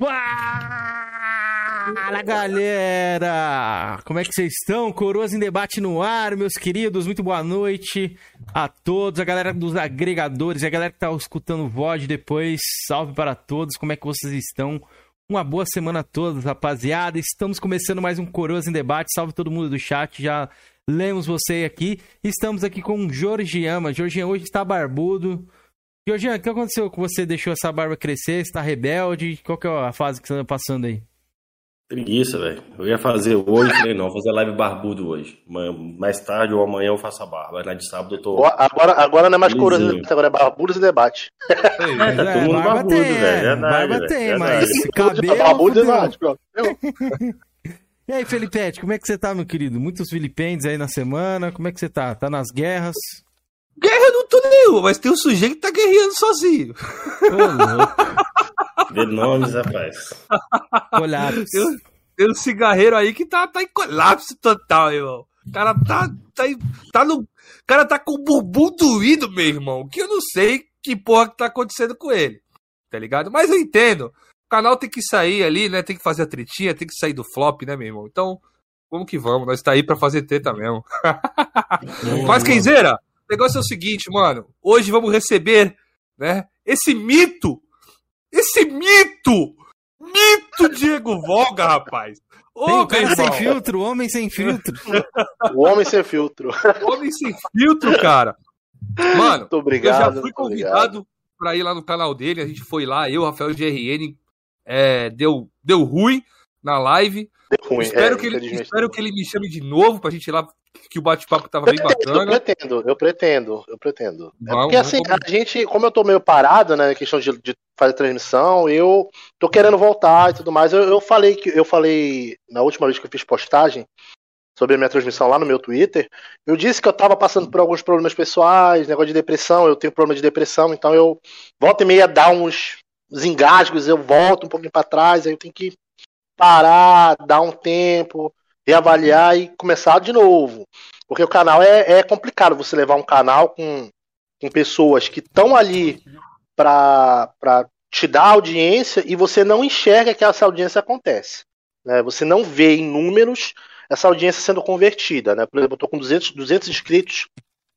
Fala galera! Como é que vocês estão? Coroas em debate no ar, meus queridos. Muito boa noite a todos, a galera dos agregadores, a galera que tá escutando o VOD depois. Salve para todos, como é que vocês estão? Uma boa semana a todos, rapaziada. Estamos começando mais um Coroas em debate. Salve todo mundo do chat, já lemos você aqui. Estamos aqui com o Georgiama. Georgian hoje está barbudo. Georgian, o que aconteceu com você? Deixou essa barba crescer? Você tá rebelde? Qual que é a fase que você tá passando aí? Preguiça, velho. Eu ia fazer hoje, falei, não, vou fazer live barbudo hoje. Mais tarde ou amanhã eu faço a barba. Na de sábado eu tô. Agora, agora não é mais coroa, agora é barbudo e debate. É, é, é todo mundo barbudo, velho. Barba tem, mas cabelo. Barbudo e debate, E aí, Felipete, como é que você tá, meu querido? Muitos Filipentes aí na semana. Como é que você tá? Tá nas guerras? Guerra eu não tô nenhuma, mas tem um sujeito que tá guerreando sozinho. Vê nomes, rapaz. Colapso. Tem, tem um cigarreiro aí que tá, tá em colapso total, irmão. O cara tá, tá, tá no. O cara tá com o bumbum doído, meu irmão. Que eu não sei que porra que tá acontecendo com ele. Tá ligado? Mas eu entendo. O canal tem que sair ali, né? Tem que fazer a tretinha, tem que sair do flop, né, meu irmão? Então, vamos que vamos. Nós tá aí pra fazer treta mesmo. Mas, Kenzeira, o negócio é o seguinte, mano. Hoje vamos receber, né? Esse mito. Esse mito. Mito Diego Volga, rapaz. Ô, Tem sem filtro, homem sem filtro. o homem sem filtro. O homem sem filtro, cara. Mano, muito obrigado, eu já fui convidado para ir lá no canal dele. A gente foi lá, eu, Rafael GRN, é, deu, deu ruim na live. Ruim, espero, é, que ele, espero que ele me chame de novo pra gente ir lá que o bate-papo tava bem bacana. Eu pretendo, eu pretendo, eu pretendo. É porque assim, a gente, como eu tô meio parado, né, na questão de, de, fazer transmissão, eu tô querendo voltar e tudo mais. Eu, eu falei que eu falei na última vez que eu fiz postagem sobre a minha transmissão lá no meu Twitter, eu disse que eu tava passando por alguns problemas pessoais, negócio de depressão, eu tenho problema de depressão, então eu volta e meia dar uns, uns engasgos, eu volto um pouquinho para trás, aí eu tenho que parar, dar um tempo, reavaliar e começar de novo. Porque o canal é, é complicado você levar um canal com, com pessoas que estão ali para te dar audiência e você não enxerga que essa audiência acontece. Né? Você não vê em números essa audiência sendo convertida. Né? Por exemplo, eu estou com 200, 200 inscritos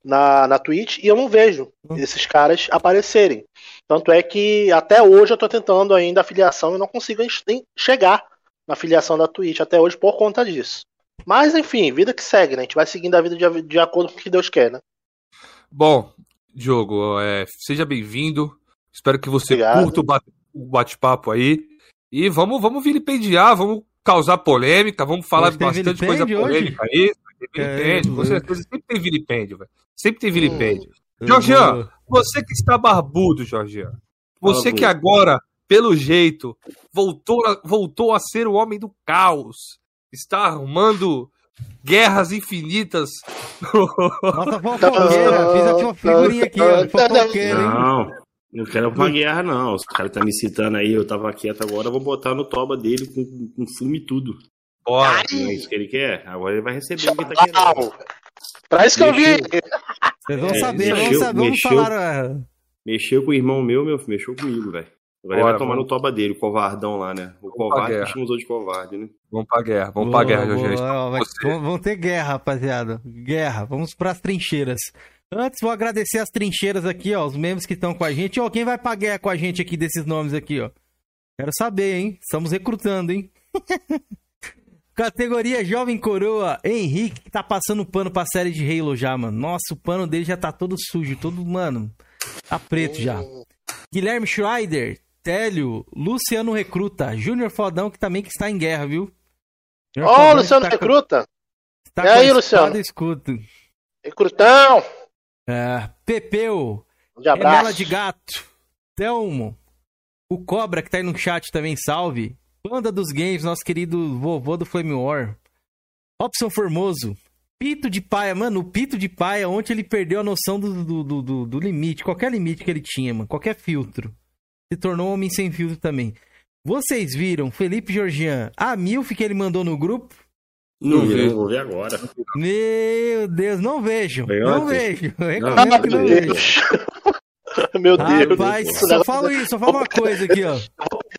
na, na Twitch e eu não vejo esses caras aparecerem. Tanto é que até hoje eu estou tentando ainda a filiação e não consigo chegar na filiação da Twitch até hoje por conta disso. Mas, enfim, vida que segue, né? A gente vai seguindo a vida de, de acordo com o que Deus quer, né? Bom, Diogo, é, seja bem-vindo. Espero que você Obrigado. curta o bate-papo aí. E vamos, vamos vilipendiar, vamos causar polêmica, vamos falar bastante coisa polêmica aí. Vilipêndio, com certeza sempre tem vilipêndio, velho. Sempre tem vilipêndio. Hum, Jorgian, você que está barbudo, Jorgian. Você que agora pelo jeito, voltou, voltou a ser o homem do caos. Está arrumando guerras infinitas. Nossa, fofoqueira. Fiz aqui uma figurinha aqui, ó. Fofoqueira, Não, não quero uma guerra, não. Os caras estão tá me citando aí, eu tava quieto agora, eu vou botar no toba dele com, com fume e tudo. Bora. É isso que ele quer? Agora ele vai receber o que tá querendo. Pra isso que eu vi. Vocês vão é, saber, mexeu, vamos saber, vamos mexeu, falar. Mexeu com o irmão meu, meu filho, mexeu comigo, velho. Agora ele vai tomar vamos... no toba dele, o covardão lá, né? O vamos covarde que chamou de covarde, né? Vamos pra guerra, vamos boa, pra guerra, Jorge. Vamos, vamos ter guerra, rapaziada. Guerra, vamos pras trincheiras. Antes, vou agradecer as trincheiras aqui, ó, os membros que estão com a gente. Ó, quem vai pra guerra com a gente aqui desses nomes aqui, ó? Quero saber, hein? Estamos recrutando, hein? Categoria Jovem Coroa, Henrique, que tá passando pano pra série de Halo já, mano. Nossa, o pano dele já tá todo sujo, todo, mano, tá preto já. Guilherme Schreider, Télio, Luciano Recruta, Júnior Fodão, que também que está em guerra, viu? Ó, oh, Luciano tá Recruta! Com... E aí, Luciano? Escuto. Recrutão! É, Pepeu, Remela de Gato, Telmo, o Cobra, que tá aí no chat também, salve. Banda dos Games, nosso querido vovô do Flame War. Robson Formoso, Pito de Paia, mano, o Pito de Paia, ontem ele perdeu a noção do, do, do, do limite, qualquer limite que ele tinha, mano, qualquer filtro se tornou um homem sem filtro também. Vocês viram Felipe Georgian, a Milf que ele mandou no grupo? Não, vi, vou ver agora. Meu Deus, não vejo. não vejo. Recomendo que não vejo. Meu Deus. Rapaz, só falo isso, só falo uma coisa aqui, ó.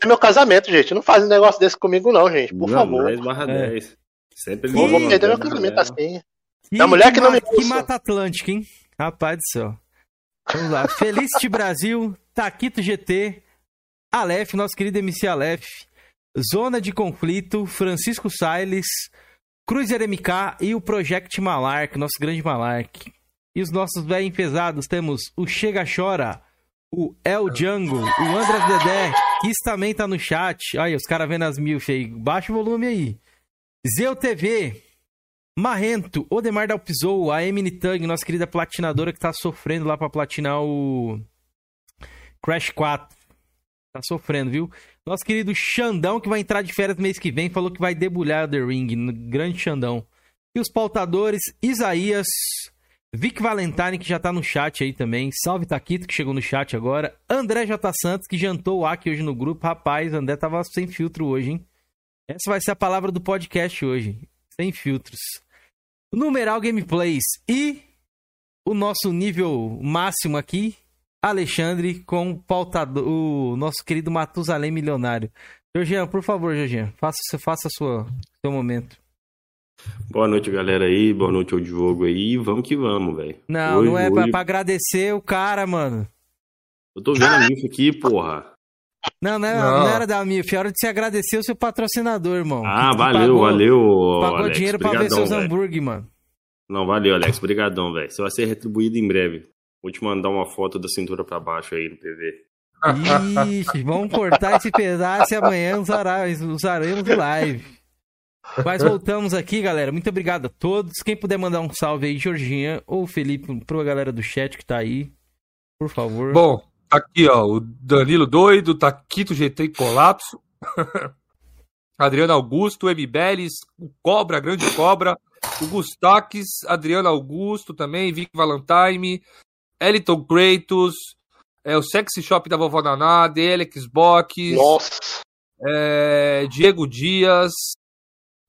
meu casamento, gente. Não faz um negócio desse comigo, não, gente. Por não, favor. 10 barra 10. É. Sempre Não vou perder meu casamento assim. E a mulher que, que não me Que mata Atlântica, hein? Rapaz do céu. Vamos lá. Felicity Brasil, Taquito GT, Aleph, nosso querido MC Aleph, Zona de Conflito, Francisco Siles, Cruiser MK e o Project Malark, nosso grande Malark. E os nossos bem pesados temos o Chega Chora, o El Django, o Andras Dedé, que também tá no chat. Olha, os caras vendo as milf aí. Baixa o volume aí. Zeu TV, Marrento, Odemar Dalpizou, a Emily Tug, nossa querida platinadora que tá sofrendo lá pra platinar o Crash 4. Tá sofrendo, viu? Nosso querido Xandão, que vai entrar de férias mês que vem, falou que vai debulhar The Ring, grande Xandão. E os pautadores, Isaías, Vic Valentine, que já tá no chat aí também. Salve Taquito, que chegou no chat agora. André J. Santos, que jantou aqui hoje no grupo. Rapaz, André tava sem filtro hoje, hein? Essa vai ser a palavra do podcast hoje. Sem filtros. Numeral Gameplays e o nosso nível máximo aqui, Alexandre, com o, pautador, o nosso querido Matusalém milionário. Jorginho, por favor, Jorginho, faça, faça sua, seu momento. Boa noite, galera aí. Boa noite ao Diogo aí. Vamos que vamos, velho. Não, hoje, não é hoje... pra, agradecer o cara, mano. Eu tô vendo a aqui, porra. Não, não, não. não era da MIF. Hora de você agradecer o seu patrocinador, irmão. Ah, valeu, pagou, valeu. Pagou Alex, dinheiro pra ver seus hambúrguer, mano. Não, valeu, Alex. Obrigadão, velho. Você vai ser retribuído em breve. Vou te mandar uma foto da cintura pra baixo aí no PV. Ixi, vamos cortar esse pedaço e amanhã usaremos o live. Mas voltamos aqui, galera. Muito obrigado a todos. Quem puder mandar um salve aí, Georginha ou Felipe, pra galera do chat que tá aí. Por favor. Bom, aqui, ó. O Danilo Doido, Taquito GT Colapso. Adriano Augusto, Emi Beles, o Cobra, Grande Cobra, o Gustaques, Adriano Augusto também, Vic Valentine, Eliton Kratos, é, o Sexy Shop da Vovó Naná, DLX Box, Nossa. É, Diego Dias,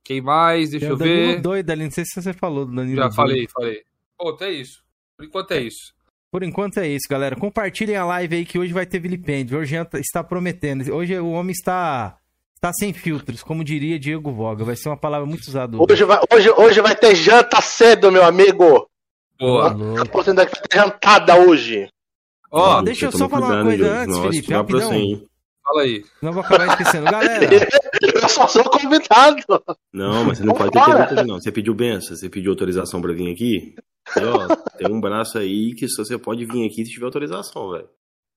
quem mais? Deixa eu ver. doido ali, não sei se você falou do Danilo. Já falei, falei. Pô, é isso. Por enquanto é isso. Por enquanto é isso, galera. Compartilhem a live aí que hoje vai ter vilipêndio. Hoje está prometendo. Hoje o homem está está sem filtros, como diria Diego Voga. Vai ser uma palavra muito usada. Hoje vai, hoje, hoje vai ter janta cedo, meu amigo. Boa. A oportunidade de ter jantada hoje. Ó, oh, deixa eu só falar uma coisa antes, Nossa, Felipe, rapidão. Fala aí. Não vou acabar esquecendo. Galera. eu só sou convidado. Não, mas você não pode ter pergunta, não. Você pediu benção, você pediu autorização pra vir aqui. E, ó, tem um braço aí que só você pode vir aqui se tiver autorização, velho.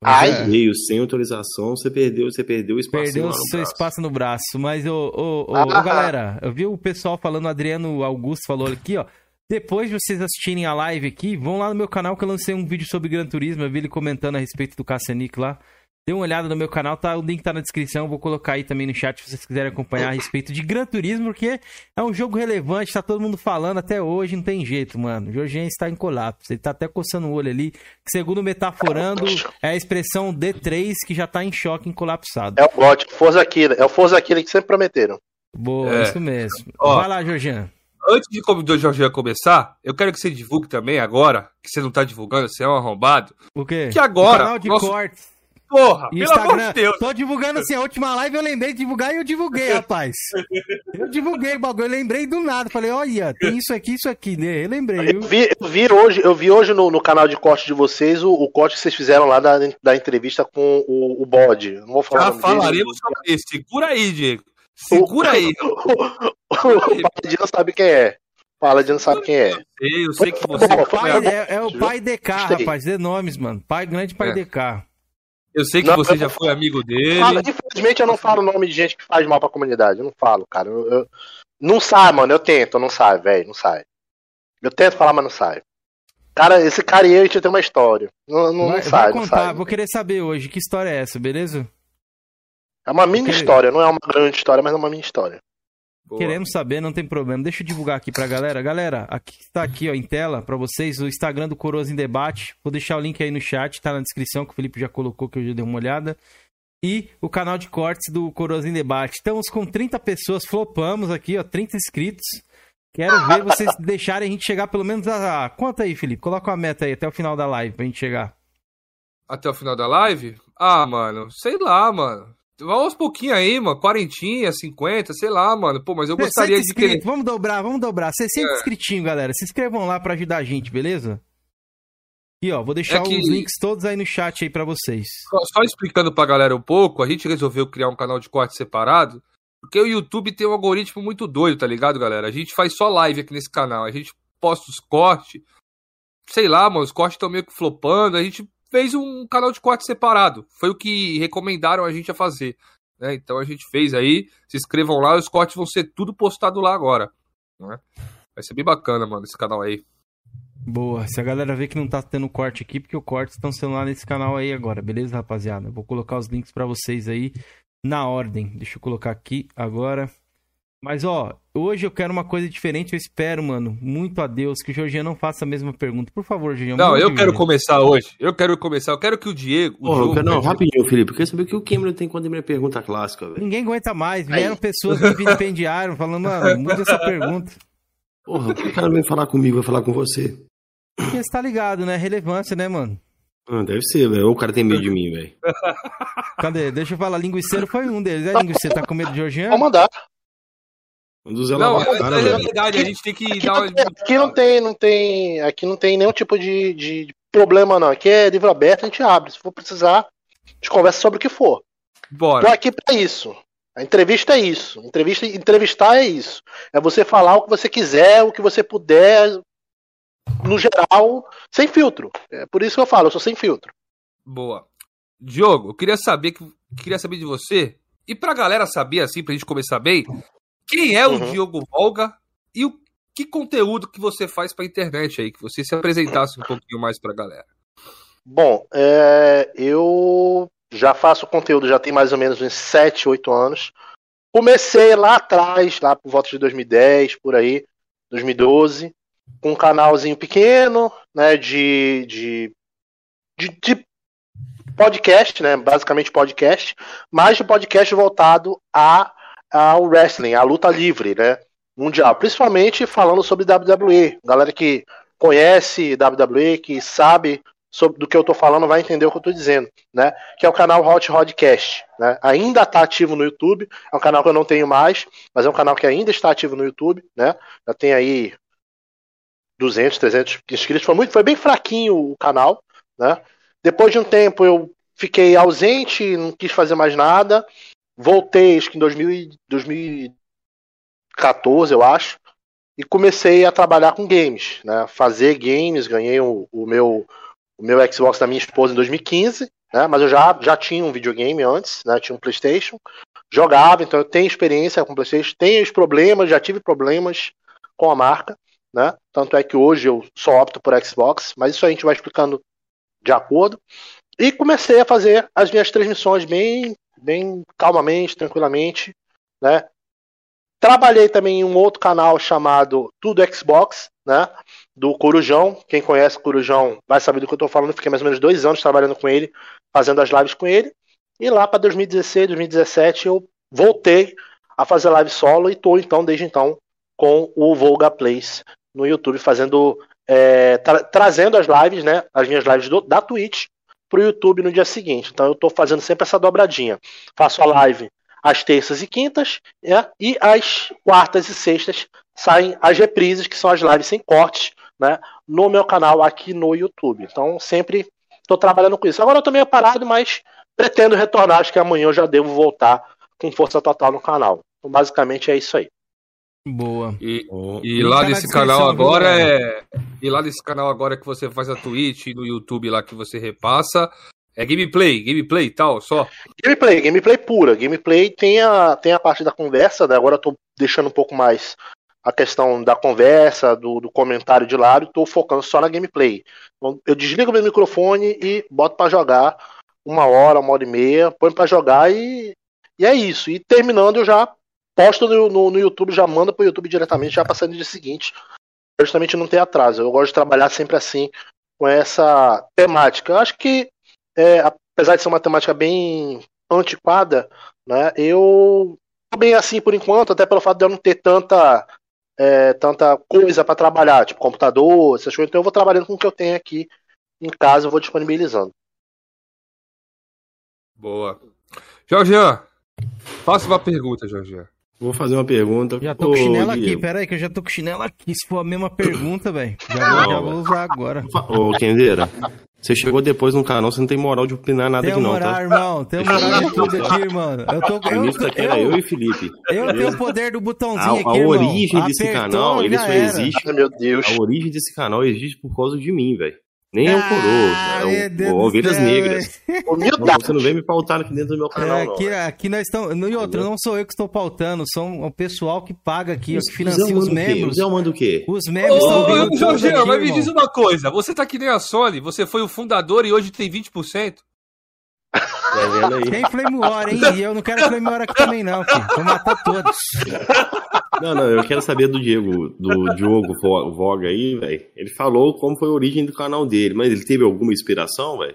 Ai. Veio sem autorização, você perdeu, você perdeu o espaço. Perdeu seu braço. espaço no braço. Mas, ô, ô, ô, ah, galera, eu vi o pessoal falando, o Adriano Augusto falou aqui, ó. Depois de vocês assistirem a live aqui, vão lá no meu canal que eu lancei um vídeo sobre Gran Turismo. Eu vi ele comentando a respeito do Cassianic lá. Dê uma olhada no meu canal, tá? O link tá na descrição. Vou colocar aí também no chat se vocês quiserem acompanhar a respeito de Gran Turismo, porque é um jogo relevante, tá todo mundo falando até hoje, não tem jeito, mano. O Jorginho está em colapso. Ele tá até coçando o olho ali. Que, segundo Metaforando, é a expressão D3 que já tá em choque, em colapsado. É o God, Forza Killer. É o Forza Killer que sempre prometeram. Boa, é. isso mesmo. Ó, Vai lá, Jorginho. Antes de o Jorginho começar, eu quero que você divulgue também agora, que você não tá divulgando, você é um arrombado. O quê? Que agora. O canal de nosso... cortes Porra, pelo Instagram, amor de Deus. Tô divulgando assim, a última live eu lembrei de divulgar e eu divulguei, rapaz. Eu divulguei o bagulho, eu lembrei do nada. Falei, olha, tem isso aqui, isso aqui, né? Eu lembrei. Eu vi, eu vi hoje, eu vi hoje no, no, canal de corte de vocês o, o corte que vocês fizeram lá da, da entrevista com o, o bode. Não vou falar. Já falaremos sobre isso. Segura aí, Diego. Segura aí. O, o, não sabe quem é. Fala de não sabe quem é. Eu sei, eu sei que você. Pai, é, é, o pai DK, rapaz. Dê nomes, mano. Pai, grande pai é. DK. Eu sei que não, você já foi amigo dele. Falo, infelizmente eu não falo o nome de gente que faz mal pra comunidade. Eu não falo, cara. Eu, eu... Não sai, mano. Eu tento, não sai, velho. Não sai. Eu tento falar, mas não sai. Cara, esse cara e eu, a gente tem uma história. Não, não, vai, não sai, não sai. Vou querer saber hoje que história é essa, beleza? É uma mini história, não é uma grande história, mas é uma mini história. Boa. Queremos saber, não tem problema. Deixa eu divulgar aqui pra galera. Galera, aqui está aqui ó, em tela para vocês o Instagram do Coroas em Debate. Vou deixar o link aí no chat, tá na descrição que o Felipe já colocou que eu já dei uma olhada. E o canal de cortes do Coroas em Debate. Estamos com 30 pessoas, flopamos aqui, ó, 30 inscritos. Quero ver vocês deixarem a gente chegar pelo menos a. Conta aí, Felipe. Coloca uma meta aí até o final da live pra gente chegar. Até o final da live? Ah, mano, sei lá, mano. Vamos aos pouquinhos aí, mano. Quarentinha, 50, sei lá, mano. Pô, mas eu gostaria de querer. Vamos dobrar, vamos dobrar. 60 é. inscritinhos, galera. Se inscrevam lá para ajudar a gente, beleza? E ó, vou deixar é que... os links todos aí no chat aí para vocês. Só, só, explicando pra galera um pouco, a gente resolveu criar um canal de corte separado, porque o YouTube tem um algoritmo muito doido, tá ligado, galera? A gente faz só live aqui nesse canal. A gente posta os cortes. Sei lá, mano, os cortes estão meio que flopando. A gente fez um canal de corte separado. Foi o que recomendaram a gente a fazer. Né? Então a gente fez aí. Se inscrevam lá, os cortes vão ser tudo postado lá agora. Né? Vai ser bem bacana, mano, esse canal aí. Boa. Se a galera vê que não tá tendo corte aqui, porque o corte estão sendo lá nesse canal aí agora, beleza, rapaziada? Vou colocar os links para vocês aí na ordem. Deixa eu colocar aqui agora. Mas ó, hoje eu quero uma coisa diferente. Eu espero, mano, muito a Deus que o Jorginho não faça a mesma pergunta. Por favor, Jorginho. Não, eu quero começar hoje. Eu quero começar. Eu quero que o Diego. O Porra, quero, não, rapidinho, Felipe. Porque saber que o Cameron tem quando minha pergunta clássica, velho. Ninguém aguenta mais. Vieram Aí. pessoas que vilipendiaram, falando, mano, muda essa pergunta. Porra, por que o cara vem falar comigo, vai falar com você? Porque você tá ligado, né? Relevância, né, mano? Ah, deve ser, velho. Ou o cara tem medo de mim, velho. Cadê? Deixa eu falar. Linguiceiro foi um deles. É, Linguiceiro, tá com medo de Jorginho? Vou mandar. Um dos não, cara, é verdade, a gente tem que aqui, dar uma... aqui não tem, não tem, aqui não tem nenhum tipo de, de, problema não. Aqui é livro aberto, a gente abre. Se for precisar, a gente conversa sobre o que for. Bora. Tô aqui para isso. A entrevista é isso. Entrevista, entrevistar é isso. É você falar o que você quiser, o que você puder, no geral, sem filtro. É por isso que eu falo, eu sou sem filtro. Boa. Diogo, eu queria saber queria saber de você e pra galera saber assim, pra gente começar bem, quem é o uhum. Diogo Volga e o que conteúdo que você faz para a internet aí? Que você se apresentasse um pouquinho mais para a galera. Bom, é, eu já faço conteúdo já tem mais ou menos uns 7, 8 anos. Comecei lá atrás, lá por volta de 2010, por aí, 2012, com um canalzinho pequeno, né, de, de, de, de podcast, né, basicamente podcast, mas de podcast voltado a ao wrestling, à luta livre, né? Mundial. Principalmente falando sobre WWE. Galera que conhece WWE, que sabe sobre do que eu tô falando, vai entender o que eu tô dizendo, né? Que é o canal Hot Rodcast, né? Ainda está ativo no YouTube, é um canal que eu não tenho mais, mas é um canal que ainda está ativo no YouTube, né? Já tem aí 200, 300 inscritos, foi muito, foi bem fraquinho o canal, né? Depois de um tempo eu fiquei ausente, não quis fazer mais nada, voltei, acho que em 2000, 2014, eu acho, e comecei a trabalhar com games, né? Fazer games, ganhei o, o meu o meu Xbox da minha esposa em 2015, né? Mas eu já, já tinha um videogame antes, né? Tinha um PlayStation, jogava, então eu tenho experiência com PlayStation, tenho os problemas, já tive problemas com a marca, né? Tanto é que hoje eu só opto por Xbox, mas isso a gente vai explicando de acordo. E comecei a fazer as minhas transmissões bem bem calmamente, tranquilamente, né? Trabalhei também em um outro canal chamado Tudo Xbox, né? Do Corujão. Quem conhece o Corujão vai saber do que eu estou falando. Fiquei mais ou menos dois anos trabalhando com ele, fazendo as lives com ele. E lá para 2016, 2017 eu voltei a fazer live solo e estou então desde então com o Volga Plays no YouTube fazendo é, tra trazendo as lives, né? As minhas lives do, da Twitch para o YouTube no dia seguinte. Então eu estou fazendo sempre essa dobradinha. Faço a live às terças e quintas né? e às quartas e sextas saem as reprises, que são as lives sem cortes, né? no meu canal aqui no YouTube. Então sempre estou trabalhando com isso. Agora eu estou meio parado, mas pretendo retornar. Acho que amanhã eu já devo voltar com força total no canal. Então, basicamente é isso aí. Boa. E, e lá desse canal agora é. E lá desse canal agora que você faz a Twitch e no YouTube lá que você repassa. É gameplay, gameplay e tal, só? Gameplay, gameplay pura. Gameplay tem a, tem a parte da conversa, né? agora eu tô deixando um pouco mais a questão da conversa, do, do comentário de lado, tô focando só na gameplay. Então, eu desligo meu microfone e boto para jogar uma hora, uma hora e meia, põe para jogar e, e é isso. E terminando eu já posta no, no, no, YouTube, já manda pro YouTube diretamente, já passando no dia seguinte. Justamente não tem atraso. Eu gosto de trabalhar sempre assim, com essa temática. Eu acho que, é, apesar de ser uma temática bem antiquada, né, eu tô bem assim por enquanto, até pelo fato de eu não ter tanta, é, tanta coisa para trabalhar, tipo computador, essas coisas. Então eu vou trabalhando com o que eu tenho aqui em casa, eu vou disponibilizando. Boa. Jorge, Faça uma pergunta, Jorge. Vou fazer uma pergunta. Já tô com chinelo aqui, pera aí que eu já tô com chinelo aqui. Se for a mesma pergunta, velho, já, vou, já vou usar agora. Ô, Kendeira, você chegou depois no canal, você não tem moral de opinar nada tem aqui moral, não, tá? irmão. Tem moral de tudo aqui, mano. Eu tô... O início aqui era eu e Felipe. Eu tenho o poder do botãozinho a, aqui, A origem irmão. desse Apertou, canal, ele só era. existe... Ai, meu Deus. A origem desse canal existe por causa de mim, velho. Nem é o Ah, coroa, meu é o, Ovelhas Negras. Não, Humildade. você não vem me pautar aqui dentro do meu É, canal, não. aqui, velho. aqui nós estamos. E outra, não sou eu que estou pautando, são o pessoal que paga aqui, ó, que financia os o membros. Zé manda o quê? Os membros estão vindo Jorge, mas me diz uma coisa. Você tá que nem a Sony, você foi o fundador e hoje tem 20%. Tá vendo aí? Tem Flame War, hein? E eu não quero Flame War aqui também, não, filho. Vou matar todos. Não, não, eu quero saber do Diego, do Diogo Vo- Voga aí, velho. Ele falou como foi a origem do canal dele, mas ele teve alguma inspiração, velho?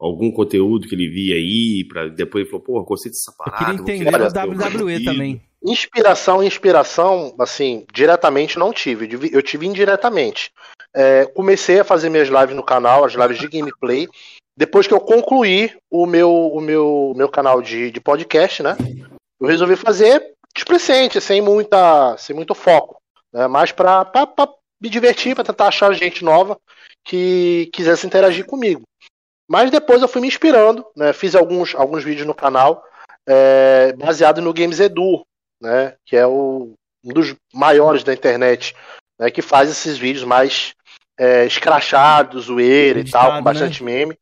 Algum conteúdo que ele via aí, pra depois ele falou, porra, gostei dessa Eu parada. queria vou entender o WWE também. Inspiração, inspiração, assim, diretamente não tive. Eu tive- Eu tive indiretamente. É, comecei a fazer minhas lives no canal, as lives de gameplay. Depois que eu concluí o meu, o meu, meu canal de, de podcast, né? Eu resolvi fazer displicente, sem muita, sem muito foco, né? Mais para me divertir, para tentar achar gente nova que quisesse interagir comigo. Mas depois eu fui me inspirando, né? Fiz alguns, alguns vídeos no canal é, baseado no Games Edu, né? Que é o, um dos maiores da internet, né? Que faz esses vídeos mais é, escrachados, zoeira e tal, com bastante meme.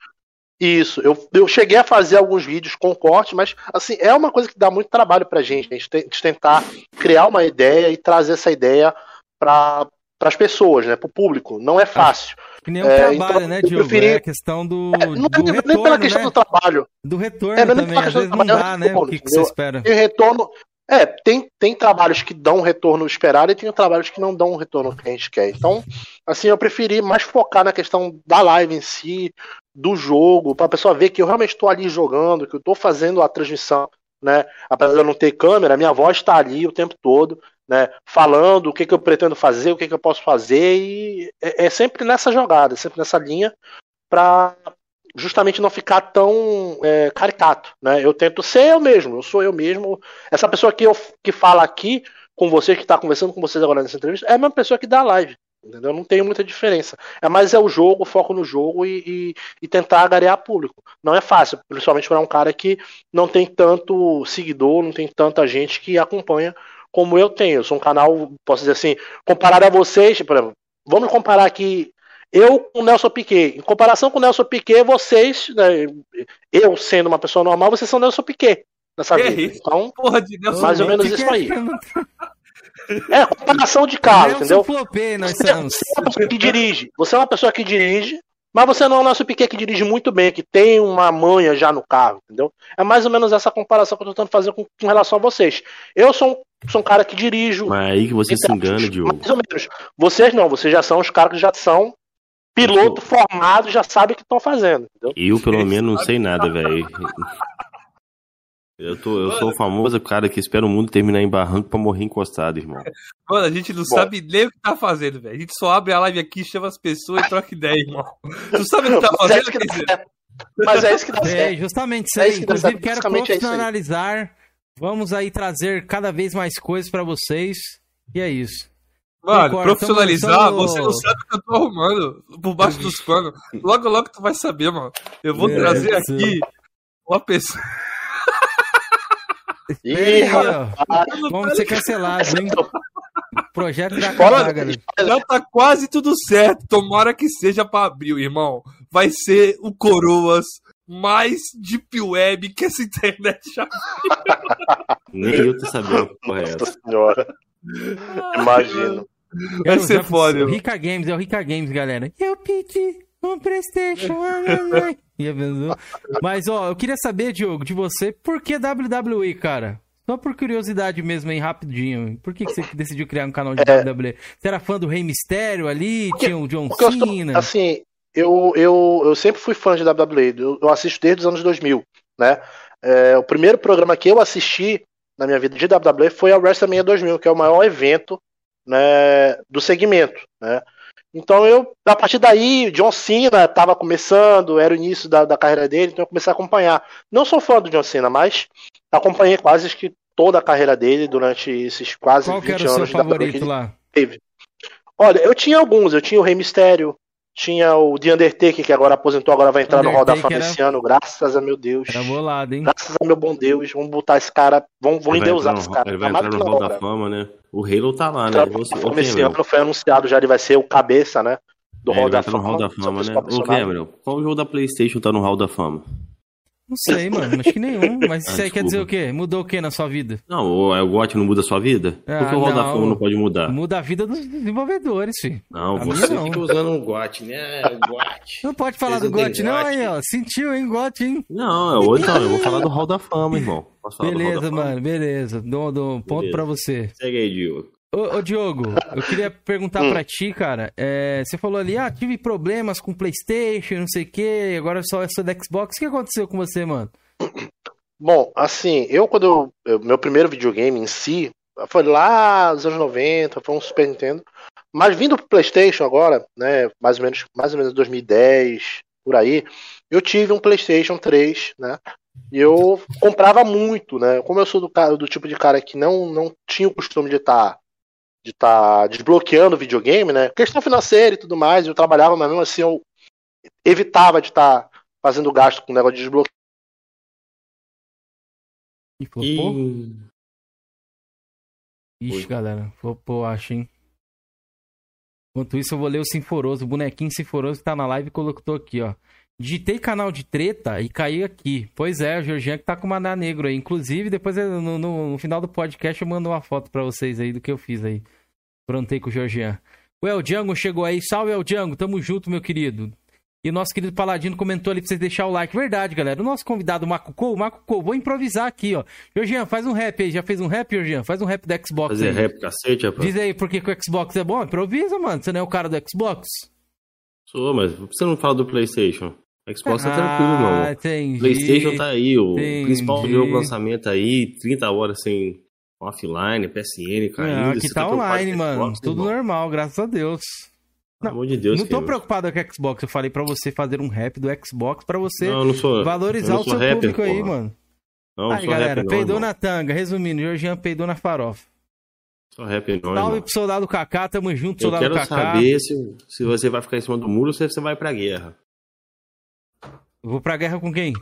Isso, eu, eu cheguei a fazer alguns vídeos com corte, mas assim, é uma coisa que dá muito trabalho pra gente, a gente, tem, de tentar criar uma ideia e trazer essa ideia para as pessoas, né, pro público. Não é fácil. Que nem o É, trabalho, então, né, Diogo? preferi- É a questão do, É, não é do nem retorno, pela questão né? do trabalho. Do retorno É, não é nem também. Às vezes não dá, é né? O retorno, que, que você espera? Tem retorno. É, tem, tem trabalhos que dão retorno esperado e tem trabalhos que não dão o retorno que a gente quer. Então, assim, eu preferi mais focar na questão da live em si, do jogo, para a pessoa ver que eu realmente estou ali jogando, que eu estou fazendo a transmissão, né? Apesar de eu não ter câmera, minha voz está ali o tempo todo, né? Falando o que, que eu pretendo fazer, o que, que eu posso fazer, e é, é sempre nessa jogada, sempre nessa linha, para justamente não ficar tão é, caricato, né? Eu tento ser eu mesmo, eu sou eu mesmo. Essa pessoa que, eu, que fala aqui com vocês, que está conversando com vocês agora nessa entrevista, é a mesma pessoa que dá live. Entendeu? Não tem muita diferença. É mais é o jogo, o foco no jogo e, e, e tentar agregar público. Não é fácil, principalmente para um cara que não tem tanto seguidor, não tem tanta gente que acompanha como eu tenho. Eu sou um canal, posso dizer assim, comparado a vocês, vamos comparar aqui eu com o Nelson Piquet. Em comparação com o Nelson Piquet, vocês, né, eu sendo uma pessoa normal, vocês são Nelson Piquet nessa vida. isso? Então, Porra de mais ou menos isso é? aí. é comparação de carro, entendeu? Flopê, nós Você estamos. é uma pessoa que dirige. Você é uma pessoa que dirige, mas você não é o Nelson Piquet que dirige muito bem, que tem uma manha já no carro, entendeu? É mais ou menos essa comparação que eu tô tentando fazer com, com relação a vocês. Eu sou um, sou um cara que dirijo. Mas aí que você se entre engana, aspas, Diogo. Mais ou menos. Vocês não, vocês já são os caras que já são piloto formado, já sabem o que estão fazendo, entendeu? Eu, pelo menos, não sei nada, velho. Eu, tô, eu sou o famoso cara que espera o mundo terminar em barranco pra morrer encostado, irmão. Mano, a gente não Bom. sabe nem o que tá fazendo, velho. A gente só abre a live aqui, chama as pessoas e troca ideia, irmão. Tu sabe o que tá Mas é fazendo, isso que dá quer dizer? certo. Mas é isso que dá É, certo. justamente isso É aí. isso que dá Inclusive, certo. quero é profissionalizar. Vamos aí trazer cada vez mais coisas pra vocês. E é isso. Mano, Concordo, profissionalizar, você não sabe o que eu tô arrumando por baixo dos panos. Logo, logo tu vai saber, mano. Eu vou É, trazer sim. aqui uma pessoa. Ih, rapaz. vamos ser cancelados, hein? Projeto da galera. Já tá quase tudo certo. Tomara que seja pra abril, irmão. Vai ser o Coroas mais deep web que essa internet já. Nem eu tô sabendo que porra é Nossa essa. senhora. Imagino. Vai ser já- foda. Rica Games, é o Rica Games, galera. Eu pedi um Playstation. ai. Já pensou? Mas, ó, eu queria saber, Diogo, de você, por que WWE, cara? Só por curiosidade mesmo, aí, rapidinho. Por que, que você decidiu criar um canal de WWE? Você era fã do Rei Mistério ali? Porque- tinha o John Porque eu Cena? assim, eu, eu, eu sempre fui fã de WWE. Eu, eu assisto desde os anos 2000, né? É, o primeiro programa que eu assisti na minha vida de WWE foi a WrestleMania 2000, que é o maior evento né, do segmento, né? Então eu, a partir daí, John Cena estava começando, era o início da, da carreira dele, então eu comecei a acompanhar. Não sou fã do John Cena, mas acompanhei quase que toda a carreira dele durante esses quase Qual 20 que era o anos seu favorito lá? Teve. Olha, eu tinha alguns, eu tinha o Rei Mistério, tinha o The Undertaker, que agora aposentou, agora vai entrar no Hall da Fama era... esse ano, graças a meu Deus. Era bolado, hein? Graças a meu bom Deus, vamos botar esse cara, vamos, vamos endeusar esse cara. Ele vai entrar no Hall da Fama, né? O Halo tá lá, né? Você, okay, esse ano foi anunciado já, ele vai ser o cabeça, né? Do é, Hall da Fama. No Hall da Fama, né? Ô, Cameron, qual jogo da Playstation tá no Hall da Fama? Não sei, mano. Acho que nenhum. Mas ah, isso aí desculpa. quer dizer o quê? Mudou o quê na sua vida? Não, o, o GOT não muda a sua vida? Ah, Por que o Hall da Fama não pode mudar? Muda a vida dos desenvolvedores, filho. Não, a você não. fica usando um GOT, né? GOT. Não pode falar Vocês do GOT, não, aí, ó. Sentiu, hein, GOT, hein? Não, eu, então, eu vou falar do Hall da Fama, irmão. Beleza, mano, beleza. Dou, dou um ponto beleza. pra você. Segue aí, Diogo. Ô, ô, Diogo, eu queria perguntar hum. pra ti, cara. É, você falou ali, ah, tive problemas com PlayStation, não sei o quê, agora só essa da Xbox. O que aconteceu com você, mano? Bom, assim, eu quando eu, eu, meu primeiro videogame em si foi lá nos anos 90, foi um Super Nintendo. Mas vindo pro PlayStation agora, né, mais ou menos, mais ou menos 2010, por aí, eu tive um PlayStation 3, né? E eu comprava muito, né? Como eu sou do, do tipo de cara que não, não tinha o costume de estar de estar tá desbloqueando videogame, né? Questão financeira e tudo mais, eu trabalhava, mas mesmo assim eu evitava de estar tá fazendo gasto com o negócio de desbloqueio e flopou? E... Ixi, Foi. galera, flopou, acho, hein? Enquanto isso, eu vou ler o Sinforoso, o bonequinho Sinforoso que tá na live e colocou aqui, ó. Digitei canal de treta e caí aqui. Pois é, o Georgian que tá com o Maná Negro aí. Inclusive, depois no, no, no, final do podcast eu mando uma foto pra vocês aí do que eu fiz aí. Prontei com o Georgian. O El Django chegou aí. Salve, El Django. Tamo junto, meu querido. E o nosso querido Paladino comentou ali pra vocês deixar o like. Verdade, galera. O nosso convidado, o Macucou, Macucou, vou improvisar aqui, ó. Georgian, faz um rap aí. Já fez um rap, Georgian? Faz um rap do Xbox Fazer aí. rap, cacete, rapaz. Diz aí por que, o Xbox é bom. Improvisa, mano. Você não é o cara do Xbox? Sou, mas você não fala do PlayStation? Xbox tá ah, tá tranquilo, mano. Entendi. PlayStation tá aí, o entendi. principal jogo lançamento aí, 30 horas sem offline, PSN caindo. Não, aqui tá, tá online, mano. Xbox, Tudo irmão. normal, graças a Deus. Pelo amor de Deus. Não tô eu... preocupado com o Xbox. Eu falei para você fazer um rap do Xbox para você não, não sou, valorizar o seu rapper, público porra. aí, mano. Não, aí, galera, rapper, peidou não, na tanga. Resumindo, Georgian peidou na farofa. Sou rap não, Salve irmão. pro soldado Kaká, tamo junto, soldado Kaká. Eu quero saber se, se você vai ficar em cima do muro ou se você vai pra guerra. Vou pra guerra com quem?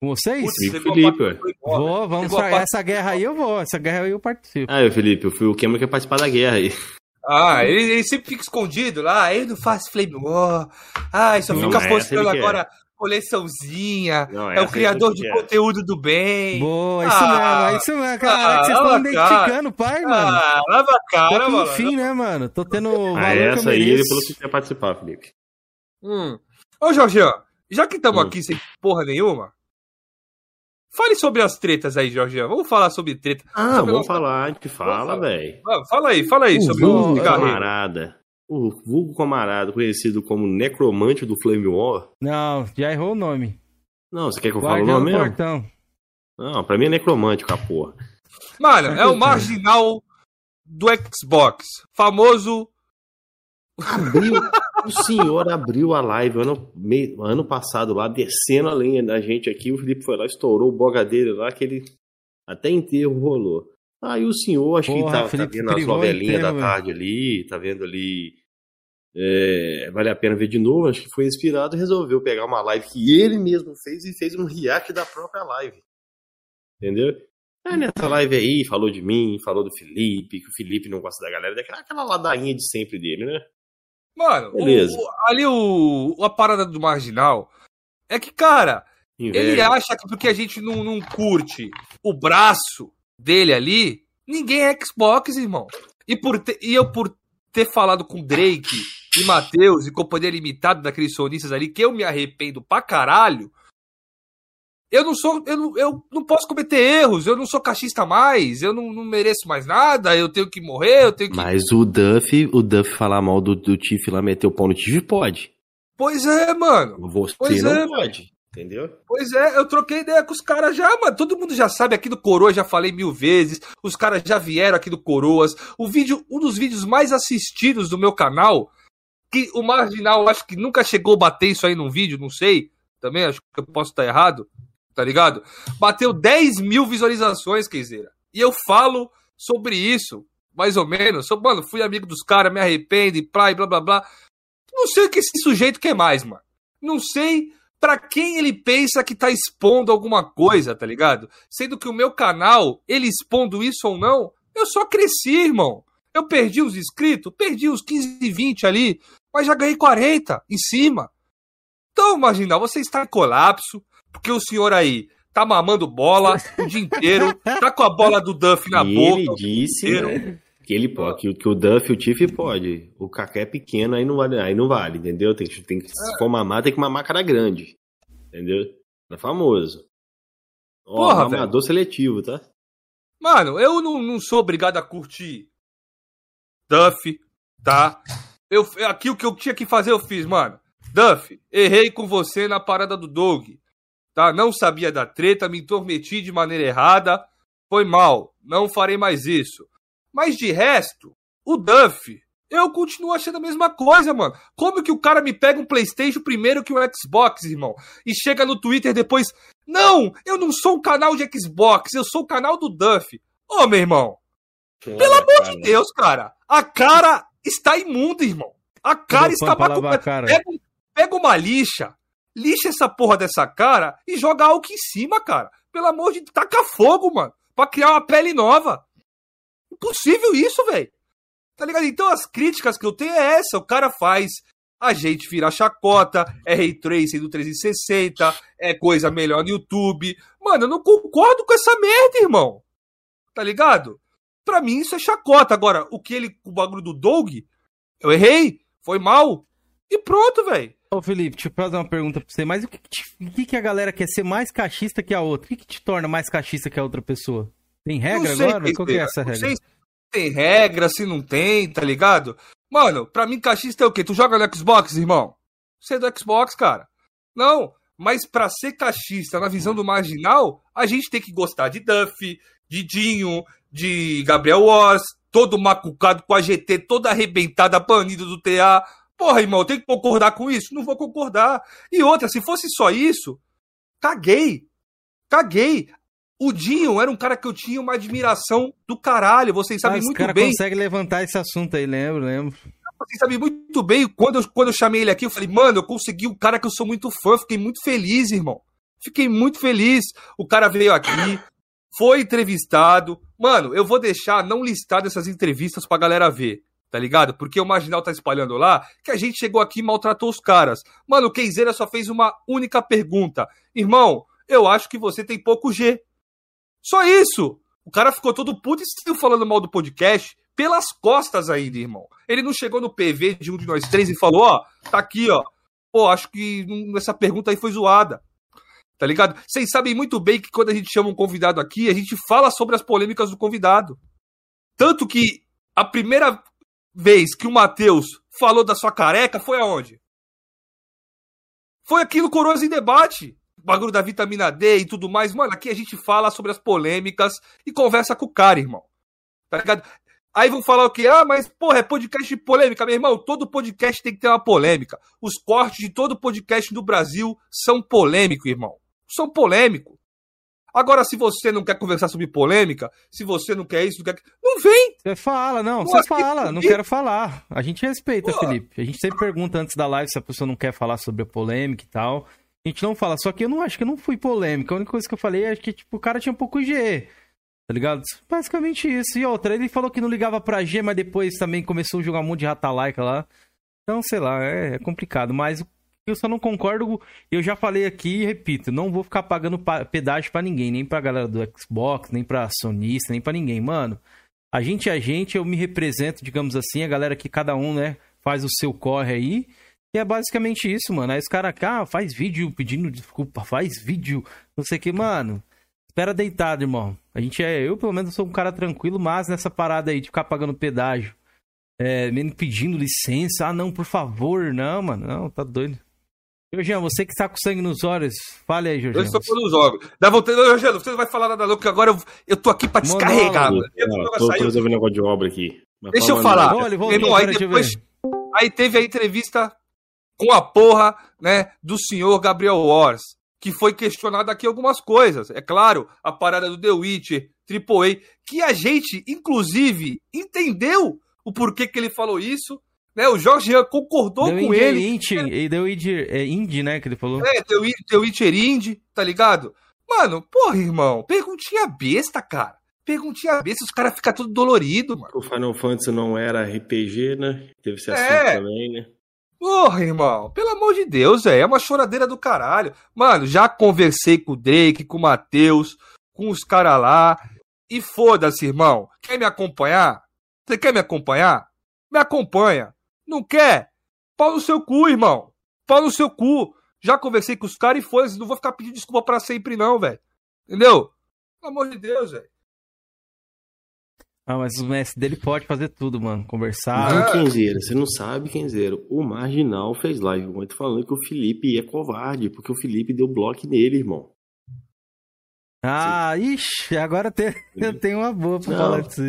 Com vocês? Putz, Felipe, ué. Vou, vamos pra... Essa guerra aí eu vou, essa guerra aí eu participo. Ah, eu, Felipe, eu fui o Cameron que ia participar da guerra aí. Ah, ele, ele, sempre fica escondido lá, ele não faz flame war. Ah, só fica não, postando agora quer. coleçãozinha. Não, é o criador de quer. conteúdo do bem. Boa, isso ah, mesmo, é isso mesmo. Caraca, ah, vocês estão identificando o pai, ah, mano. Ah, lava a cara, Tô mano. Enfim, né, mano? Tô tendo ah, essa aí ele falou que quer participar, Felipe. Hum. Ô, Jorge, já que estamos hum. aqui sem porra nenhuma, Fale sobre as tretas aí, Jorge. Vamos falar sobre treta. Ah, sobre vamos falar, a gente fala, velho. Fala aí, fala aí o sobre o camarada. O vulgo camarada, conhecido como necromante do Flame War. Não, já errou o nome. Não, você quer que eu fale o nome mesmo? Portão. Não, pra mim é necromante, capô. Mano, é o marginal do Xbox. Famoso. Abriu, o senhor abriu a live ano, ano passado lá, descendo a linha da gente aqui. O Felipe foi lá, estourou o boga dele lá, que ele até enterro rolou. Aí o senhor, acho Porra, que tá, tá vendo as novelinhas da tarde ali, tá vendo ali. É, vale a pena ver de novo. Acho que foi inspirado e resolveu pegar uma live que ele mesmo fez e fez um react da própria live. Entendeu? Aí nessa live aí, falou de mim, falou do Felipe, que o Felipe não gosta da galera, daquela aquela ladainha de sempre dele, né? Mano, Beleza. O, ali o, a parada do marginal é que, cara, Inveja. ele acha que porque a gente não, não curte o braço dele ali, ninguém é Xbox, irmão. E, por te, e eu, por ter falado com Drake e Matheus e companhia limitada daqueles sonistas ali, que eu me arrependo pra caralho, eu não sou. Eu não, eu não posso cometer erros, eu não sou cachista mais, eu não, não mereço mais nada, eu tenho que morrer, eu tenho que. Mas o Duff, o Duff falar mal do, do Tiff lá, meter o pau no Tiff, pode. Pois é, mano. Você pois não é, pode. Entendeu? Pois é, eu troquei ideia com os caras já, mano. Todo mundo já sabe aqui do Coroa, já falei mil vezes. Os caras já vieram aqui do Coroas. O vídeo, um dos vídeos mais assistidos do meu canal, que o Marginal acho que nunca chegou a bater isso aí num vídeo, não sei. Também acho que eu posso estar errado tá ligado? Bateu 10 mil visualizações, Keizeira. E eu falo sobre isso, mais ou menos. Sou, mano, fui amigo dos caras, me arrependo, e blá, blá, blá, blá. Não sei o que esse sujeito quer mais, mano. Não sei para quem ele pensa que tá expondo alguma coisa, tá ligado? Sendo que o meu canal, ele expondo isso ou não, eu só cresci, irmão. Eu perdi os inscritos, perdi os 15, 20 ali, mas já ganhei 40 em cima. Então, imagina, você está em colapso, porque o senhor aí tá mamando bola o dia inteiro, tá com a bola do Duff na e boca. Ele disse né, que ele pode, que, que, o Duff e o Tiff pode. O Kaká é pequeno, aí não vale, aí não vale, entendeu? Tem, tem que, se for mamar, tem que mamar cara grande. Entendeu? É famoso. Ó, Porra, mamador velho. seletivo, tá? Mano, eu não, não sou obrigado a curtir Duff, tá? Eu, aqui o que eu tinha que fazer, eu fiz, mano. Duff, errei com você na parada do Doug. Tá? Não sabia da treta, me intrometi de maneira errada. Foi mal, não farei mais isso. Mas de resto, o Duff, eu continuo achando a mesma coisa, mano. Como que o cara me pega um PlayStation primeiro que o Xbox, irmão? E chega no Twitter depois. Não, eu não sou um canal de Xbox, eu sou o canal do Duff. Ô, meu irmão. Pelo amor cara. de Deus, cara. A cara está imunda, irmão. A cara está batendo. Pega, pega uma lixa, lixa essa porra dessa cara e joga álcool em cima, cara. Pelo amor de Deus, taca fogo, mano. Pra criar uma pele nova. Impossível isso, velho. Tá ligado? Então as críticas que eu tenho é essa. O cara faz a gente virar chacota, é ray tracing do 360, é coisa melhor no YouTube. Mano, eu não concordo com essa merda, irmão. Tá ligado? Pra mim isso é chacota. Agora, o que ele, o bagulho do Doug, eu errei, foi mal. E pronto, velho. Ô, Felipe, deixa eu fazer uma pergunta pra você. Mas o que, que, que a galera quer ser mais cachista que a outra? O que, que te torna mais cachista que a outra pessoa? Tem regra agora? Qual que é essa regra? Não sei se tem regra, se não tem, tá ligado? Mano, pra mim cachista é o quê? Tu joga no Xbox, irmão? Você é do Xbox, cara. Não, mas pra ser cachista na visão do marginal, a gente tem que gostar de Duff, de Dinho, de Gabriel Wars, todo macucado com a GT toda arrebentada, banido do TA. Porra, irmão, tenho que concordar com isso? Não vou concordar. E outra, se fosse só isso, caguei. Caguei. O Dinho era um cara que eu tinha uma admiração do caralho. Vocês sabem muito cara bem. consegue levantar esse assunto aí, lembro, lembro. Vocês sabem muito bem. Quando eu, quando eu chamei ele aqui, eu falei, mano, eu consegui um cara que eu sou muito fã. Fiquei muito feliz, irmão. Fiquei muito feliz. O cara veio aqui, foi entrevistado. Mano, eu vou deixar não listado essas entrevistas pra galera ver tá ligado? Porque o Marginal tá espalhando lá que a gente chegou aqui e maltratou os caras. Mano, o Keizeira só fez uma única pergunta. Irmão, eu acho que você tem pouco G. Só isso. O cara ficou todo puto e saiu falando mal do podcast pelas costas ainda, irmão. Ele não chegou no PV de um de nós três e falou, ó, tá aqui, ó. Pô, acho que essa pergunta aí foi zoada. Tá ligado? Vocês sabem muito bem que quando a gente chama um convidado aqui, a gente fala sobre as polêmicas do convidado. Tanto que a primeira vez que o Matheus falou da sua careca foi aonde? Foi aqui no Coroas em Debate. O bagulho da vitamina D e tudo mais. Mano, aqui a gente fala sobre as polêmicas e conversa com o cara, irmão. Tá ligado? Aí vão falar o quê? Ah, mas, porra, é podcast de polêmica. Meu irmão, todo podcast tem que ter uma polêmica. Os cortes de todo podcast do Brasil são polêmicos, irmão. São polêmicos. Agora, se você não quer conversar sobre polêmica, se você não quer isso, não quer. Não vem! Você fala, não, você fala, não quero falar. A gente respeita, Pô. Felipe. A gente sempre pergunta antes da live se a pessoa não quer falar sobre a polêmica e tal. A gente não fala, só que eu não acho que eu não fui polêmica. A única coisa que eu falei é que, tipo, o cara tinha um pouco de G. Tá ligado? Basicamente isso. E outra, ele falou que não ligava pra G, mas depois também começou a jogar um monte de rata-laica lá. Então, sei lá, é, é complicado. Mas eu só não concordo. Eu já falei aqui e repito, não vou ficar pagando pedágio para ninguém, nem pra galera do Xbox, nem pra sonista, nem para ninguém, mano. A gente é a gente, eu me represento, digamos assim, a galera que cada um, né, faz o seu corre aí. E é basicamente isso, mano. Aí os caras, ah, faz vídeo pedindo desculpa, faz vídeo, não sei o que, mano. Espera deitado, irmão. A gente é, eu pelo menos sou um cara tranquilo, mas nessa parada aí de ficar pagando pedágio, é, pedindo licença, ah, não, por favor, não, mano, não, tá doido. Jorginho, você que está com sangue nos olhos, fale aí, Jorginho. Eu estou com os olhos. Dá vontade, Jorginho, você não vai falar nada louco, agora eu, eu tô aqui para descarregar, mano. Tô, tô resolvendo negócio de obra aqui. Deixa eu falar. Irmão, aí depois, aí teve a entrevista com a porra, né, do senhor Gabriel Wars, que foi questionado aqui algumas coisas. É claro, a parada do The Witcher AAA, que a gente, inclusive, entendeu o porquê que ele falou isso. Né? O Jorge concordou deu com ele. Indy, ele deu Indy, é Indy, né? Que ele falou. É, deu, deu Indy, tá ligado? Mano, porra, irmão, perguntinha besta, cara. Perguntinha besta, os caras ficam tudo dolorido, mano. O Final Fantasy não era RPG, né? Teve esse assunto é. também, né? Porra, irmão, pelo amor de Deus, é, é uma choradeira do caralho. Mano, já conversei com o Drake, com o Matheus, com os caras lá. E foda-se, irmão. Quer me acompanhar? Você quer me acompanhar? Me acompanha. Não quer? Pau no seu cu, irmão. Pau no seu cu. Já conversei com os caras e foi. Não vou ficar pedindo desculpa para sempre, não, velho. Entendeu? Pelo amor de Deus, velho. Ah, mas o mestre dele pode fazer tudo, mano. Conversar. Não, Kenzeira, você não sabe, Kenzeira. O Marginal fez live muito falando que o Felipe é covarde, porque o Felipe deu bloco nele, irmão. Ah, Sim. ixi, agora tem, eu tenho uma boa pra não, falar disso.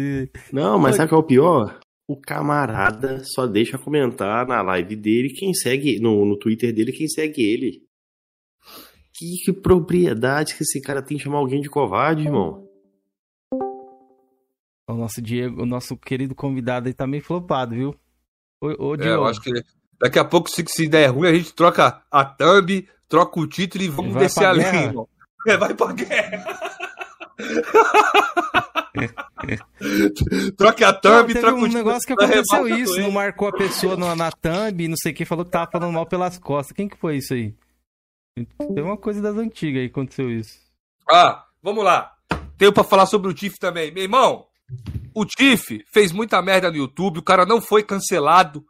Não, mas sabe que é o pior? O camarada só deixa comentar na live dele quem segue, no, no Twitter dele, quem segue ele. Que, que propriedade que esse cara tem de chamar alguém de covarde, irmão? O nosso Diego, o nosso querido convidado aí tá meio flopado, viu? Ô, ô, é, eu acho que daqui a pouco, se, se der ruim, a gente troca a thumb, troca o título e vamos descer a linha, É, vai pra guerra. troca a thumb, não, troca um negócio que aconteceu isso, não marcou a pessoa na, na thumb, não sei o que, falou que tava falando mal pelas costas. Quem que foi isso aí? Tem uma coisa das antigas aí que aconteceu isso. Ah, vamos lá. Tenho pra falar sobre o Tiff também. Meu irmão, o Tiff fez muita merda no YouTube, o cara não foi cancelado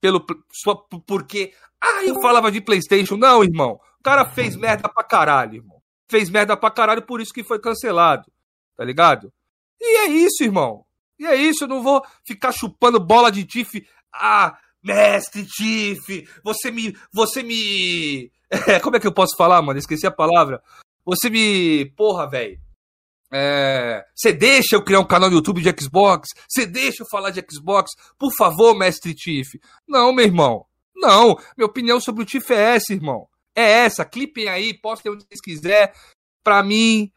pelo só porque ah, eu falava de PlayStation. Não, irmão. O cara fez merda pra caralho, irmão. Fez merda pra caralho, por isso que foi cancelado. Tá ligado? E é isso, irmão. E é isso, eu não vou ficar chupando bola de Tiff. Ah, mestre Tiff, você me você me é, como é que eu posso falar, mano? Esqueci a palavra. Você me, porra, velho. Você é, deixa eu criar um canal no YouTube de Xbox? Você deixa eu falar de Xbox? Por favor, mestre Tiff. Não, meu irmão. Não. Minha opinião sobre o Tiff é essa, irmão. É essa. Clipem aí, postem onde vocês quiser. Pra mim,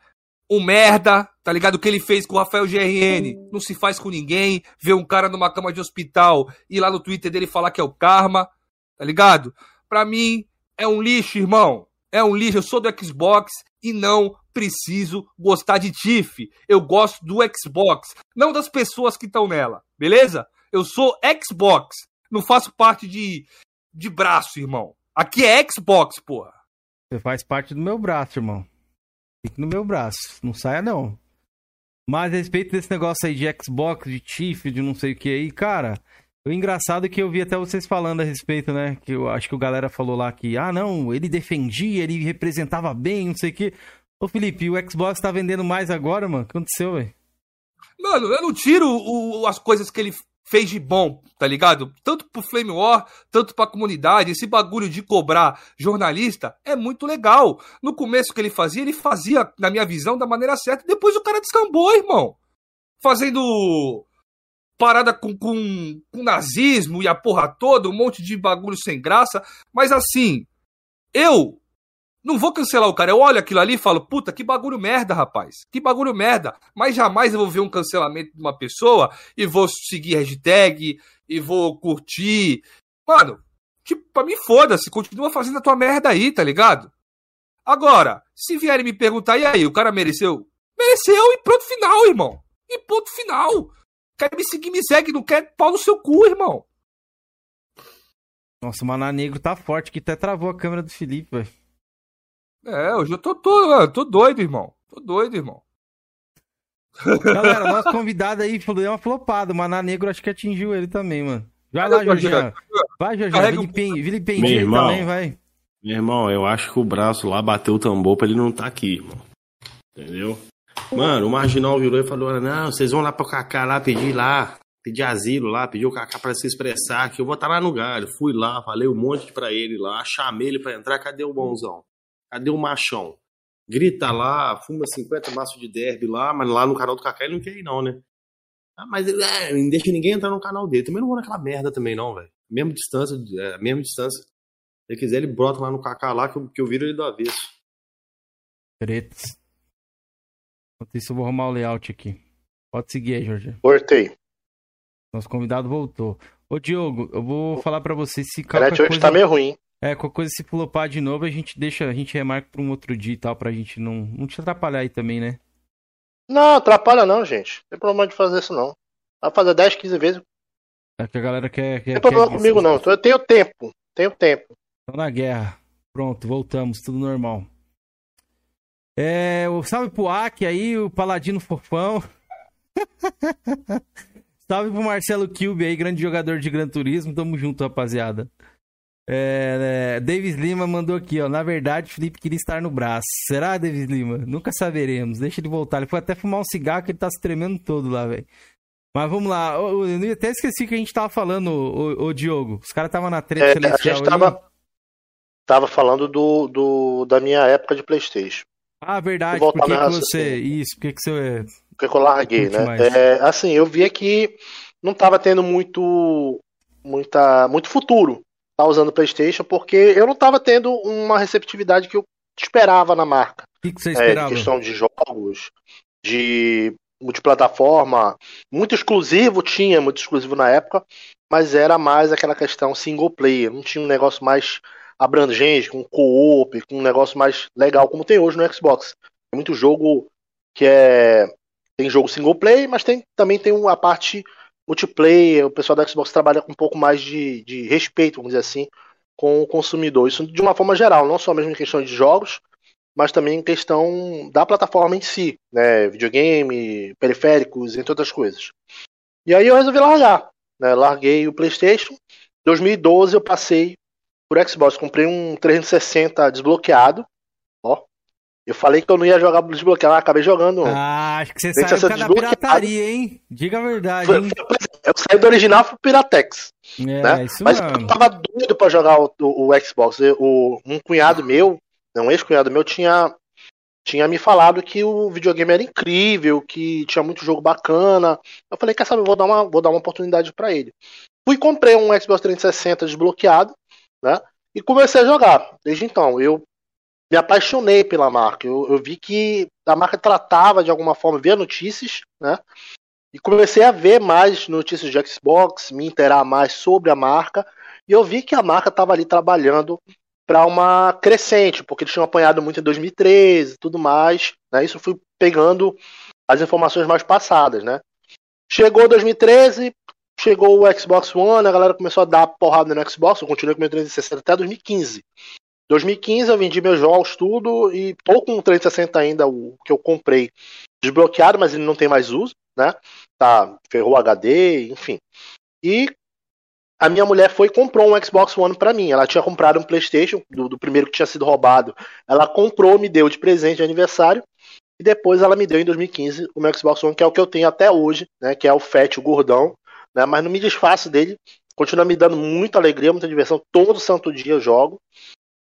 um merda, tá ligado? O que ele fez com o Rafael GRN não se faz com ninguém. Ver um cara numa cama de hospital e lá no Twitter dele falar que é o karma, tá ligado? Pra mim, é um lixo, irmão. É um lixo. Eu sou do Xbox e não preciso gostar de Tiff. Eu gosto do Xbox, não das pessoas que estão nela, beleza? Eu sou Xbox, não faço parte de, de braço, irmão. Aqui é Xbox, porra. Você faz parte do meu braço, irmão. Fique no meu braço, não saia não. Mas a respeito desse negócio aí de Xbox, de Tiff, de não sei o que aí, cara, o engraçado é que eu vi até vocês falando a respeito, né? Que eu acho que o galera falou lá que, ah, não, ele defendia, ele representava bem, não sei o que. Ô, Felipe, o Xbox tá vendendo mais agora, mano? O que aconteceu, velho? Mano, eu não tiro o, as coisas que ele fez de bom, tá ligado? Tanto pro Flame War, tanto pra comunidade. Esse bagulho de cobrar jornalista é muito legal. No começo que ele fazia, ele fazia, na minha visão, da maneira certa. Depois o cara descambou, irmão. Fazendo parada com, com, com nazismo e a porra toda, um monte de bagulho sem graça. Mas assim, eu não vou cancelar o cara. Eu olho aquilo ali e falo, puta, que bagulho merda, rapaz. Que bagulho merda. Mas jamais eu vou ver um cancelamento de uma pessoa e vou seguir hashtag e vou curtir. Mano, tipo, pra mim foda-se. Continua fazendo a tua merda aí, tá ligado? Agora, se vierem me perguntar, e aí, o cara mereceu? Mereceu e pronto final, irmão. E ponto final. Quer me seguir, me segue. Não quer pau no seu cu, irmão. Nossa, o Maná Negro tá forte que até travou a câmera do Felipe, velho. É, hoje eu tô, tô, tô doido, irmão. Tô doido, irmão. Galera, nosso convidado aí deu uma flopada. O Maná Negro acho que atingiu ele também, mano. Vai lá, Jorginho. Vai, Jorginho. Vilipendia também, vai. Meu irmão, eu acho que o braço lá bateu o tambor pra ele não tá aqui, irmão. Entendeu? Mano, o Marginal virou e falou: Não, vocês vão lá pro Kaká lá pedir lá, pedir asilo lá, pedir o Kaká pra se expressar, que eu vou estar tá lá no galho. Fui lá, falei um monte pra ele lá, chamei ele pra entrar, cadê o bonzão? Cadê o machão? Grita lá, fuma 50 maços de derby lá, mas lá no canal do Kaká ele não quer ir, não, né? Ah, mas é, não deixa ninguém entrar no canal dele. Também não vou naquela merda também, não, velho. Mesmo distância, é, mesmo distância. Se ele quiser, ele brota lá no Kaká lá que eu, que eu viro ele do avesso. Pretos. Enquanto isso, eu vou arrumar o layout aqui. Pode seguir aí, Jorge. Cortei. Nosso convidado voltou. Ô, Diogo, eu vou falar para você se qualquer hoje coisa... tá meio ruim. É, qualquer coisa se flopar de novo, a gente deixa, a gente remarca pra um outro dia e tal, pra gente não, não te atrapalhar aí também, né? Não, atrapalha não, gente. Não tem problema de fazer isso não. Vai fazer 10, 15 vezes. É que a galera quer. quer não tem problema quer comigo não. Eu tenho tempo. Tenho tempo. Tô na guerra. Pronto, voltamos, tudo normal. É, o salve pro Aki aí, o Paladino Fofão. salve pro Marcelo Kilby aí, grande jogador de Gran Turismo. Tamo junto, rapaziada. É, é, Davis Lima mandou aqui, ó. Na verdade, Felipe queria estar no braço. Será, Davis Lima? Nunca saberemos. Deixa ele voltar. Ele foi até fumar um cigarro que ele tá se tremendo todo lá, velho. Mas vamos lá. Eu até esqueci que a gente tava falando, o, Diogo. Os caras estavam na treta é, celestial. A gente tava, tava falando do, do, da minha época de Playstation. Ah, verdade. Por que, que você. Isso, por que, que você. Por que eu larguei, né? É, assim, eu via que não tava tendo muito. Muita, muito futuro tá usando o PlayStation, porque eu não tava tendo uma receptividade que eu esperava na marca. O que, que você esperava? É, questão de jogos, de multiplataforma, muito exclusivo, tinha muito exclusivo na época, mas era mais aquela questão single player, não tinha um negócio mais abrangente, com co-op, com um negócio mais legal como tem hoje no Xbox. Tem muito jogo que é tem jogo single player, mas tem também tem uma parte multiplayer, o pessoal da Xbox trabalha com um pouco mais de, de respeito, vamos dizer assim, com o consumidor. Isso de uma forma geral, não só mesmo em questão de jogos, mas também em questão da plataforma em si, né? Videogame, periféricos, entre outras coisas. E aí eu resolvi largar, né? Larguei o PlayStation. 2012 eu passei por Xbox, comprei um 360 desbloqueado, ó. Eu falei que eu não ia jogar desbloqueado, acabei jogando. Ah, acho que você saiu da pirataria, hein? Diga a verdade, hein? Eu saí do original pro Piratex. É, né? isso Mas mesmo. eu tava doido pra jogar o, o, o Xbox. o, um cunhado meu, um ex-cunhado meu, tinha, tinha me falado que o videogame era incrível, que tinha muito jogo bacana. Eu falei, quer saber, vou dar uma, vou dar uma oportunidade para ele. Fui comprei um Xbox 360 desbloqueado, né? E comecei a jogar. Desde então, eu me apaixonei pela marca. Eu, eu vi que a marca tratava de alguma forma, via notícias, né? E comecei a ver mais notícias de Xbox, me interar mais sobre a marca. E eu vi que a marca estava ali trabalhando para uma crescente, porque eles tinham apanhado muito em 2013 e tudo mais. Né? Isso fui pegando as informações mais passadas, né? Chegou 2013, chegou o Xbox One, a galera começou a dar porrada no Xbox, eu continuei com meu 360 até 2015. 2015 eu vendi meus jogos tudo e tô com o 360 ainda, o que eu comprei desbloqueado, mas ele não tem mais uso, né? Tá, ferrou HD, enfim. E a minha mulher foi e comprou um Xbox One para mim. Ela tinha comprado um PlayStation, do, do, primeiro que tinha sido roubado. Ela comprou, me deu de presente de aniversário. E depois ela me deu em 2015 o meu Xbox One, que é o que eu tenho até hoje, né? Que é o Fat, o gordão. Né, mas não me desfaço dele. Continua me dando muita alegria, muita diversão. Todo santo dia eu jogo.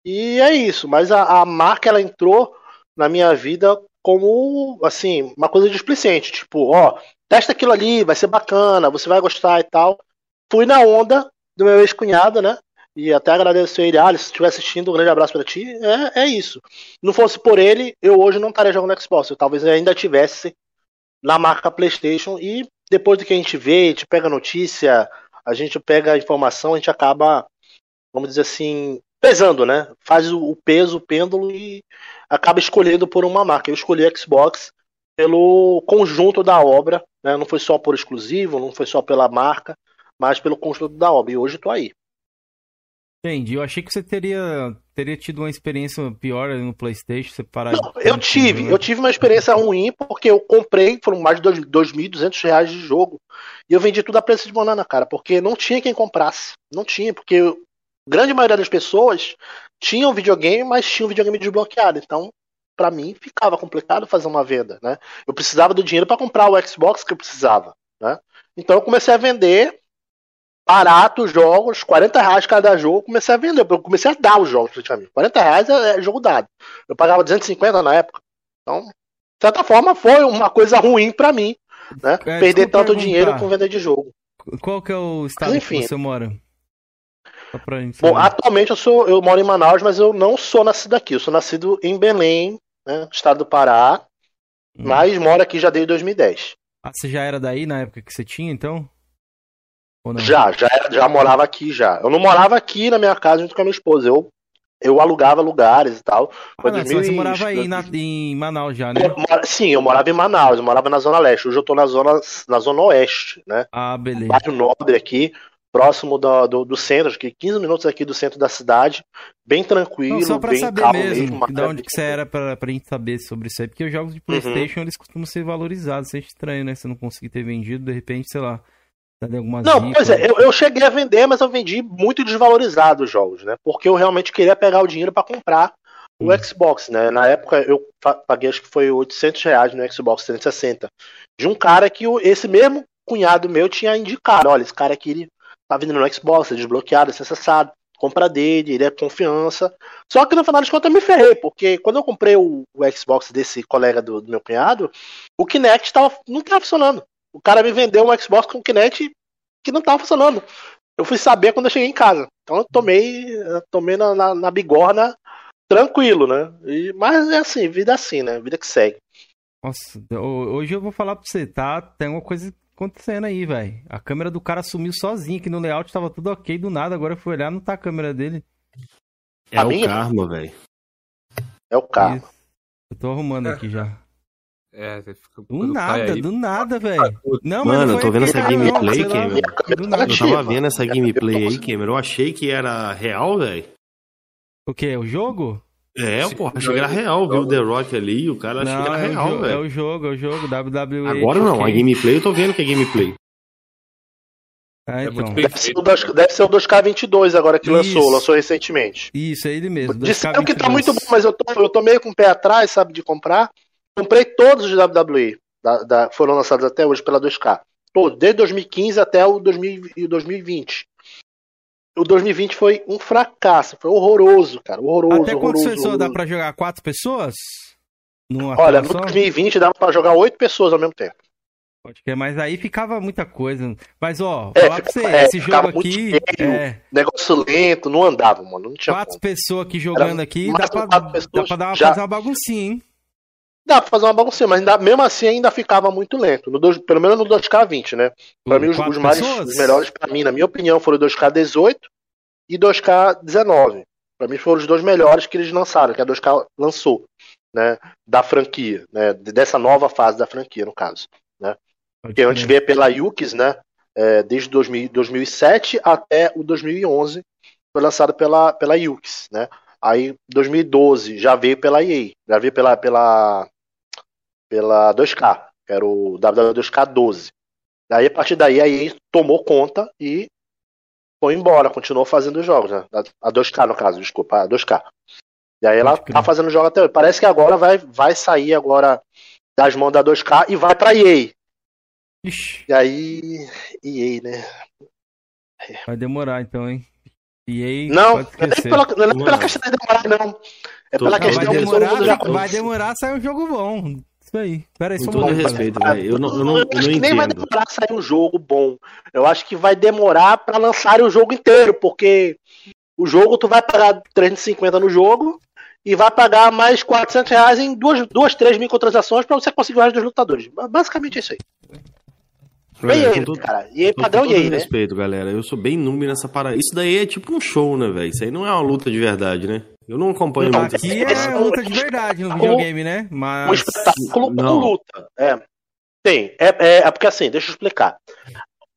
E é isso. Mas a, a marca, ela entrou na minha vida como, assim, uma coisa displicente. Tipo, ó, testa aquilo ali, vai ser bacana, você vai gostar e tal fui na onda do meu ex-cunhado, né? E até agradeço ele, ah, se estiver assistindo, um grande abraço para ti. É, é isso. Não fosse por ele, eu hoje não estaria jogando Xbox. Eu talvez ainda tivesse na marca PlayStation. E depois do que a gente vê, a gente pega notícia, a gente pega informação, a gente acaba, vamos dizer assim, pesando, né? Faz o peso, o pêndulo e acaba escolhendo por uma marca. Eu escolhi Xbox pelo conjunto da obra, né? Não foi só por exclusivo, não foi só pela marca mas pelo conjunto da obra. E hoje estou aí. Entendi. Eu achei que você teria, teria tido uma experiência pior no PlayStation. Você parar Não, eu tive. Né? Eu tive uma experiência ruim porque eu comprei, foram mais de 2.200 reais de jogo. E eu vendi tudo a preço de banana, cara, porque não tinha quem comprasse. Não tinha, porque grande maioria das pessoas tinham videogame, mas tinham videogame desbloqueado. Então, para mim, ficava complicado fazer uma venda, né? Eu precisava do dinheiro para comprar o Xbox que eu precisava, né? Então eu comecei a vender barato os jogos, 40 reais cada jogo, comecei a vender, eu comecei a dar os jogos praticamente. 40 reais é, é jogo dado. Eu pagava 250 na época. Então, de certa forma, foi uma coisa ruim para mim, né? É, Perder tanto perguntar. dinheiro com venda de jogo. Qual que é o estado mas, enfim, que você mora? Bom, atualmente eu sou, eu moro em Manaus, mas eu não sou nascido aqui. Eu sou nascido em Belém, né, estado do Pará. Hum. Mas mora aqui já desde 2010. Ah, você já era daí na época que você tinha, então? Já, já, já morava aqui já. Eu não morava aqui na minha casa junto com a minha esposa. Eu, eu alugava lugares e tal. Foi ah, 2000, você morava aí na, em Manaus já, né? Eu, sim, eu morava em Manaus, eu morava na Zona Leste. Hoje eu tô na Zona, na zona Oeste, né? Ah, beleza. bairro Nobre aqui, próximo do, do, do, centro, acho que 15 minutos aqui do centro da cidade. Bem tranquilo, não, só pra bem saber calmo mesmo. mesmo de onde que você era pra, pra gente saber sobre isso aí. Porque os jogos de uhum. Playstation, uhum. eles costumam ser valorizados. Isso é estranho, né? Você não conseguir ter vendido, de repente, sei lá não, pois é, eu, eu, cheguei a vender, mas eu vendi muito desvalorizado os jogos, né? Porque eu realmente queria pegar o dinheiro para comprar o hum. Xbox, né? Na época eu paguei acho que foi 800 reais no Xbox 360 de um cara que esse mesmo cunhado meu tinha indicado, olha, esse cara aqui ele tá vendendo no Xbox, é desbloqueado, é acessado, compra dele, ele é confiança. Só que no final das contas eu me ferrei, porque quando eu comprei o, o Xbox desse colega do, do, meu cunhado, o Kinect tava, não tava funcionando. O cara me vendeu um Xbox com Kinect que não tava funcionando. Eu fui saber quando eu cheguei em casa. Então eu tomei, eu tomei na, na, na, bigorna tranquilo, né? E, mas é assim, vida é assim, né? Vida que segue. Nossa, hoje eu vou falar pra você, tá? Tem uma coisa acontecendo aí, velho. A câmera do cara sumiu sozinha, que no layout tava tudo ok, do nada, agora eu fui olhar, não tá a câmera dele. É a o minha? karma, velho. É o karma. Isso. Eu tô arrumando aqui já. É, você fica Do nada, aí... do nada, velho. Não, Mano, eu tô vendo essa gameplay, não, Cameron. Eu tava vendo essa gameplay aí, Cameron. Eu achei que era real, velho. O que? O jogo? É, porra, achei que era real, viu o The Rock ali, o cara achou que era é real, velho. É o jogo, é o jogo, WWE. Agora não, a gameplay eu tô vendo que é gameplay. Ah, é então. deve, ser o 2, deve ser o 2K22 agora que Isso. lançou, lançou recentemente. Isso, é ele mesmo. Disseram que tá muito bom, mas eu tô, eu tô meio com o pé atrás, sabe, de comprar. Comprei todos os WWE, da, da, foram lançados até hoje pela 2K. Todos, desde 2015 até o 2000, 2020. O 2020 foi um fracasso, foi horroroso, cara. Horroroso. Até quantas pessoas dá pra jogar? Quatro pessoas? Numa Olha, no 2020 dava pra jogar oito pessoas ao mesmo tempo. Pode que mas aí ficava muita coisa. Mas ó, é, falar pra você, é, esse jogo aqui. Cheio, é... Negócio lento, não andava, mano. Não tinha quatro como. pessoas aqui jogando Era aqui, dá pra, dá pra dar uma, já... fazer uma baguncinha, hein? Dá pra fazer uma bagunça, mas ainda, mesmo assim ainda ficava muito lento. No pelo menos no 2K20, né? Pra mim, os, os mais os melhores, pra mim, na minha opinião, foram o 2K18 e 2K19. Pra mim foram os dois melhores que eles lançaram, que a 2K lançou, né? Da franquia, né? Dessa nova fase da franquia, no caso. Né? Que a gente vê pela Yukis, né? É, desde 2000, 2007 até o 2011 foi lançado pela, pela Yukis, né? Aí 2012 já veio pela EA, já veio pela, pela pela 2K, que era o WW2K12. Daí, a partir daí, a EA tomou conta e foi embora, continuou fazendo jogos, né? A 2K, no caso, desculpa, a 2K. E aí ela tá fazendo jogo até hoje. Parece que agora vai, vai sair agora das mãos da 2K e vai pra EA. Ixi. E aí, EA, né? Vai demorar então, hein? EA. Não, não é nem pela, não é pela questão de demorar, não. É pela questão vai demorar, vai demorar a sair um jogo bom. Isso aí. Pera aí, Com todo respeito, velho. Eu não, eu não, eu não entendo. Nem vai demorar a sair um jogo bom. Eu acho que vai demorar para lançar o jogo inteiro, porque o jogo tu vai pagar 350 no jogo e vai pagar mais 400 reais em duas, duas três microtransações para você conseguir o resto dos lutadores. Basicamente é isso aí. Bem é, ele, cara. E aí, padrão e aí, né? respeito, galera. Eu sou bem número nessa parada. Isso daí é tipo um show, né, velho? Isso aí não é uma luta de verdade, né? Eu não acompanho não, muito. Aqui é luta de verdade no videogame, né? Mas... Um espetáculo não. com luta. É. Tem. É, é, é, porque assim, deixa eu explicar.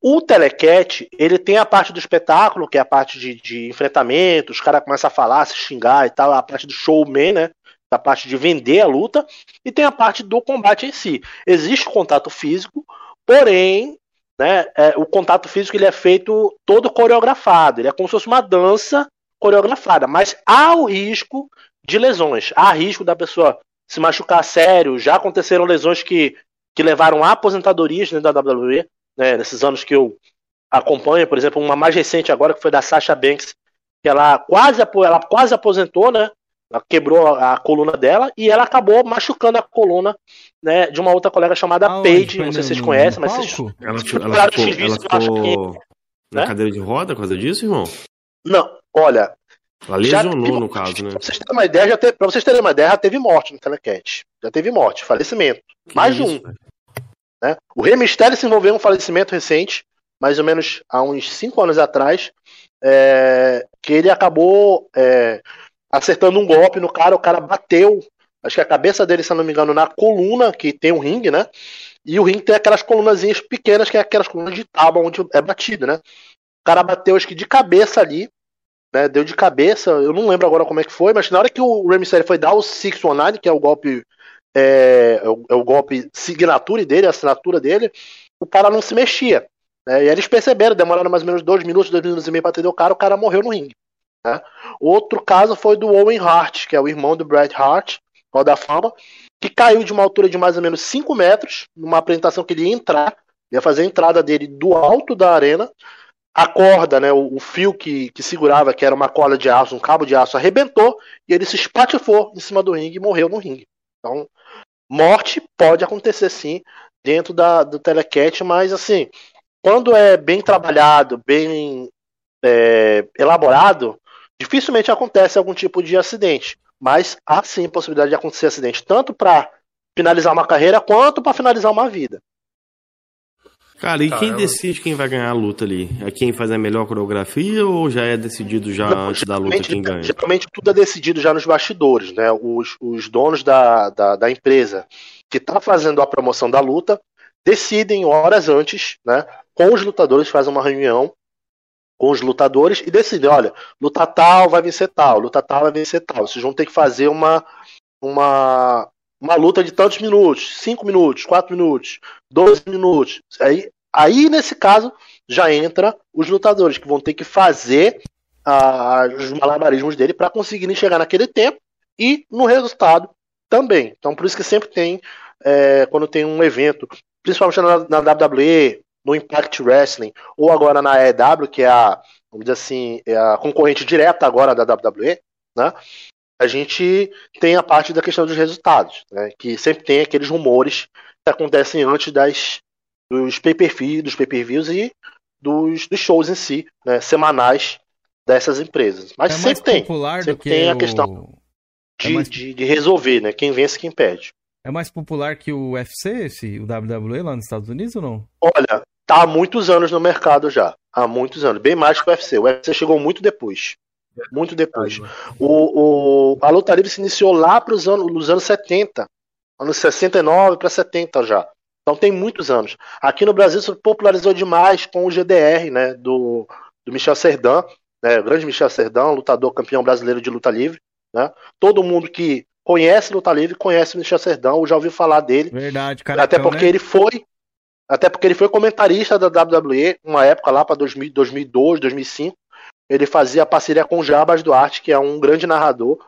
O Telecat, ele tem a parte do espetáculo, que é a parte de, de enfrentamento, os caras começam a falar, se xingar e tal, a parte do showman, né? A parte de vender a luta, e tem a parte do combate em si. Existe o contato físico, porém, né, é, o contato físico ele é feito todo coreografado, ele é como se fosse uma dança coreografada, mas há o risco de lesões, há risco da pessoa se machucar sério. Já aconteceram lesões que, que levaram a aposentadorias dentro da WWE, né, nesses anos que eu acompanho, por exemplo, uma mais recente agora que foi da Sasha Banks, que ela quase, ela quase aposentou, né? Ela quebrou a, a coluna dela e ela acabou machucando a coluna né, de uma outra colega chamada Aonde? Paige. Não sei se vocês conhecem, mas vocês. Ela, ela, ficou, ela ficou, ficou na né? cadeira de roda por causa disso, irmão? Não, olha, Ela lesionou, no caso, né? Pra vocês terem uma ideia, já teve, pra vocês terem uma ideia, já teve morte no Telecat. Já teve morte, falecimento. Que mais de um. Né? O Rei Mistério se envolveu em um falecimento recente, mais ou menos há uns 5 anos atrás, é, que ele acabou é, acertando um golpe no cara, o cara bateu, acho que a cabeça dele, se não me engano, na coluna, que tem um ringue, né? E o ringue tem aquelas colunazinhas pequenas, que é aquelas colunas de tábua onde é batido, né? O cara bateu, acho que de cabeça ali, né? Deu de cabeça, eu não lembro agora como é que foi, mas na hora que o Rey Mysterio foi dar o 619, que é o golpe é, é, o, é o golpe signature dele, a assinatura dele, o cara não se mexia. Né? E eles perceberam, demoraram mais ou menos dois minutos, dois minutos e meio para atender o cara, o cara morreu no ringue. Né? Outro caso foi do Owen Hart, que é o irmão do Bret Hart, Hall da Fama, que caiu de uma altura de mais ou menos 5 metros, numa apresentação que ele ia entrar, ia fazer a entrada dele do alto da arena, a corda, né, o, o, fio que, que segurava, que era uma corda de aço, um cabo de aço, arrebentou e ele se espatifou em cima do ringue e morreu no ringue. Então, morte pode acontecer sim dentro da, do telecat, mas assim, quando é bem trabalhado, bem é, elaborado, dificilmente acontece algum tipo de acidente. Mas há sim possibilidade de acontecer acidente, tanto para finalizar uma carreira quanto para finalizar uma vida. Cara, e quem decide quem vai ganhar a luta ali? É quem faz a melhor coreografia ou já é decidido já Não, antes da luta quem ganha? Geralmente tudo é decidido já nos bastidores, né? Os, os donos da, da, da empresa que está fazendo a promoção da luta decidem horas antes, né? Com os lutadores, fazem uma reunião com os lutadores e decidem, olha, luta tal vai vencer tal, luta tal vai vencer tal. Vocês vão ter que fazer uma, uma, uma luta de tantos minutos, 5 minutos, 4 minutos, 12 minutos. Aí, aí, nesse caso, já entra os lutadores, que vão ter que fazer ah, os malabarismos dele para conseguirem chegar naquele tempo e no resultado também. Então, por isso que sempre tem, é, quando tem um evento, principalmente na, na WWE, no Impact Wrestling, ou agora na EW, que é a, vamos dizer assim, é a concorrente direta agora da WWE, né? A gente tem a parte da questão dos resultados, né? que sempre tem aqueles rumores que acontecem antes das, dos pay-per-views dos pay e dos, dos, shows em si, né? semanais dessas empresas. Mas é sempre tem. Sempre tem a questão é de, é mais... de, de, resolver, né? Quem vence, quem perde. É mais popular que o UFC, esse, o WWE lá nos Estados Unidos ou não? Olha, tá há muitos anos no mercado já. Há muitos anos. Bem mais que o UFC. O UFC chegou muito depois. Muito depois. O, o, a luta livre se iniciou lá para os anos, nos anos 70. Anos 69 para 70 já. Então tem muitos anos. Aqui no Brasil se popularizou demais com o GDR, né? Do, do Michel Serdan, né, o grande Michel Serdan, lutador campeão brasileiro de luta livre. Né? Todo mundo que conhece luta livre conhece o Michel Serdan, ou já ouviu falar dele. Verdade, cara. Até porque né? ele foi. Até porque ele foi comentarista da WWE uma época lá para 2002, 2005 ele fazia parceria com o Jabas Duarte, que é um grande narrador,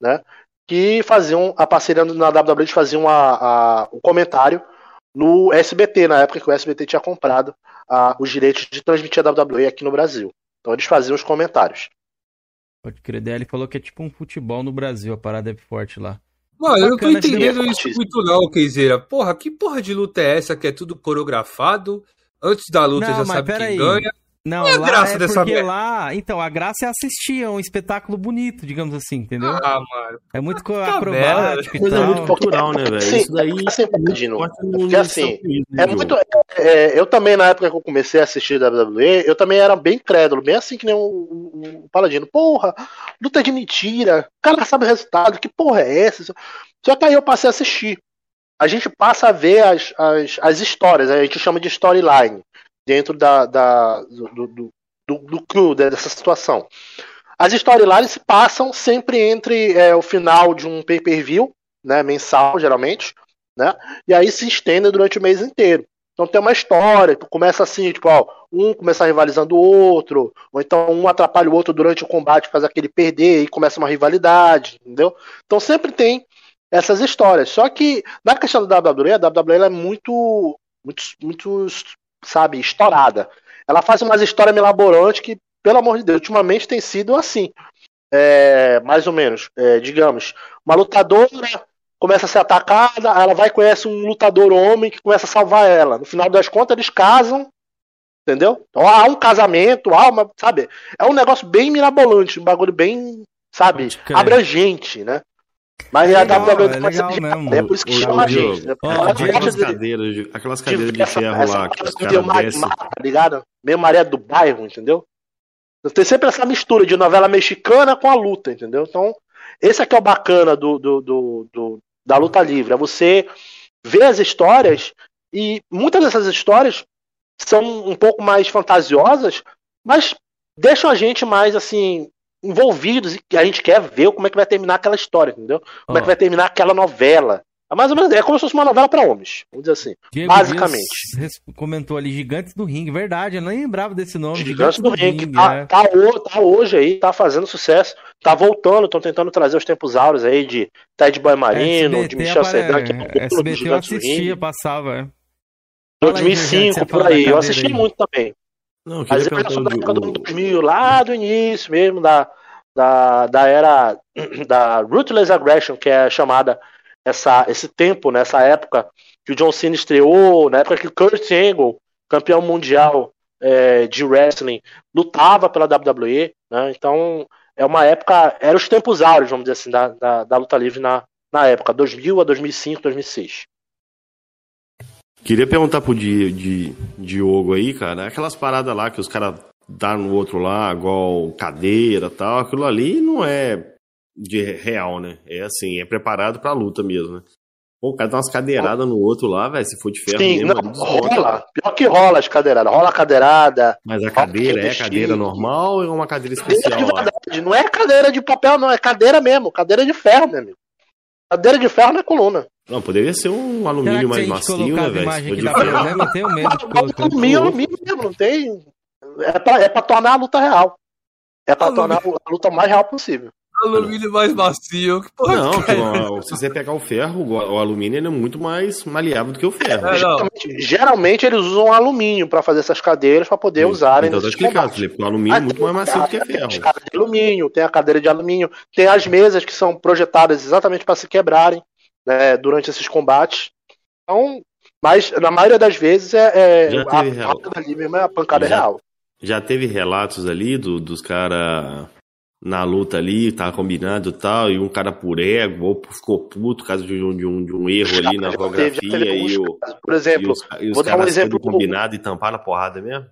né? Que faziam a parceria na WWE, eles faziam a, a, o comentário no SBT, na época que o SBT tinha comprado a, os direitos de transmitir a WWE aqui no Brasil. Então eles faziam os comentários. Pode crer, ele falou que é tipo um futebol no Brasil, a parada é forte lá. Mano, eu não tô entendendo isso muito não, Keizeira. Porra, que porra de luta é essa que é tudo coreografado? Antes da luta não, já sabe quem aí. ganha. Não, é a graça é dessa porque lá, então, a graça é assistir, é um espetáculo bonito, digamos assim, entendeu? Ah, mano. É muito Puta acrobático e Coisa muito cultural, né, velho? Isso daí assim, imagino. Porque assim, é muito é, é, eu também na época que eu comecei a assistir WWE, eu também era bem crédulo, bem assim que nem o, o, o Paladino. Porra, luta de mentira. O cara sabe o resultado, que porra é essa? Só que aí eu passei a assistir. A gente passa a ver as, as, as histórias, a gente chama de storyline dentro da, da do, do, do, do crew dessa situação. As storylines se passam sempre entre é, o final de um pay-per-view, né, mensal geralmente, né, e aí se estende durante o mês inteiro. Então tem uma história, tu começa assim, tipo, ó, um começa rivalizando o outro, ou então um atrapalha o outro durante o combate, faz aquele perder e começa uma rivalidade, entendeu? Então sempre tem essas histórias. Só que na questão da WWE, a WWE é muito, muito, muito sabe, estourada. Ela faz umas histórias elaborantes que, pelo amor de Deus, ultimamente tem sido assim. É, mais ou menos, é, digamos, uma lutadora começa a ser atacada, ela vai e conhece um lutador homem que começa a salvar ela. No final das contas, eles casam, Entendeu? Então, há um casamento, há uma, sabe? É um negócio bem mirabolante, um bagulho bem, sabe, abrangente, né? Mas é a legal, WWE é legal mesmo. é por isso que Ô, chama a gente. Né? ó, Aquelas cadeiras de, aquelas de cadeiras de ferro essa lá, que os caras descem. Tá ligado? Meio Maria do Bairro, entendeu? Tem sempre essa mistura de novela mexicana com a luta, entendeu? Então, esse aqui é o bacana do, do, do, do- da luta livre. É você ver as histórias e muitas dessas histórias são um pouco mais fantasiosas, mas deixam a gente mais assim envolvidos e a gente quer ver como é que vai terminar aquela história, entendeu? Como é Ó. que vai terminar aquela novela. É mais ou menos, é como se fosse uma novela para homens, vamos dizer assim. Diego Basicamente. Dias comentou ali, Gigantes do Ringue, verdade, eu nem lembrava desse nome. Gigantes do Ring, Ringue, tá, é. tá, tá hoje aí, tá fazendo sucesso, tá voltando, estão tentando trazer os tempos áureos aí de Ted Boy Marino, de Michel apare- Sedan, que é um ídolo do SBT eu Gigantes do assistia, Ring, passava. é. Fala aí, 2005, você por aí, eu assisti aí. muito também. Não, Mas eu já da perguntar época do o, 2000, lá do início mesmo, da, da, da era da Ruthless Aggression, que é chamada essa, esse tempo, nessa época que o John Cena estreou, na época que o Kurt Angle, campeão mundial é, de wrestling, lutava pela WWE, né? Então é uma época, eram os tempos áureos, vamos dizer assim, da, da, da luta livre na, na época, 2000 a 2005, 2006. Queria perguntar pro Di, Di, Diogo aí, cara, aquelas paradas lá que os caras dão no outro lá, igual cadeira e tal, aquilo ali não é de real, né? É assim, é preparado pra luta mesmo, né? Pô, o cara dá umas cadeiradas no outro lá, velho, se for de ferro Sim, mesmo, não, rola, pior que rola as cadeiradas, rola a cadeirada, Mas a cadeira é cadeira normal ou é uma cadeira Cadeira de especial verdade, não é cadeira de papel, não, é cadeira mesmo, cadeira de ferro, meu amigo. Cadeira de ferro na coluna. Não, poderia ser um alumínio a mais macio, né, velho? programa, eu tenho medo de colocar. Alumínio, alumínio mesmo, não tem. É pra, é pra tornar a luta real. É pra Alumínio. tornar a luta mais real possível. Alumínio mais macio. Que porra Não, que é? se você pegar o ferro, o alumínio ele é muito mais maleável do que o ferro. É, não. Geralmente, geralmente eles usam alumínio pra fazer essas cadeiras pra poder usarem Então tá explicado. Felipe. O alumínio é muito mais macio do que Tem as ferro. cadeiras de alumínio, tem a cadeira de alumínio, tem as mesas que são projetadas exatamente para se quebrarem né, durante esses combates. Então, mas na maioria das vezes é, é a pancada ali mesmo é a pancada Já. real. Já teve relatos ali do- dos caras na luta ali, tava combinado e tal, e um cara por ego, ou ficou puto por causa de um, de um, de um erro ali na Já teve fotografia e, o. Por exemplo, os, e os vou dar um exemplo- combinado e tampar na porrada mesmo?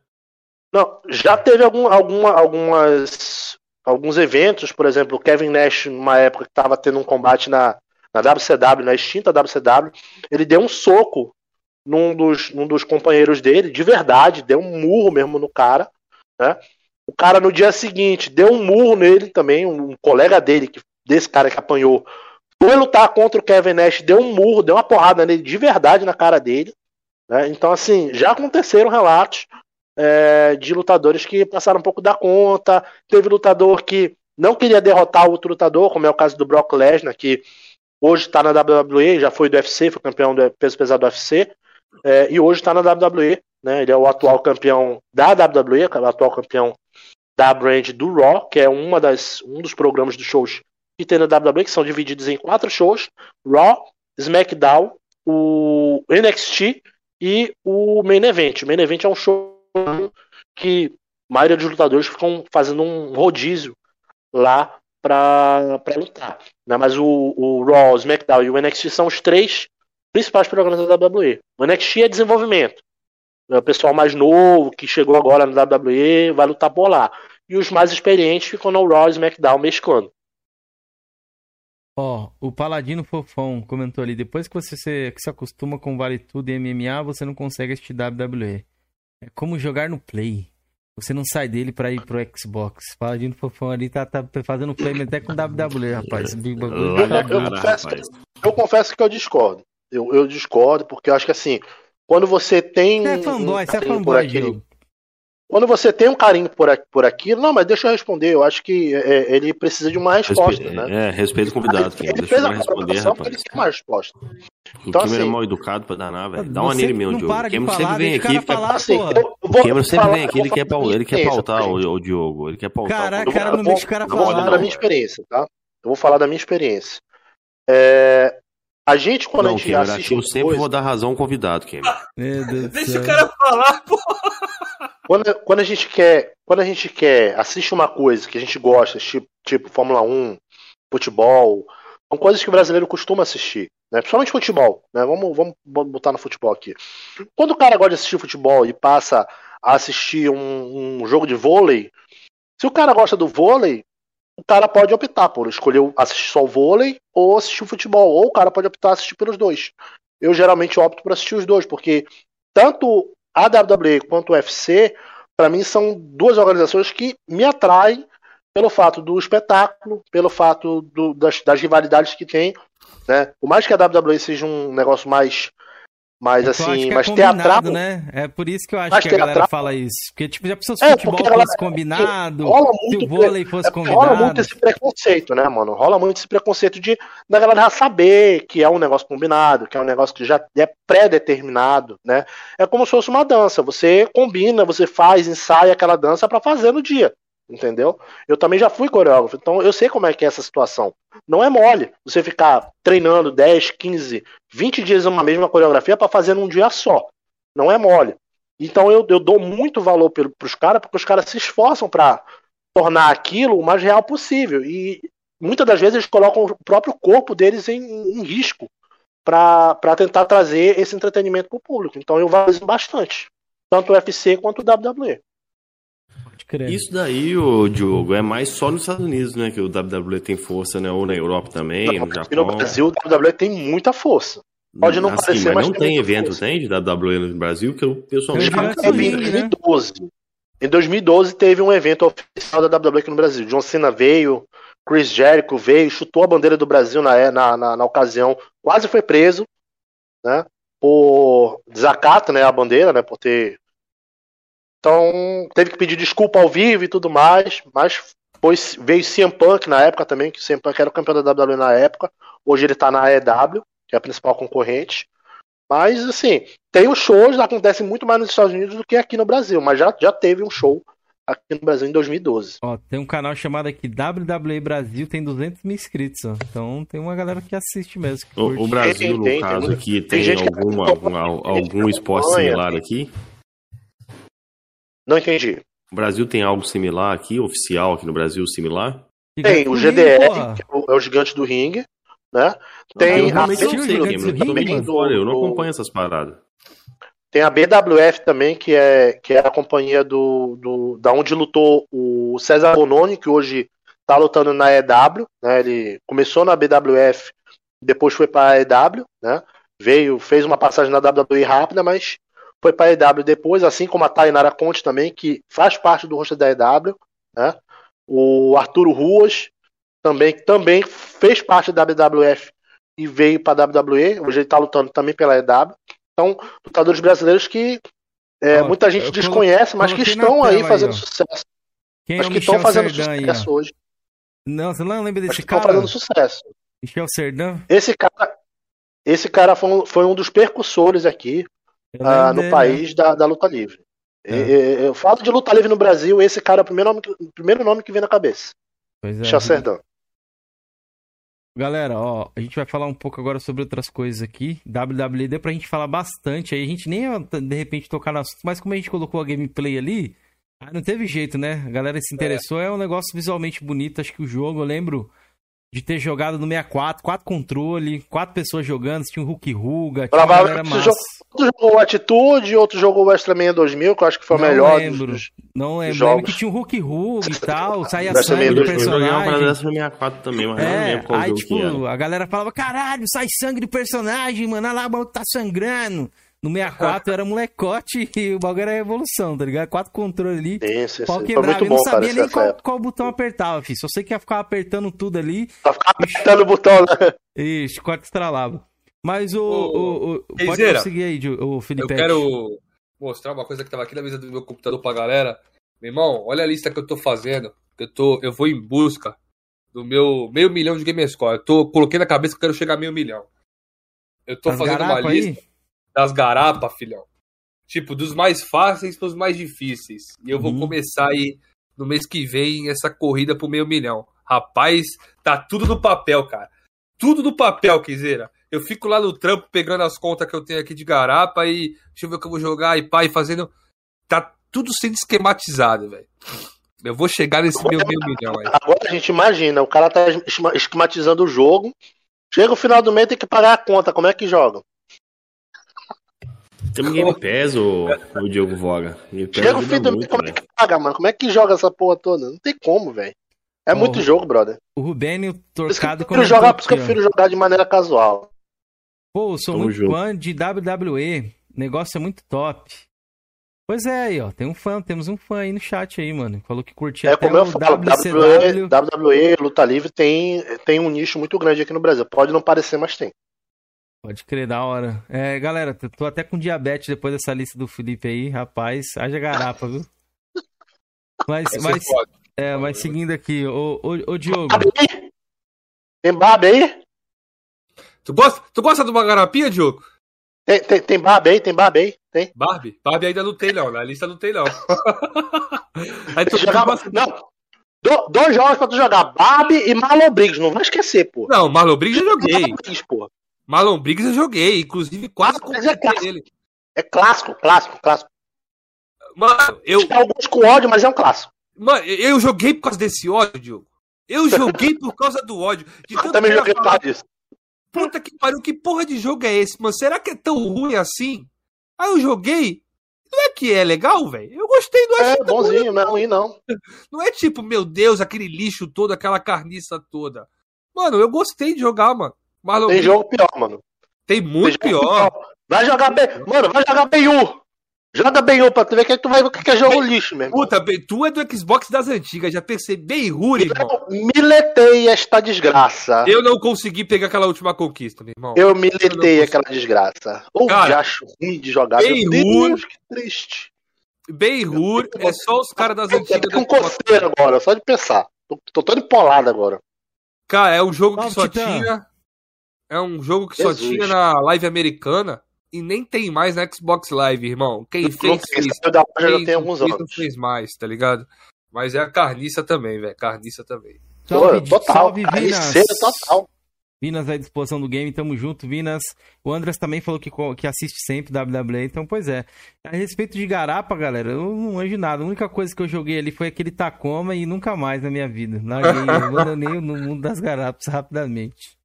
Não, já teve algum, alguma, algumas, alguns eventos, por exemplo, o Kevin Nash, numa época que estava tendo um combate na, na WCW, na extinta WCW, ele deu um soco num dos, num dos companheiros dele, de verdade, deu um murro mesmo no cara, né? O cara no dia seguinte deu um murro nele também, um, colega dele, que, desse cara que apanhou, foi lutar contra o Kevin Nash, deu um murro, deu uma porrada nele de verdade na cara dele. Né? Então, assim, já aconteceram relatos é, de lutadores que passaram um pouco da conta. Teve lutador que não queria derrotar outro lutador, como é o caso do Brock Lesnar, que hoje está na WWE, já foi do UFC, foi campeão do peso pesado do UFC, é, e hoje está na WWE. Né? Ele é o atual campeão da WWE, é o atual campeão da brand do Raw, que é uma das, um dos programas dos shows que tem na WWE, que são divididos em quatro shows: Raw, SmackDown, o NXT e o Main Event. O Main Event é um show que a maioria dos lutadores ficam fazendo um rodízio lá para lutar. Né? Mas o, o Raw, o SmackDown e o NXT são os três principais programas da WWE. O NXT é desenvolvimento. O pessoal mais novo que chegou agora na WWE vai lutar por lá. E os mais experientes ficam no Raw e SmackDown mesclando. Ó, o Paladino Fofão comentou ali, depois que você se, que se acostuma com Vale Tudo e MMA, você não consegue assistir WWE. É como jogar no Play. Você não sai dele pra ir pro Xbox. Paladino Fofão ali tá, tá fazendo play até com WWE, rapaz. Eu- eu cara, confesso rapaz. Eu confesso que eu discordo. Eu, eu discordo porque eu acho que assim, quando você tem. Você é um fanboy, você é fanboy, aquele- Diogo. Quando você tem um carinho por, a- por aquilo, não, mas deixa eu responder. Eu acho que é, ele precisa de uma resposta, Respe- né? É, respeito o convidado, Kim. Ele Deixa fez eu a responder, porque ele rapaz. quer uma resposta. O Então, Cameron é assim- mal educado pra danar, velho. Dá uma nele mesmo, não Diogo. O de Cameron falar, sempre vem aqui. falar, Assim, porra. O Cameron sempre falar- vem aqui, ele quer, falar pau- ele quer pautar o, o Diogo. Ele quer pautar. Caraca, o cara, não deixa o cara eu vou falar falar. da minha experiência, tá? Eu vou falar da minha experiência. É, a gente, quando a Não, gente Cameron, assiste aqui eu sempre coisa- vou dar razão ao convidado, Cameron. Meu Deixa o cara falar, pô. Quando, quando a gente quer, quando a gente quer assistir uma coisa que a gente gosta, tipo, tipo Fórmula 1, futebol, são coisas que o brasileiro costuma assistir, né? Principalmente futebol, né? Vamos, vamos botar no futebol aqui. Quando o cara gosta de assistir futebol e passa a assistir um, um jogo de vôlei, se o cara gosta do vôlei, o cara pode optar por escolher assistir só o vôlei ou assistir o futebol, ou o cara pode optar assistir pelos dois. Eu geralmente opto por assistir os dois, porque tanto a WWE quanto o UFC, para mim, são duas organizações que me atraem pelo fato do espetáculo, pelo fato do, das, das, rivalidades que tem. Né? Por mais que a WWE seja um negócio mais mas assim, mas é teatral. né? É por isso que eu acho que a teatral... galera fala isso. Porque, tipo, já precisa se é, futebol fosse é, combinado, rola muito, se o vôlei fosse é, combinado. Rola muito esse preconceito, né, mano? Rola muito esse preconceito de da galera já saber que é um negócio combinado, que é um negócio que já é pré-determinado, né? É como se fosse uma dança. Você combina, você faz, ensaia aquela dança para fazer no dia entendeu? Eu também já fui coreógrafo, então eu sei como é que é essa situação. Não é mole você ficar treinando 10, 15, 20 dias uma mesma coreografia para fazer num dia só. Não é mole. Então eu, eu dou muito valor para os caras, porque os caras se esforçam para tornar aquilo o mais real possível. E muitas das vezes eles colocam o próprio corpo deles em, em risco para tentar trazer esse entretenimento para o público. Então eu valorizo bastante, tanto o UFC quanto o WWE. Isso daí, o Diogo, é mais só nos Estados Unidos, né? Que o WWE tem força, né? Ou na Europa também, não, no Japão. No Brasil, o WWE tem muita força. Pode não assim, parecer, mas, mas não tem evento, força. tem, de WWE no Brasil, que eu pessoalmente Já teve em 2012. Né? Em 2012 teve um evento oficial da WWE aqui no Brasil. John Cena veio, Chris Jericho veio, chutou a bandeira do Brasil na, na, na, na ocasião, quase foi preso, né? Por desacato, né? A bandeira, né? Por ter então, teve que pedir desculpa ao vivo e tudo mais, mas depois veio CM Punk na época também, que o CM Punk era o campeão da WWE na época. Hoje ele tá na AEW, que é a principal concorrente. Mas, assim, tem os shows, acontecem muito mais nos Estados Unidos do que aqui no Brasil, mas já, já teve um show aqui no Brasil em 2012. Ó, tem um canal chamado aqui WWE Brasil, tem 200 mil inscritos, ó. Então tem uma galera que assiste mesmo. Que o, o, Brasil, tem, no tem, caso, tem, aqui tem, algum, algum, algum esporte similar aqui? Não entendi. O Brasil tem algo similar aqui, oficial aqui no Brasil, similar? Tem o GDR, que é, é o gigante do ringue, né? Tem eu a sei, eu, eu não acompanho essas paradas. Tem a BWF também, que é, que é a companhia do, do da onde lutou o César Bononi, que hoje tá lutando na EW, né? Ele começou na BWF, depois foi para a EW, né? Veio, fez uma passagem na WWE rápida, mas foi para a EW depois, assim como a Tainara Conte também, que faz parte do rosto da EW, né? O Arturo Ruas também, também fez parte da WWF e veio para a WWE, hoje ele está lutando também pela EW. Então, lutadores brasileiros que é, muita gente desconhece, mas que estão aí fazendo aí, sucesso. Quem mas é que estão fazendo sucesso hoje. Não, você não lembra desse cara? Estão fazendo sucesso. Michel Serdão? Esse cara, esse cara foi um, foi um dos percussores aqui uh, no país da, da luta livre. É. Eu falo de luta livre no Brasil, esse cara é o primeiro nome, o primeiro nome que vem na cabeça. Pois é. Chacerdão. Galera, ó, a gente vai falar um pouco agora sobre outras coisas aqui. WWE deu pra gente falar bastante aí. A gente nem ia, de repente, tocar no assunto, mas como a gente colocou a gameplay ali, não teve jeito, né? A galera se interessou. É. é um negócio visualmente bonito. Acho que o jogo, eu lembro de ter jogado no 64, quatro controle, quatro pessoas jogando, tinha um Hulk Ruga, tinha uma galera massa. Outro jogou Atitude, outro jogou o Extraman 2000, que eu acho que foi o melhor lembro, dos, Não lembro, jogos. lembro que tinha um Hulk Ruga e tal, saía sangue do personagem. Eu joguei uma 64 também, mas é, não lembro qual aí, tipo, a galera falava, caralho, sai sangue do personagem, mano, olha lá, o tá sangrando. No 64 era molecote e o bagulho era revolução, tá ligado? Quatro controles ali. Sim, sim, pau quebrava. Eu não sabia nem qual, qual, botão apertava, filho. Só sei que ia ficar apertando tudo ali. Só ficar apertando o botão, né? Ixi, corte estralava. Mas o. o, o pode conseguir aí, o Felipe. Eu quero mostrar uma coisa que tava aqui na mesa do meu computador pra galera. Meu irmão, olha a lista que eu tô fazendo. Eu, tô, eu vou em busca do meu meio milhão de Gamerscore. Eu tô, coloquei na cabeça que eu quero chegar a meio milhão. Eu tô As fazendo uma lista. Aí? Das garapas, filhão. Tipo, dos mais fáceis para os mais difíceis. E eu vou uhum. começar aí no mês que vem essa corrida pro meio milhão. Rapaz, tá tudo no papel, cara. Tudo no papel, Quiseira. Eu fico lá no trampo pegando as contas que eu tenho aqui de garapa e deixa eu ver o que eu vou jogar e pai fazendo. Tá tudo sendo esquematizado, velho. Eu vou chegar nesse meu meio milhão aí. Agora a gente imagina, o cara tá esquematizando o jogo. Chega o final do mês tem que pagar a conta. Como é que joga? Tem um Game Pass, o, o Diogo Voga. Chega o fim do mês, como é que paga, mano? Como é que joga essa porra toda? Não tem como, velho. É oh, muito jogo, brother. O Rubênio Torcado isso, jogar, por isso que eu prefiro jogar de maneira casual. Pô, sou Tamo muito junto. fã de WWE. O negócio é muito top. Pois é, aí, ó. Tem um fã, temos um fã aí no chat aí, mano. Falou que curtia é, até como eu falo, WCW. WWE, Luta Livre, tem, tem um nicho muito grande aqui no Brasil. Pode não parecer, mas tem. Pode crer, da hora. É, galera, tô até com diabetes depois dessa lista do Felipe aí, rapaz. Haja garapa, viu? Mas, mas, é, mas seguindo aqui, ô, ô, ô Diogo. Tem barba aí? Tu gosta, tu gosta de uma garapinha, Diogo? Tem, tem, tem Barbie aí? Tem Barbie aí? Tem? Barbie? Barbie ainda não tem, não. Na lista não tem, não. aí tu jogava... Não. Do, dois jogos pra tu jogar. Barbie e Marlon Briggs. Não vai esquecer, pô. Não, Marlon Briggs eu joguei. Marlon Briggs, pô. Marlon Briggs eu joguei. Inclusive, quase com é clássico. ele. É clássico, clássico, clássico. Mano, eu. Tem alguns com ódio, mas é um clássico. Mano, eu joguei por causa desse ódio, Diogo. Eu joguei por causa do ódio. De eu também joguei por causa disso. Puta que pariu, que porra de jogo é esse, mano? Será que é tão ruim assim? Aí eu joguei. Não é que é legal, velho? Eu gostei do É bonzinho, não é ruim, não. Não é tipo, meu Deus, aquele lixo todo, aquela carniça toda. Mano, eu gostei de jogar, mano. Marlon Tem jogo pior, mano. Tem muito Tem pior. pior. Vai jogar bem. Mano, vai jogar bem um. Joga bem um pra tu ver que, tu vai ver o que é jogo bem, lixo mesmo. Puta, bem, tu é do Xbox das antigas, já percebi bem ruim, irmão. Miletei esta desgraça. Eu não consegui pegar aquela última conquista, meu irmão. Eu miletei aquela desgraça. Ou Cara, acho ruim de jogar. Bem ruim. Que triste. Beirut é só os caras das antigas. Eu tô com coceira agora, só de pensar. Tô, tô todo empolado agora. Cara, é um jogo que só tinha. É um jogo que Jesus. só tinha na live americana e nem tem mais na Xbox Live, irmão. Quem fez, fez. já tem alguns anos. Não fez mais, tá ligado? Mas é a carniça também, velho. Carniça também. Salve, total. Salve, Vinas. total. Vinas à disposição do game, tamo junto, Vinas. O Andras também falou que, que assiste sempre WWE, então, pois é. A respeito de Garapa, galera, eu não anjo nada. A única coisa que eu joguei ali foi aquele Tacoma e nunca mais na minha vida. Larguei, abandonei no mundo das garapas rapidamente.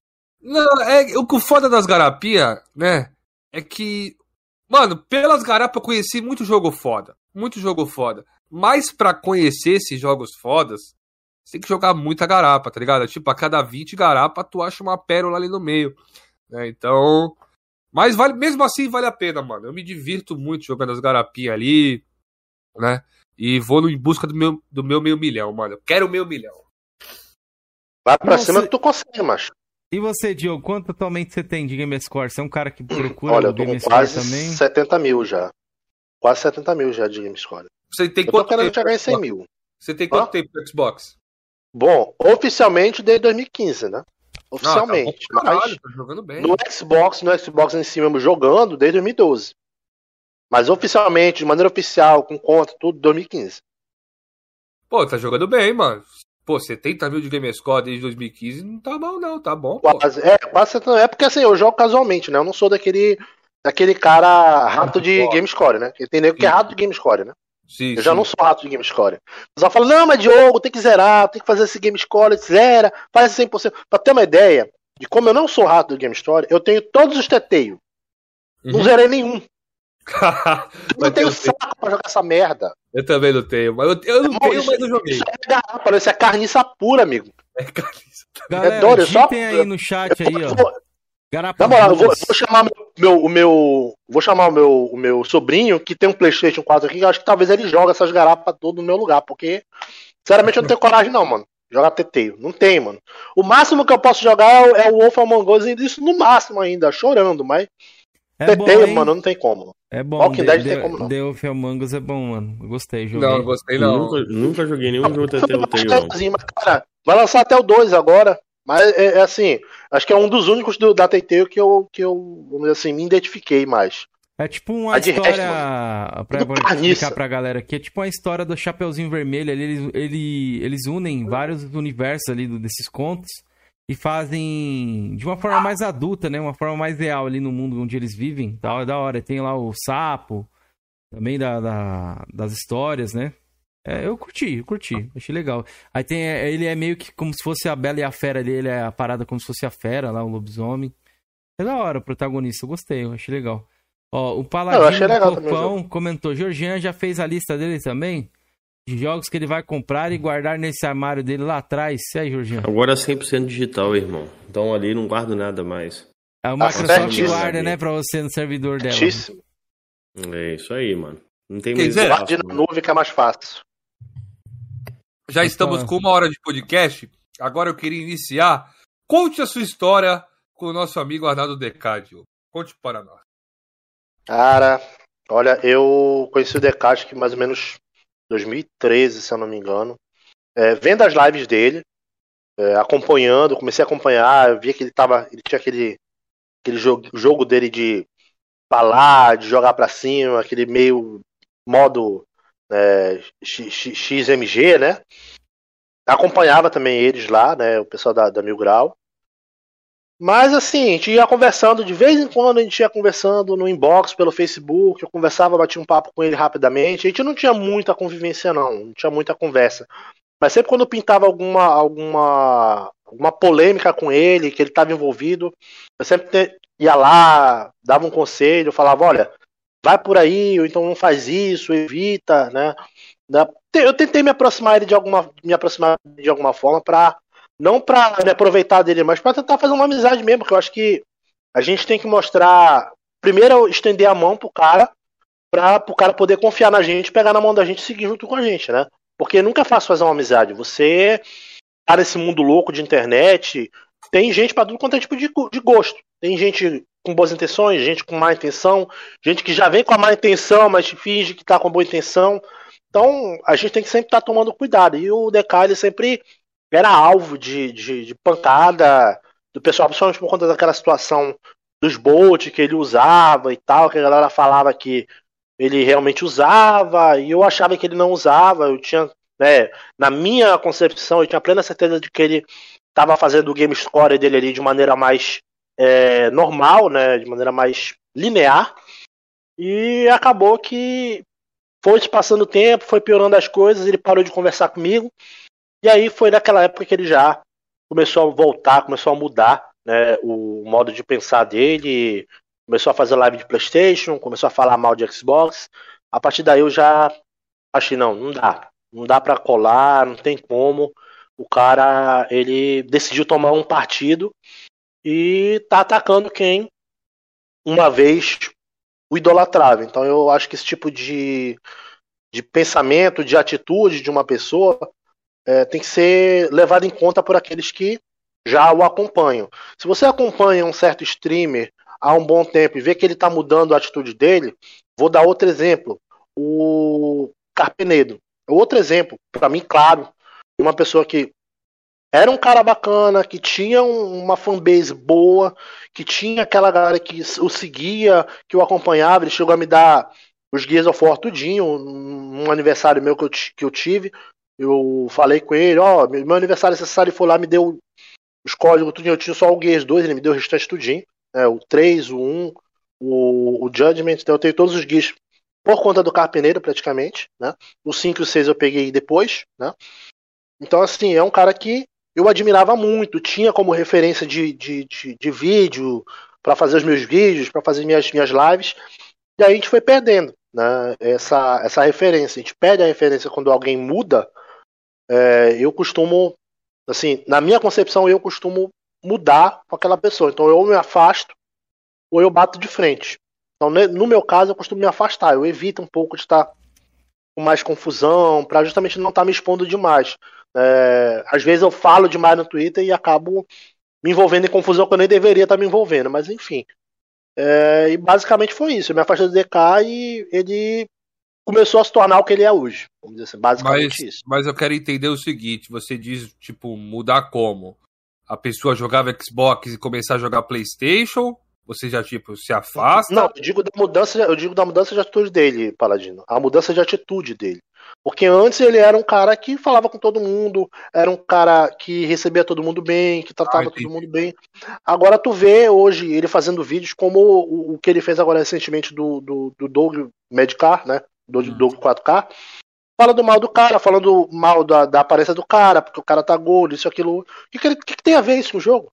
Não, é, o foda das garapinhas, né? é que, mano, pelas garapas eu conheci muito jogo foda. Muito jogo foda. Mas para conhecer esses jogos fodas, você tem que jogar muita garapa, tá ligado? Tipo, a cada 20 garapa tu acha uma pérola ali no meio. Né? Então. Mas vale, mesmo assim vale a pena, mano. Eu me divirto muito jogando as garapinhas ali, né? E vou em busca do meu, do meu meio milhão, mano. Eu quero o meu milhão. Vai pra Nossa. cima que tu consegue, macho. E você, Diogo, quanto atualmente você tem de Gamerscore? Você é um cara que procura Olha, eu tô com quase também? 70 mil já. Quase 70 mil já de Gamescore. Você tem eu quanto tô querendo tempo chegar em 100 mil. Você tem quanto ah? tempo no Xbox? Bom, oficialmente desde 2015, né? Oficialmente. Não, tá caralho, mas jogando bem. no Xbox, no Xbox em cima, jogando desde 2012. Mas oficialmente, de maneira oficial, com conta, tudo, 2015. Pô, tá jogando bem, mano. Pô, 70 mil de Gamerscore desde 2015 não tá mal, não, tá bom. Quase, é, quase É porque assim, eu jogo casualmente, né? Eu não sou daquele, daquele cara rato de Gamescore, né? Tem nego que é rato de Gamescore, né? Sim, eu sim. já não sou rato de Gamescore. Mas ela fala, não, mas Diogo, tem que zerar, tem que fazer esse Gamescore, zera, faz 100%. Pra ter uma ideia de como eu não sou rato do Gamescore, eu tenho todos os teteios. Uhum. Não zerei nenhum. Eu não tenho saco pra jogar essa merda. Eu também não tenho, mas eu, eu não tenho, isso, mas eu joguei. Isso é garapa, isso é carniça pura, amigo. É carniça. Galera, é doido, só... aí no chat aí, ó. Garapa Na moral, eu vou, vou, chamar meu, o meu. Vou chamar o meu, o meu sobrinho que tem um Playstation 4 aqui, que eu acho que talvez ele jogue essas garapas todas no meu lugar, porque. Sinceramente, eu não tenho coragem, não, mano. Jogar TT. Não tem, mano. O máximo que eu posso jogar é o Wolf Among Us, e isso no máximo ainda, chorando, mas. É bom, mano, não tem como. É bom. Walking Dead tem como não. The Wolf Among Us é bom, mano. Gostei, joguei. Não, gostei não. Nunca, nunca joguei nenhum jogo Telltale, não. Cara, vai lançar até o 2 agora. Mas é, é, assim, acho que é um dos únicos do, da Telltale que eu, que eu, vamos dizer assim, me identifiquei mais. É tipo uma história. Resto, pra, pra explicar pra galera aqui, é tipo uma história do Chapeuzinho Vermelho. Ali, eles, ele, eles unem vários universos ali desses contos e fazem de uma forma mais adulta, né? Uma forma mais real ali no mundo onde eles vivem. É da hora. Tem lá o sapo, Também da, da das histórias, né? É, eu curti, eu curti, achei legal. Aí tem, é, ele é meio que como se fosse a Bela e a Fera ali, ele é a parada como se fosse a Fera lá, o lobisomem. É da hora o protagonista, eu gostei, eu achei legal. Ó, o Paladino Copão comentou, Georgian já fez a lista dele também? De jogos que ele vai comprar e guardar nesse armário dele lá atrás. Aí, Georgian? Agora é 100% digital, irmão. Então ali não guardo nada mais. É o Microsoft guarda, né, pra você no servidor dela. É isso aí, mano. Não tem mais. Guarde na nuvem que é mais fácil. Já estamos com uma hora de podcast. Agora eu queria iniciar. Conte a sua história com o nosso amigo Arnaldo Decádio. Conte para nós. Cara, olha, eu conheci o Decádio que mais ou menos 2013, se eu não me engano. É, vendo as lives dele, é, acompanhando, comecei a acompanhar, eu via que ele tava. Ele tinha aquele, aquele jogo, jogo dele de falar, de jogar para cima, aquele meio modo é, XMG, né? Acompanhava também eles lá, né? O pessoal da, da Mil Grau. Mas assim, a gente ia conversando, de vez em quando a gente ia conversando no inbox pelo Facebook, eu conversava, batia um papo com ele rapidamente. A gente não tinha muita convivência, não, não tinha muita conversa. Mas sempre quando pintava alguma, alguma, alguma polêmica com ele, que ele estava envolvido, eu sempre ia lá, dava um conselho, falava, olha, vai por aí, ou então não faz isso, evita, né? Eu tentei me aproximar ele de alguma, me aproximar de alguma forma para não para me aproveitar dele, mas para tentar fazer uma amizade mesmo, porque eu acho que a gente tem que mostrar, primeiro estender a mão pro cara, para o cara poder confiar na gente, pegar na mão da gente e seguir junto com a gente, né? Porque nunca é fácil fazer uma amizade. Você tá nesse mundo louco de internet, tem gente para tudo quanto é tipo de, de gosto. Tem gente com boas intenções, gente com má intenção, gente que já vem com a má intenção, mas finge que tá com boa intenção. Então, a gente tem que sempre estar tá tomando cuidado. E o DK, ele sempre era alvo de, de, de, pancada do pessoal, principalmente por conta daquela situação dos Bolt que ele usava e tal, que a galera falava que ele realmente usava, e eu achava que ele não usava. Eu tinha, né, na minha concepção, eu tinha plena certeza de que ele estava fazendo o game score dele ali de maneira mais é, normal, né, de maneira mais linear. E acabou que foi se passando o tempo, foi piorando as coisas, ele parou de conversar comigo. E aí foi naquela época que ele já começou a voltar, começou a mudar né, o modo de pensar dele, começou a fazer live de PlayStation, começou a falar mal de Xbox. A partir daí eu já achei, não, não dá. Não dá para colar, não tem como. O cara, ele decidiu tomar um partido e tá atacando quem uma vez o idolatrava. Então eu acho que esse tipo de, de pensamento, de atitude de uma pessoa é, tem que ser levado em conta por aqueles que já o acompanham. Se você acompanha um certo streamer há um bom tempo e vê que ele está mudando a atitude dele, vou dar outro exemplo. O Carpenedo. Outro exemplo, para mim, claro, uma pessoa que era um cara bacana, que tinha uma fanbase boa, que tinha aquela galera que o seguia, que o acompanhava. Ele chegou a me dar os Gears of War tudinho, num aniversário meu que eu, que eu tive. Eu falei com ele, ó, oh, meu aniversário necessário ele foi lá, me deu os códigos tudinho. Eu tinha só o Gears 2, ele me deu o restante tudinho. Né, o 3, o 1, o, o Judgment. Então eu tenho todos os Gears por conta do Carpeneiro, praticamente. Né? O 5 e o 6 eu peguei depois. Né? Então, assim, é um cara que eu admirava muito, tinha como referência de, de, de, de vídeo para fazer os meus vídeos, para fazer minhas, minhas lives, e aí a gente foi perdendo né, essa, essa referência. A gente perde a referência quando alguém muda. É, eu costumo, assim, na minha concepção, eu costumo mudar com aquela pessoa. Então eu me afasto ou eu bato de frente. Então, no meu caso, eu costumo me afastar. Eu evito um pouco de estar com mais confusão, para justamente não estar me expondo demais. É, às vezes eu falo demais no Twitter e acabo me envolvendo em confusão que eu nem deveria estar me envolvendo, mas enfim. É, e basicamente foi isso. Eu me afastei do DK e ele começou a se tornar o que ele é hoje. Vamos dizer assim, basicamente mas, isso. Mas eu quero entender o seguinte: você diz, tipo, mudar como? A pessoa jogava Xbox e começar a jogar PlayStation? Você já, tipo, se afasta? Não, eu digo da mudança, eu digo da mudança de atitude dele, Paladino. A mudança de atitude dele. Porque antes ele era um cara que falava com todo mundo, era um cara que recebia todo mundo bem, que tratava ah, todo mundo bem. Agora tu vê hoje ele fazendo vídeos como o, o que ele fez agora recentemente do, do, do Doug Medcar, né? Do. Doug 4K. Falando mal do cara, falando mal da, da aparência do cara, porque o cara tá gordo, isso, aquilo. O que, que, que, que tem a ver isso com o jogo?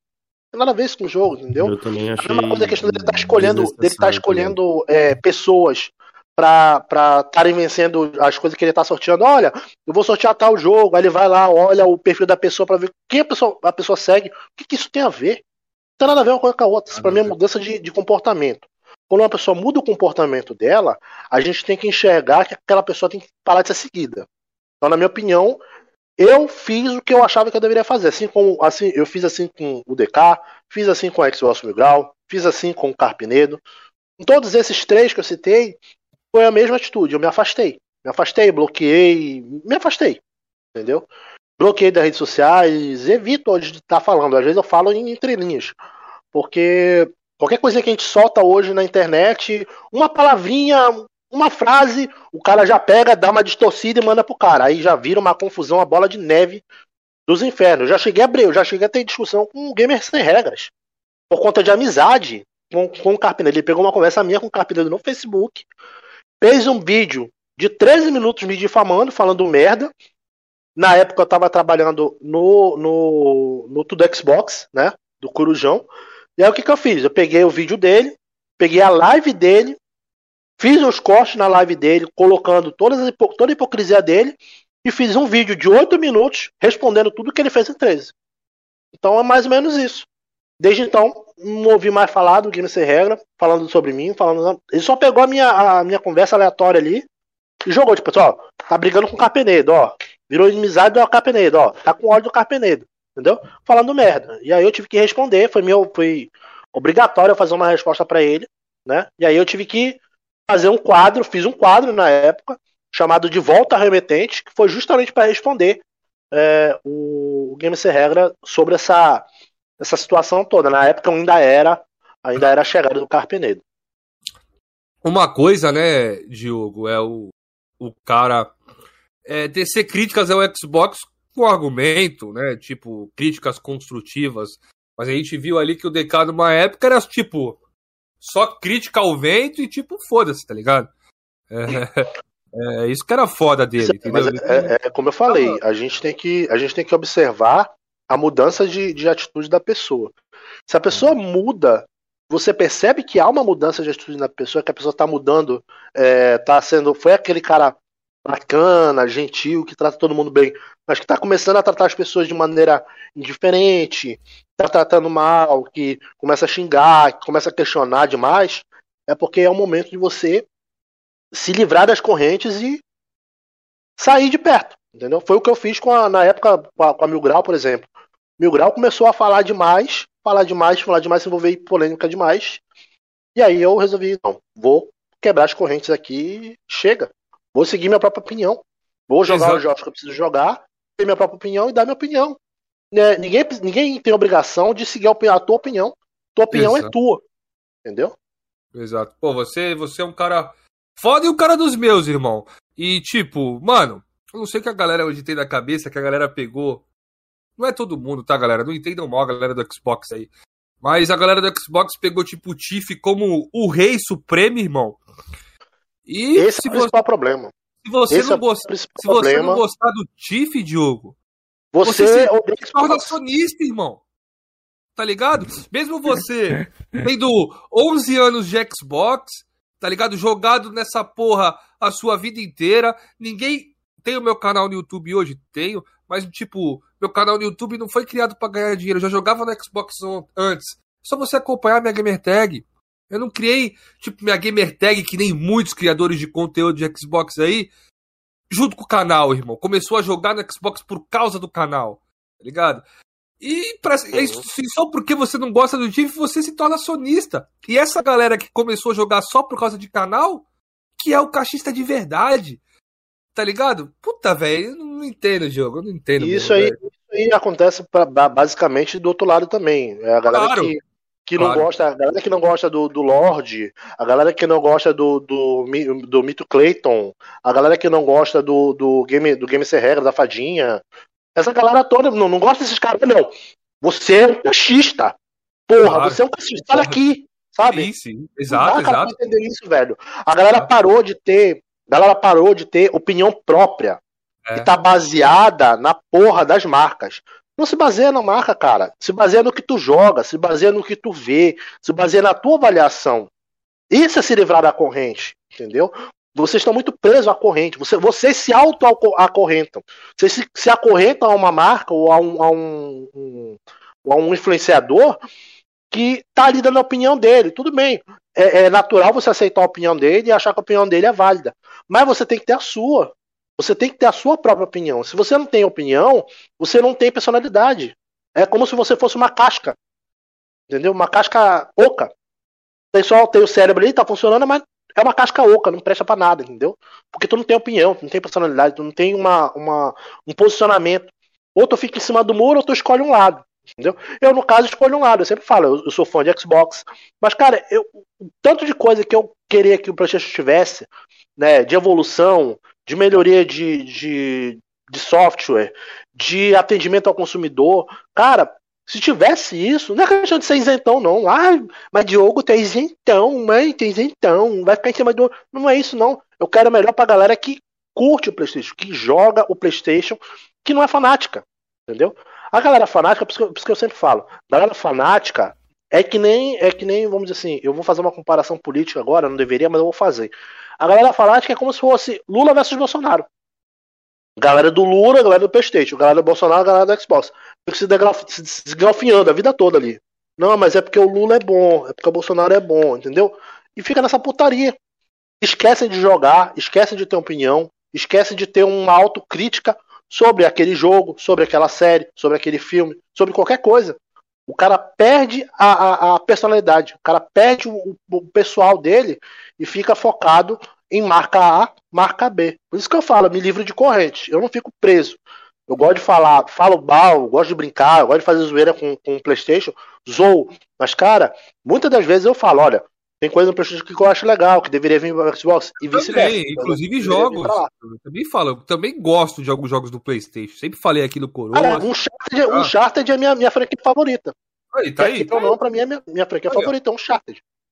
tem nada a ver isso com o jogo, entendeu? Eu também achei. A mesma coisa é a questão dele estar tá escolhendo, dele tá escolhendo é, pessoas para estarem vencendo as coisas que ele está sorteando. Olha, eu vou sortear tal jogo, aí ele vai lá, olha o perfil da pessoa para ver quem a pessoa, a pessoa segue. O que, que, isso tem a ver? Não tem nada a ver uma coisa com a outra. Isso para mim é mudança de, de comportamento. Quando uma pessoa muda o comportamento dela, a gente tem que enxergar que aquela pessoa tem que parar de ser seguida. Então, na minha opinião, eu fiz o que eu achava que eu deveria fazer. Assim como assim, eu fiz assim com o DK, fiz assim com o Xbox Mil Grau, fiz assim com o Carpinedo. Em todos esses três que eu citei, foi a mesma atitude. Eu me afastei. Me afastei, bloqueei, me afastei. Entendeu? Bloqueei das redes sociais, evito hoje de estar falando. Às vezes eu falo em entrelinhas. Porque qualquer coisa que a gente solta hoje na internet, uma palavrinha, uma frase, o cara já pega, dá uma distorcida e manda pro cara. Aí já vira uma confusão, a bola de neve dos infernos. Eu já cheguei a abrir, eu já cheguei a ter discussão com um gamer sem regras. Por conta de amizade com, com o Carpineiro. Ele pegou uma conversa minha com o Carpineiro no Facebook, fez um vídeo de 13 minutos me difamando, falando merda. Na época eu tava trabalhando no, no, no Tudo Xbox, né? Do Corujão. E aí o que, que eu fiz? Eu peguei o vídeo dele, peguei a live dele, Fiz os cortes na live dele, colocando todas as, toda a hipocrisia dele, e fiz um vídeo de 8 minutos respondendo tudo que ele fez em 13. Então é mais ou menos isso. Desde então, não ouvi mais falar do Game Sem Regra, falando sobre mim, falando. Ele só pegou a minha, a minha conversa aleatória ali e jogou, tipo, ó, tá brigando com o Carpenedo, ó. Virou inimizade do Carpenedo, ó. Tá com ódio do Carpenedo, entendeu? Falando merda. E aí eu tive que responder, foi meu, foi obrigatório fazer uma resposta para ele, né? E aí eu tive que fazer um quadro, fiz um quadro na época, chamado De Volta Remetente, que foi justamente para responder é, o, o Game Sem Regra sobre essa, essa situação toda. Na época ainda era ainda era a chegada do Carpenedo. Uma coisa, né, Diogo, é o, o cara é, tecer críticas ao Xbox com argumento, né, tipo, críticas construtivas. Mas a gente viu ali que o DK numa época era tipo, só crítica ao vento e tipo, foda-se, tá ligado? É, é, isso que era foda dele, entendeu? É, é, é, como eu falei, a gente tem que, a gente tem que observar a mudança de, de atitude da pessoa. Se a pessoa muda, você percebe que há uma mudança de atitude na pessoa, que a pessoa tá mudando, é, tá sendo. Foi aquele cara bacana, gentil, que trata todo mundo bem, mas que está começando a tratar as pessoas de maneira indiferente, está tratando mal, que começa a xingar, que começa a questionar demais, é porque é o momento de você se livrar das correntes e sair de perto, entendeu? Foi o que eu fiz com a, na época com a, com a Mil Grau, por exemplo. Mil Grau começou a falar demais, falar demais, falar demais, se envolver em polêmica demais, e aí eu resolvi, não, vou quebrar as correntes aqui, chega. Vou seguir minha própria opinião. Vou jogar Exato. os jogos que eu preciso jogar, ter minha própria opinião e dar minha opinião. Né? Ninguém, ninguém tem obrigação de seguir a, tua opinião. Tua opinião é Exato. é tua. Entendeu? Exato. Pô, você, você é um cara foda e o cara dos meus, irmão. E, tipo, mano, eu não sei o que a galera hoje tem na cabeça, que a galera pegou. Não é todo mundo, tá, galera? Não entendam mal a galera do Xbox aí. Mas a galera do Xbox pegou, tipo, o Tiff como o rei supremo, irmão. E Esse é o principal problema. Se você, não, é gost... se você não gostar do Tiff, Diogo, você, você se, se torna sonista, irmão. Tá ligado? Mesmo você tendo 11 anos de Xbox, tá ligado? Jogado nessa porra a sua vida inteira. Ninguém tem o meu canal no YouTube hoje? Tenho. Mas, tipo, meu canal no YouTube não foi criado para ganhar dinheiro. Eu já jogava no Xbox antes. Só você acompanhar minha gamer tag. Eu não criei, tipo, minha gamer tag, que nem muitos criadores de conteúdo de Xbox aí, junto com o canal, irmão. Começou a jogar no Xbox por causa do canal, tá ligado? E pra, é isso, só porque você não gosta do time, você se torna sonista. E essa galera que começou a jogar só por causa de canal, que é o cachista de verdade. Tá ligado? Puta, velho, eu não entendo o jogo, eu não entendo. Isso, mesmo, aí, isso aí acontece pra, basicamente do outro lado também. É a galera claro. que que claro. não gosta, a galera que não gosta do, do Lorde, a galera que não gosta do, do, do Mito Clayton, a galera que não gosta do, do Game do Game Ser Regra, da Fadinha, essa galera toda não, não gosta desses caras, não. Você é um cachista. Porra, claro. você é um cachista. Olha aqui, sabe? Sim, sim. Exato, não dá, exato. entender isso, velho. A galera parou de ter, a galera parou de ter opinião própria. É. Que tá baseada na porra das marcas. Não se baseia na marca, cara. Se baseia no que tu joga, se baseia no que tu vê, se baseia na tua avaliação. Isso é se livrar da corrente, entendeu? Vocês estão muito presos à corrente. Você, vocês se auto-acorrentam. Vocês se, se acorrentam a uma marca ou a um, a um, um, a um influenciador que tá ali dando a opinião dele. Tudo bem. É, é, natural você aceitar a opinião dele e achar que a opinião dele é válida. Mas você tem que ter a sua. Você tem que ter a sua própria opinião. Se você não tem opinião, você não tem personalidade. É como se você fosse uma casca. Entendeu? Uma casca oca. O pessoal tem o cérebro ali, tá funcionando, mas é uma casca oca, não presta para nada, entendeu? Porque tu não tem opinião, tu não tem personalidade, tu não tem uma, uma, um posicionamento. Ou tu fica em cima do muro ou tu escolhe um lado. Entendeu? Eu, no caso, escolho um lado. Eu sempre falo, eu, eu sou fã de Xbox. Mas, cara, eu, tanto de coisa que eu queria que o PlayStation tivesse, né, de evolução, de melhoria de, de, de software, de atendimento ao consumidor. Cara, se tivesse isso, não é questão de ser isentão, não. Ah, mas Diogo tem isentão, mãe, tem isentão, vai ficar em cima do. Não é isso, não. Eu quero melhor pra galera que curte o PlayStation, que joga o PlayStation, que não é fanática. Entendeu? A galera fanática, por isso, que, por isso que eu sempre falo, a galera fanática é que nem, é que nem, vamos dizer assim, eu vou fazer uma comparação política agora, não deveria, mas eu vou fazer. A galera fanática é como se fosse Lula versus Bolsonaro. Galera do Lula, galera do Playstation, galera do Bolsonaro, galera do Xbox. Fica se, se desgalfinhando a vida toda ali. Não, mas é porque o Lula é bom, é porque o Bolsonaro é bom, entendeu? E fica nessa putaria. Esquecem de jogar, esquecem de ter opinião, esquecem de ter uma autocrítica sobre aquele jogo, sobre aquela série, sobre aquele filme, sobre qualquer coisa. O cara perde a, a, a personalidade, o cara perde o, o, pessoal dele e fica focado em marca A, marca B. Por isso que eu falo, me livro de corrente. Eu não fico preso. Eu gosto de falar, falo mal, gosto de brincar, gosto de fazer zoeira com, com o PlayStation, zoo. Mas, cara, muitas das vezes eu falo: olha, tem coisa no PlayStation que eu acho legal, que deveria vir para Xbox e vice-versa. Inclusive jogos. Eu também falo, eu também gosto de alguns jogos do PlayStation. Sempre falei aqui no Coroa. Cara, um Charted, ah. é a minha, minha franquia favorita. Aí, tá aí. Então, não, pra mim é minha, minha franquia aí, favorita, é um.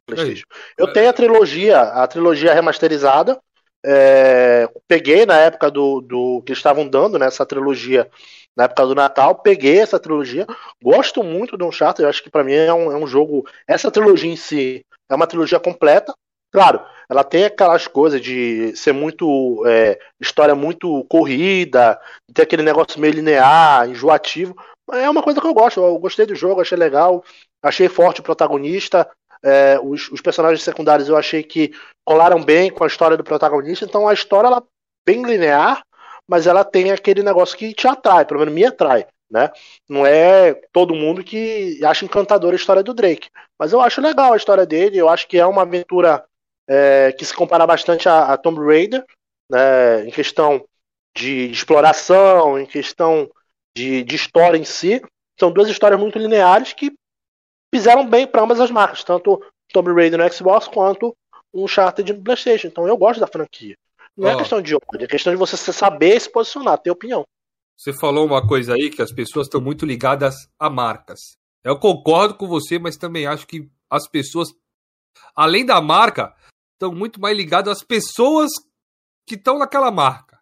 PlayStation. Eu tenho a trilogia, a trilogia remasterizada. É, peguei na época do, do que eles estavam dando nessa né, trilogia na época do Natal, peguei essa trilogia, gosto muito do Uncharted, eu acho que para mim é um, é um jogo, essa trilogia em si é uma trilogia completa, claro, ela tem aquelas coisas de ser muito, é, história muito corrida, ter aquele negócio meio linear, enjoativo, é uma coisa que eu gosto, eu gostei do jogo, achei legal, achei forte o protagonista, é, os, os, personagens secundários eu achei que colaram bem com a história do protagonista, então a história ela é bem linear, mas ela tem aquele negócio que te atrai, pelo menos me atrai. Né? Não é todo mundo que acha encantadora a história do Drake, mas eu acho legal a história dele. Eu acho que é uma aventura é, que se compara bastante a, a Tomb Raider, né? em questão de exploração, em questão de, de história em si. São duas histórias muito lineares que fizeram bem para ambas as marcas, tanto Tomb Raider no Xbox quanto um Uncharted no PlayStation. Então eu gosto da franquia. Não oh. é questão de ódio, é questão de você saber se posicionar, ter opinião. Você falou uma coisa aí que as pessoas estão muito ligadas a marcas. Eu concordo com você, mas também acho que as pessoas, além da marca, estão muito mais ligadas às pessoas que estão naquela marca.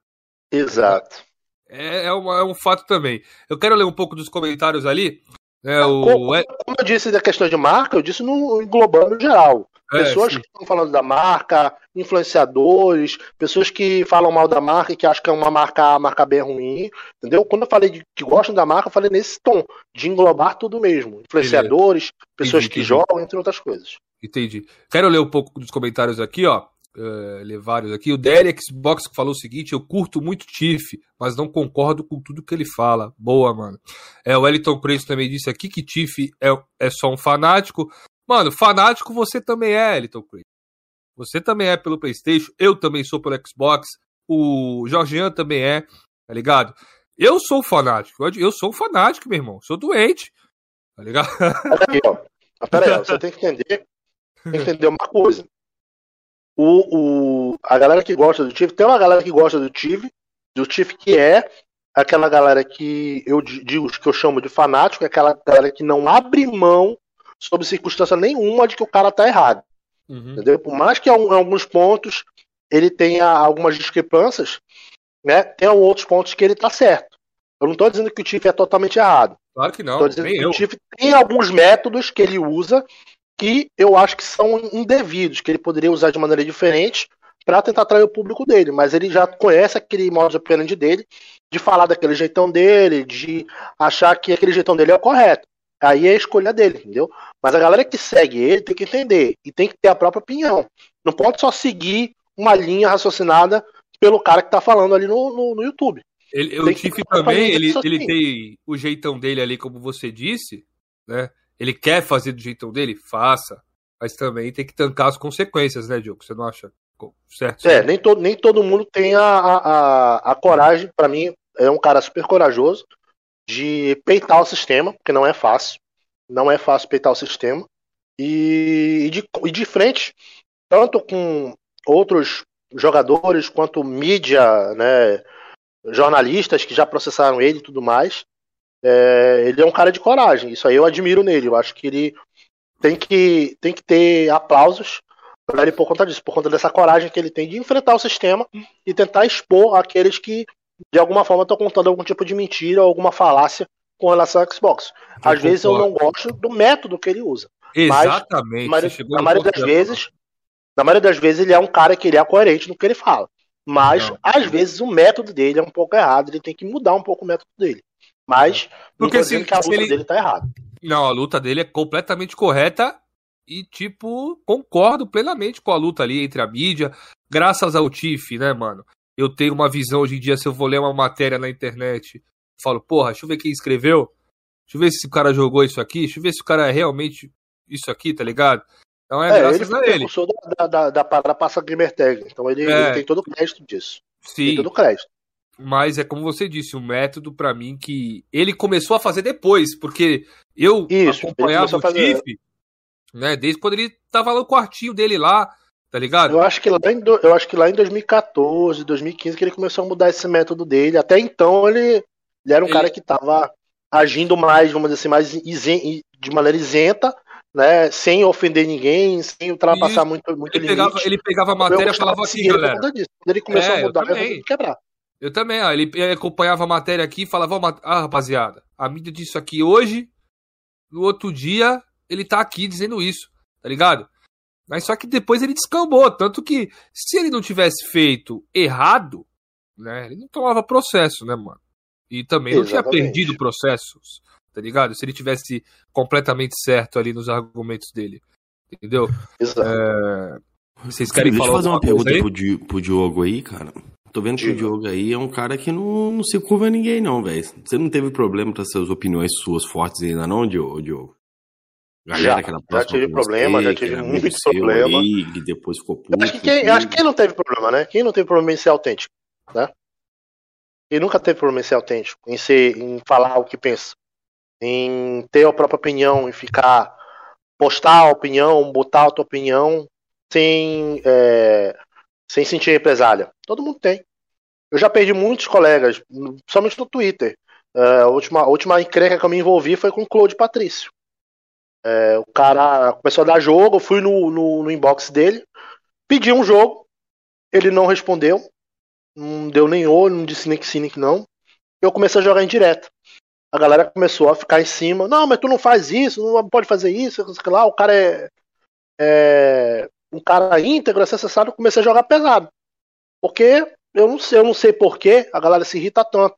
Exato. É, é, um, é um fato também. Eu quero ler um pouco dos comentários ali. É, o... como, como, eu disse da questão de marca, eu disse no englobando geral. É, pessoas sim. que estão falando da marca, influenciadores, pessoas que falam mal da marca e que acham que é uma marca A, marca B ruim, entendeu? Quando eu falei de, que gostam da marca, eu falei nesse tom, de englobar tudo mesmo. Influenciadores, pessoas entendi, que entendi. jogam, entre outras coisas. Entendi. Quero ler um pouco dos comentários aqui, ó. Uh, ler vários aqui. O Derek Xbox falou o seguinte: eu curto muito Tiff, mas não concordo com tudo que ele fala. Boa, mano. É, o Wellington Preço também disse aqui que Tiff é, é só um fanático. Mano, fanático você também é, Wellington Preço. Você também é pelo PlayStation, eu também sou pelo Xbox, o Jorgian também é, tá ligado? Eu sou fanático, eu sou fanático, meu irmão. Sou doente, tá ligado? Aqui, ó. Mas peraí, você tem que entender, tem que entender uma coisa. O, o, a galera que gosta do Tiff, tem uma galera que gosta do Tiff, do Tiff que é aquela galera que eu digo que eu chamo de fanático, é aquela galera que não abre mão sob circunstância nenhuma de que o cara tá errado. Uhum. Entendeu? Por mais que em alguns pontos ele tenha algumas discrepâncias, né? Tem outros pontos que ele tá certo. Eu não tô dizendo que o Tiff é totalmente errado. Claro que não. Tô dizendo que eu. o Tiff tem alguns métodos que ele usa que eu acho que são indevidos, que ele poderia usar de maneira diferente para tentar atrair o público dele, mas ele já conhece aquele modo de operandi dele, de falar daquele jeitão dele, de achar que aquele jeitão dele é o correto. Aí é a escolha dele, entendeu? Mas a galera que segue ele tem que entender e tem que ter a própria opinião. Não pode só seguir uma linha raciocinada pelo cara que tá falando ali no, no, no YouTube. Ele, o Tiff também, ele, ele tem o jeitão dele ali, como você disse, né? Ele quer fazer do jeitão dele? Faça. Mas também tem que tancar as consequências, né, Diogo? Você não acha certo? É, nem, to, nem todo mundo tem a, a, a coragem. para mim, é um cara super corajoso de peitar o sistema, porque não é fácil. Não é fácil peitar o sistema. E, e, de, e de frente, tanto com outros jogadores quanto mídia, né, jornalistas que já processaram ele e tudo mais, é, ele é um cara de coragem. Isso aí eu admiro nele. Eu acho que ele tem que, tem que ter aplausos para ele por conta disso, por conta dessa coragem que ele tem de enfrentar o sistema e tentar expor aqueles que de alguma forma estão contando algum tipo de mentira ou alguma falácia com relação ao Xbox. Às eu vezes concordo. eu não gosto do método que ele usa. Exatamente. Mas, na maioria das vezes, na maioria das vezes ele é um cara que ele é coerente no que ele fala. Mas não. às vezes o método dele é um pouco errado, ele tem que mudar um pouco o método dele. Mas porque se, que a luta ele... dele tá errada. Não, a luta dele é completamente correta e, tipo, concordo plenamente com a luta ali entre a mídia. Graças ao Tiff, né, mano? Eu tenho uma visão hoje em dia, se eu vou ler uma matéria na internet, falo, porra, deixa eu ver quem escreveu. Deixa eu ver se o cara jogou isso aqui. Deixa eu ver se o cara é realmente isso aqui, tá ligado? Então é, é graças ele a ele. Ele da, da, da, da Passa Gamer Tag. Então ele, é. ele tem todo o crédito disso. Sim. Tem todo o crédito. Mas é como você disse, um método para mim que ele começou a fazer depois, porque eu Isso, acompanhava o fazer... Tiff, né, desde quando ele tava no quartinho dele lá, tá ligado? Eu acho que lá em, eu acho que lá em 2014, 2015 que ele começou a mudar esse método dele. Até então ele, ele era um ele... cara que tava agindo mais, vamos dizer assim, mais isen, de maneira isenta, né, sem ofender ninguém, sem ultrapassar muito, muito ele limite. Pegava, ele pegava a matéria e falava assim, galera. Quando ele começou é, a mudar, eu quebrar. Eu também, ó, ele, acompanhava a matéria aqui e falava, ah, rapaziada, a mídia disse aqui hoje, no outro dia ele tá aqui dizendo isso, tá ligado? Mas só que depois ele descambou, tanto que se ele não tivesse feito errado, né, ele não tomava processo, né, mano? E também Exatamente. não tinha perdido processos, tá ligado? Se ele tivesse completamente certo ali nos argumentos dele, entendeu? Exato. É... Vocês querem Sim, falar Deixa eu fazer uma pergunta aí? pro, pro Diogo aí, cara. Tô vendo que o Diogo aí é um cara que não, não se curva a ninguém, não, velho. Você não teve problema com suas opiniões suas fortes ainda, não, Diogo? Galera já, já tive problema, você, já tive muito problema. Aí, que depois ficou puto. Acho que, quem, acho que quem não teve problema, né? Quem não teve problema em ser autêntico, né? Quem nunca teve problema em ser autêntico, em, ser, em falar o que pensa, em ter a própria opinião, em ficar, postar a opinião, botar a tua opinião, sem é, sem sentir represália. Todo mundo tem. Eu já perdi muitos colegas, somente no Twitter. É, a, última, a última encrenca que eu me envolvi foi com o Claude Patrício. É, o cara começou a dar jogo, eu fui no, no, no, inbox dele, pedi um jogo, ele não respondeu, não deu nem olho, não disse nem que sim, nem que não. Eu comecei a jogar em direto. A galera começou a ficar em cima, não, mas tu não faz isso, não pode fazer isso, lá, o cara é, é um cara íntegro, necessário, eu comecei a jogar pesado. Porque eu não sei, eu não sei porquê a galera se irrita tanto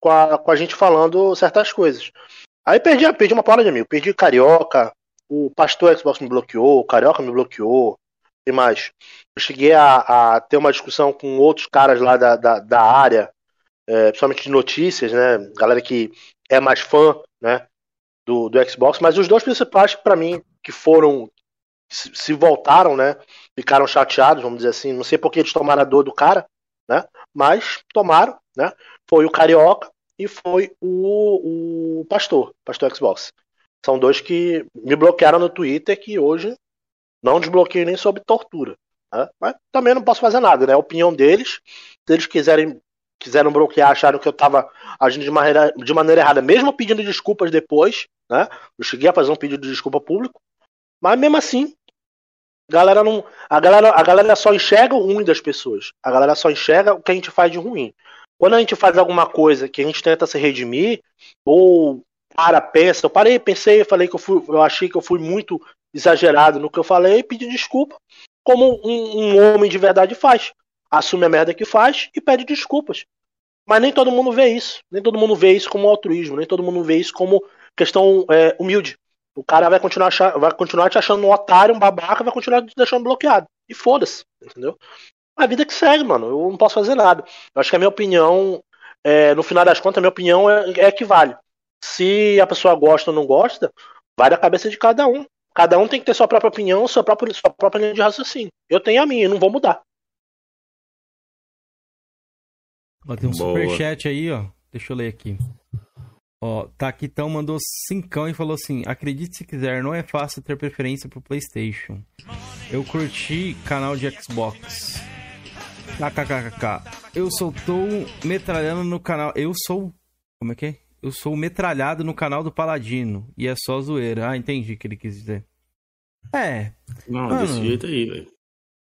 com a, com a gente falando certas coisas. Aí perdi, perdi uma palavra de amigo, perdi Carioca, o Pastor Xbox me bloqueou, o Carioca me bloqueou, e mais. Eu cheguei a, a ter uma discussão com outros caras lá da, da, da área, é, principalmente de notícias, né? Galera que é mais fã, né? Do, do Xbox, mas os dois principais para mim que foram se voltaram, né? Ficaram chateados, vamos dizer assim. Não sei porque eles tomaram a dor do cara, né? Mas tomaram, né? Foi o Carioca e foi o, o Pastor, Pastor Xbox. São dois que me bloquearam no Twitter que hoje não desbloqueio nem sob tortura. Né? Mas também não posso fazer nada, né? A opinião deles. Se eles quiserem quiseram bloquear, acharam que eu estava agindo de maneira, de maneira errada, mesmo pedindo desculpas depois, né? Eu cheguei a fazer um pedido de desculpa público, mas mesmo assim, a galera não, a galera, a galera só enxerga o ruim das pessoas. A galera só enxerga o que a gente faz de ruim. Quando a gente faz alguma coisa que a gente tenta se redimir, ou para, pensa, eu parei, pensei, falei que eu fui, eu achei que eu fui muito exagerado no que eu falei, pedi desculpa, como um, um homem de verdade faz. Assume a merda que faz e pede desculpas. Mas nem todo mundo vê isso. Nem todo mundo vê isso como altruísmo, nem todo mundo vê isso como questão é, humilde. O cara vai continuar, achar, vai continuar te achando um otário, um babaca, vai continuar te deixando bloqueado. E foda-se, entendeu? A vida que segue, mano. Eu não posso fazer nada. Eu acho que a minha opinião, é, no final das contas, a minha opinião é, é que vale. Se a pessoa gosta ou não gosta, vai da cabeça de cada um. Cada um tem que ter sua própria opinião, sua própria, sua própria linha de raciocínio. Eu tenho a minha, eu não vou mudar. Ó, tem um Boa. superchat aí, ó. Deixa eu ler aqui. Ó, Taquitão mandou cincão e falou assim: Acredite se quiser, não é fácil ter preferência pro PlayStation. Eu curti canal de Xbox. KKKK. Eu sou tô metralhando no canal. Eu sou. Como é que é? Eu sou metralhado no canal do Paladino. E é só zoeira. Ah, entendi o que ele quis dizer. É. Não, mano, desse jeito aí, velho.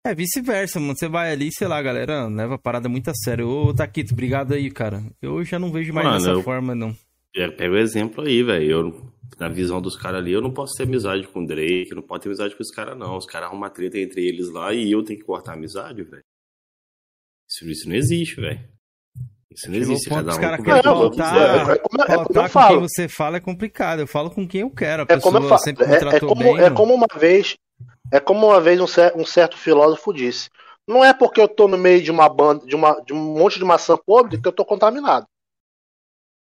É vice-versa, mano. Você vai ali, sei lá, galera, leva a parada muito a sério. Ô, Taquito, obrigado aí, cara. Eu já não vejo mais mano, dessa eu... forma, não. Pega o exemplo aí, velho. Eu, na visão dos caras ali, eu não posso ter amizade com o Drake, não posso ter amizade com os caras, não. Os caras arrumam uma treta entre eles lá e eu tenho que cortar a amizade, velho. Isso, não existe, velho. Isso não existe. Cada um cara querem pautar, é, como, é, como eu falo. com quem você fala é complicado. Eu falo com quem eu quero. A é como eu falo. sempre me tratou é, é como, bem. É como uma vez, é como uma vez um, um certo filósofo disse. Não é porque eu tô no meio de uma banda, de, uma, de um monte de maçã podre que eu tô contaminado.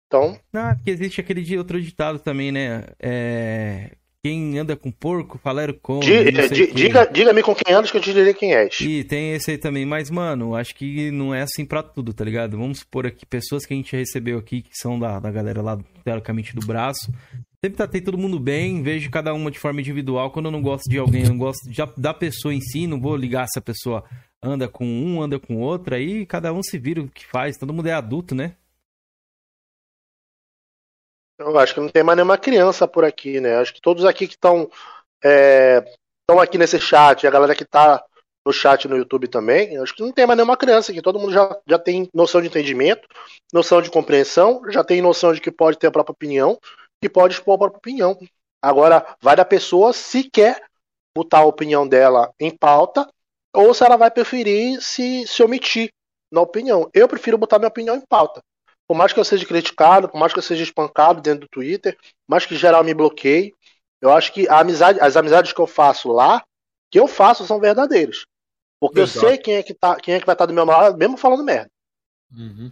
Então. Não, é porque existe aquele outro ditado também, né? É, quem anda com porco, falaram com. Diga, diga, diga-me com quem andas que eu te direi quem és. E tem esse aí também, mas, mano, acho que não é assim pra tudo, tá ligado? Vamos supor aqui, pessoas que a gente recebeu aqui, que são da, da galera lá, teoricamente, do braço. Sempre tratei todo mundo bem, vejo cada uma de forma individual. Quando eu não gosto de alguém, eu não gosto de, da pessoa em si, não vou ligar se a pessoa anda com um, anda com outro, aí cada um se vira o que faz, todo mundo é adulto, né? Eu acho que não tem mais nenhuma criança por aqui, né? Acho que todos aqui que estão é, aqui nesse chat, a galera que está no chat no YouTube também, acho que não tem mais nenhuma criança aqui. Todo mundo já, já tem noção de entendimento, noção de compreensão, já tem noção de que pode ter a própria opinião e pode expor a própria opinião. Agora, vai da pessoa se quer botar a opinião dela em pauta ou se ela vai preferir se, se omitir na opinião. Eu prefiro botar minha opinião em pauta por mais que eu seja criticado, por mais que eu seja espancado dentro do Twitter, por mais que geral me bloqueie, eu acho que amizade, as amizades que eu faço lá, que eu faço, são verdadeiras. Porque Exato. eu sei quem é, que tá, quem é que vai estar do meu lado, mesmo falando merda. Uhum.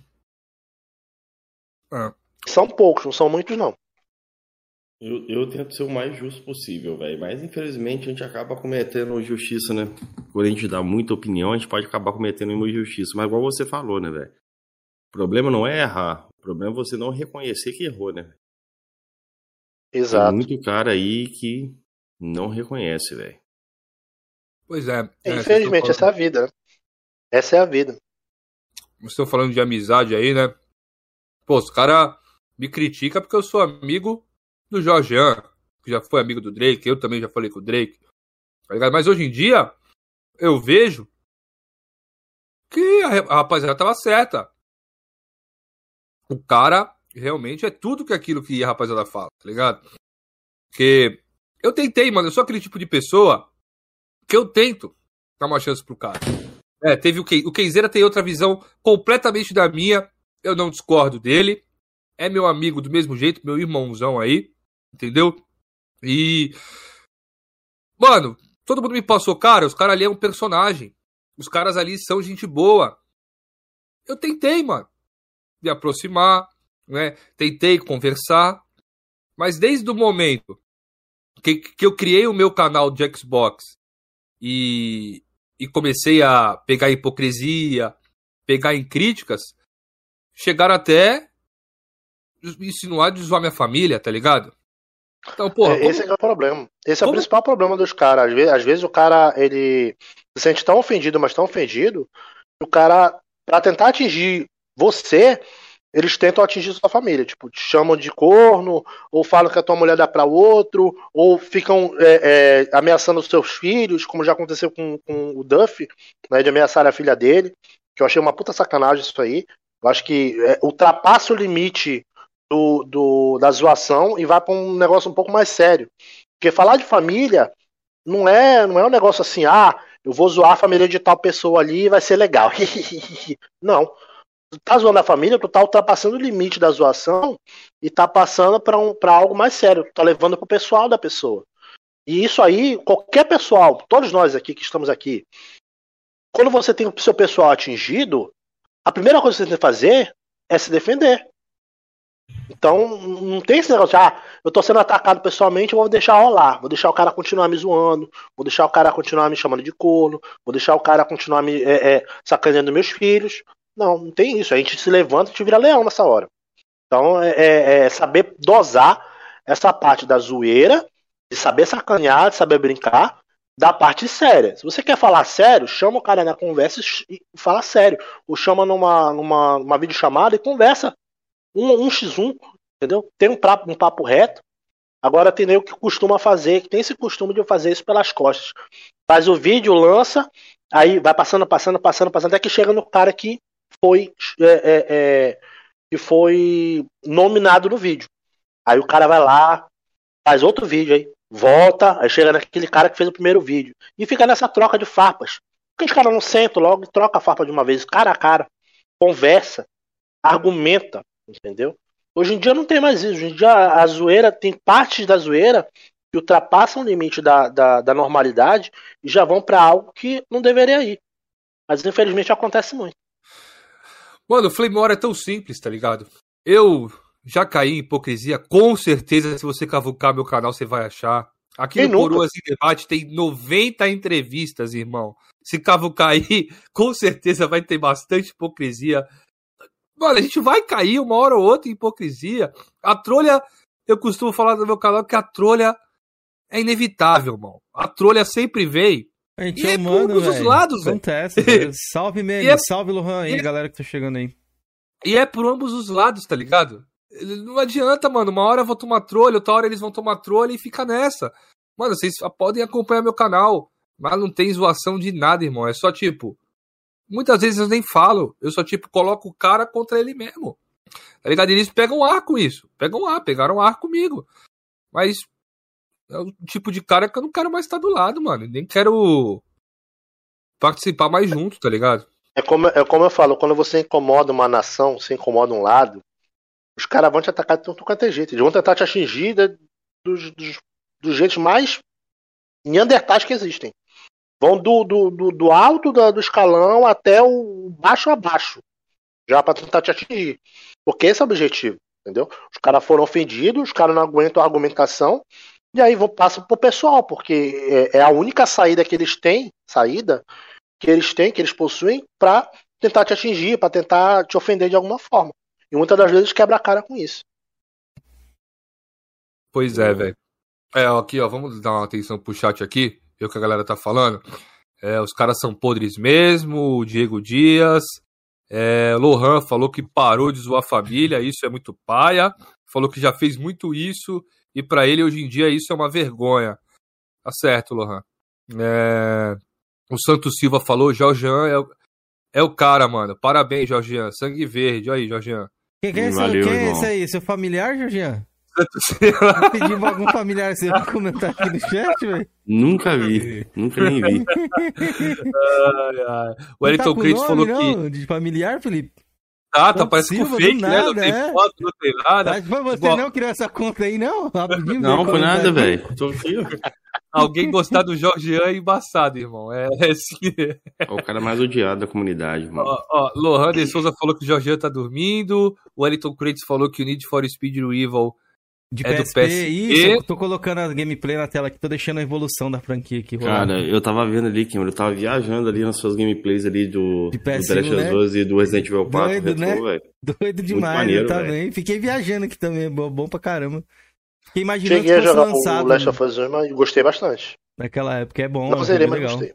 É. São poucos, não são muitos, não. Eu, eu tento ser o mais justo possível, velho. Mas infelizmente a gente acaba cometendo injustiça, né? Quando a gente dá muita opinião, a gente pode acabar cometendo uma injustiça. Mas igual você falou, né, velho? O problema não é errar, o problema é você não reconhecer que errou, né? Exato. Tem muito cara aí que não reconhece, velho. Pois é. é Infelizmente, falando... essa é a vida. Né? Essa é a vida. Vocês estão falando de amizade aí, né? Pô, os caras me criticam porque eu sou amigo do Jorgean, que já foi amigo do Drake, eu também já falei com o Drake. Tá ligado? Mas hoje em dia, eu vejo que a rapaziada tava certa o cara realmente é tudo que aquilo que a rapaziada fala, tá ligado? Porque eu tentei, mano, eu sou aquele tipo de pessoa que eu tento dar uma chance pro cara. É, teve o Ken, o Kenzeira tem outra visão completamente da minha, eu não discordo dele. É meu amigo do mesmo jeito, meu irmãozão aí, entendeu? E mano, todo mundo me passou, cara, os caras ali é um personagem. Os caras ali são gente boa. Eu tentei, mano me aproximar, né? Tentei conversar, mas desde o momento que, que eu criei o meu canal de Xbox e, e comecei a pegar hipocrisia, pegar em críticas, chegaram até insinuar de zoar minha família, tá ligado? Então, porra, é, esse é o problema. Esse como? é o principal problema dos caras. Às vezes, às vezes o cara ele se sente tão ofendido, mas tão ofendido, que o cara, pra tentar atingir você, eles tentam atingir sua família. Tipo, te chamam de corno, ou falam que a tua mulher dá pra outro, ou ficam é, é, ameaçando os seus filhos, como já aconteceu com, com o Duff, né, de ameaçar a filha dele, que eu achei uma puta sacanagem isso aí. Eu acho que é, ultrapassa o limite do, do, da zoação e vai para um negócio um pouco mais sério. Porque falar de família não é, não é um negócio assim, ah, eu vou zoar a família de tal pessoa ali e vai ser legal. não. Tá zoando a família, tu tá ultrapassando o limite da zoação e tá passando para um, pra algo mais sério. Tu tá levando pro pessoal da pessoa. E isso aí, qualquer pessoal, todos nós aqui que estamos aqui, quando você tem o seu pessoal atingido, a primeira coisa que você tem que fazer é se defender. Então, não tem esse negócio de, ah, eu tô sendo atacado pessoalmente, eu vou deixar rolar. Vou deixar o cara continuar me zoando, vou deixar o cara continuar me chamando de corno, vou deixar o cara continuar me é, é, sacaneando meus filhos. Não, não tem isso. A gente se levanta e te vira leão nessa hora. Então, é, é, é saber dosar essa parte da zoeira, de saber sacanear, de saber brincar, da parte séria. Se você quer falar sério, chama o cara na conversa e fala sério. Ou chama numa, numa, numa videochamada e conversa um, um x1, entendeu? Tem um papo, um papo reto. Agora tem nego que costuma fazer, que tem esse costume de fazer isso pelas costas. Faz o vídeo, lança, aí vai passando, passando, passando, passando, até que chega no cara que foi é, é, é, que foi nominado no vídeo. Aí o cara vai lá, faz outro vídeo aí, volta, aí chega naquele cara que fez o primeiro vídeo. E fica nessa troca de farpas. Porque os caras não sentam logo e troca a farpa de uma vez, cara a cara, conversa, argumenta, Entendeu? Hoje em dia não tem mais isso. Hoje em dia a zoeira tem partes da zoeira que ultrapassam o limite da, da, da normalidade e já vão para algo que não deveria ir. Mas infelizmente acontece muito. Mano, o Flame War é tão simples, tá ligado? Eu já caí em hipocrisia, com certeza, se você cavucar meu canal, você vai achar. Aqui Quem no Coroas em Debate tem 90 entrevistas, irmão. Se cavucar aí, com certeza vai ter bastante hipocrisia. Mano, a gente vai cair uma hora ou outra em hipocrisia. A trolha, eu costumo falar no meu canal que a trolha é inevitável, irmão. A trolha sempre vem. A gente é humano, por os lados, Acontece. salve mesmo, é... salve Lohan aí, é... galera que tá chegando aí. E é por ambos os lados, tá ligado? Não adianta, mano. Uma hora eu vou tomar trolha, outra hora eles vão tomar trolha e fica nessa. Mano, vocês podem acompanhar meu canal, mas não tem zoação de nada, irmão. É só tipo, Muitas vezes eu nem falo, eu só tipo coloco o cara contra ele mesmo. Tá ligado? Eles pegam ar com isso. Pegam ar, pegaram ar comigo. Mas é o tipo de cara que eu não quero mais estar do lado, mano. Nem quero participar mais junto, tá ligado? É como, é como eu falo, quando você incomoda uma nação, você incomoda um lado, os caras vão te atacar de tudo quanto é jeito. Eles vão tentar te atingir dos, dos, dos jeitos mais neandertais que existem. Vão do, do, do, do alto do, escalão até o baixo abaixo. Já para tentar te atingir. Porque esse é o objetivo, entendeu? Os caras foram ofendidos, os caras não aguentam a argumentação, e aí vão passar pro pessoal, porque é, é, a única saída que eles têm, saída que eles têm, que eles possuem, para tentar te atingir, para tentar te ofender de alguma forma. E muitas das vezes quebra a cara com isso. Pois é, velho. É, aqui, ó, vamos dar uma atenção pro chat aqui ver o que a galera tá falando. É, os caras são podres mesmo, o Diego Dias. É, Lohan falou que parou de zoar a família, isso é muito paia. Falou que já fez muito isso e para ele hoje em dia isso é uma vergonha. Tá certo, Lohan. É, o Santos Silva falou, Jorgean é, é o cara, mano. Parabéns, Jorgean. Sangue verde. Olha aí, Jorgean. Quem, quem, é, Valeu, quem é esse aí? Seu familiar, Jorgean? Tá pedindo algum familiar seu pra comentar aqui no chat, velho? Nunca vi, nunca nem vi. ai, ai. O Elton tá Crente falou não, que. De familiar, Felipe? Ah, tá, parece com fake, nada, né? Não tem é. foto, não tem nada. Mas foi você não criou essa conta aí, não? Rapidinho, não, foi nada, velho. Alguém gostar do Jorgean é embaçado, irmão. É, é assim. É o cara mais odiado da comunidade, mano. Ó, ó Lohan de Souza falou que o Jorgean tá dormindo. O Wellington Crates falou que o Need for Speed Revival de é PSP, do PSP. Isso, eu tô colocando a gameplay na tela aqui, tô deixando a evolução da franquia aqui. Rolando. Cara, eu tava vendo ali, Kim, eu tava viajando ali nas suas gameplays ali do, de PS1, do The né? 12 e do Resident Evil 4. Doido, Retro, né? Véio. Doido demais, maneiro, também. Fiquei viajando aqui também, bom pra caramba. Fiquei imaginando Cheguei a que fosse jogar lançado o Last of Us 1, mas gostei bastante. naquela época. É bom. Não é zerei, mas legal. gostei.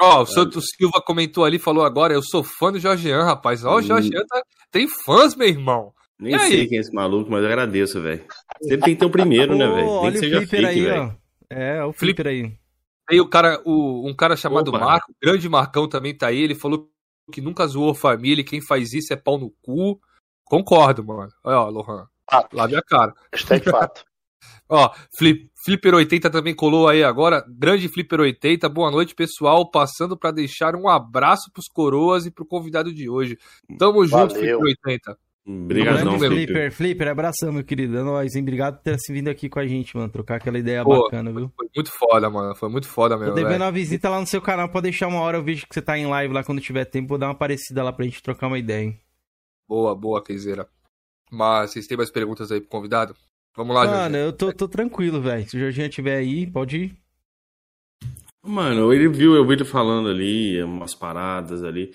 Ó, o Santos Silva comentou ali, falou agora, eu sou fã do Jorgean, rapaz. Ó, o Hum. Jorgean tá- tem fãs, meu irmão. Nem aí? sei quem é esse maluco, mas eu agradeço, velho. Sempre tem que ter o primeiro, né, velho? Nem olha que o seja Flipper fake, aí, velho. ó. É, o Flipper aí. Tem o cara, o, um cara chamado Opa. Marco, grande Marcão também tá aí, ele falou que nunca zoou família e quem faz isso é pau no cu. Concordo, mano. Olha, ó, Lohan. Ah. Lave a cara. Hashtag fato. Ó, Flip, Flipper80 também colou aí agora. Grande Flipper80, boa noite, pessoal. Passando pra deixar um abraço pros coroas e pro convidado de hoje. Tamo junto, Valeu. Flipper80. Grande Felipe. Flipper, Flipper, abração, meu querido. É nóis, hein? Obrigado por ter se vindo aqui com a gente, mano. Trocar aquela ideia Pô, bacana, viu? Foi muito foda, mano. Foi muito foda Tô mesmo. devendo velho. uma visita lá no seu canal pra deixar uma hora. Eu vejo que você tá em live lá quando tiver tempo. Vou dar uma parecida lá pra gente trocar uma ideia, hein? Boa, boa, Keizeira. Mas vocês têm mais perguntas aí pro convidado? Vamos lá, Mano, eu tô, tô tranquilo, velho. Se o Jorginho tiver aí, pode ir. Mano, ele viu, eu vi ele falando ali, umas paradas ali.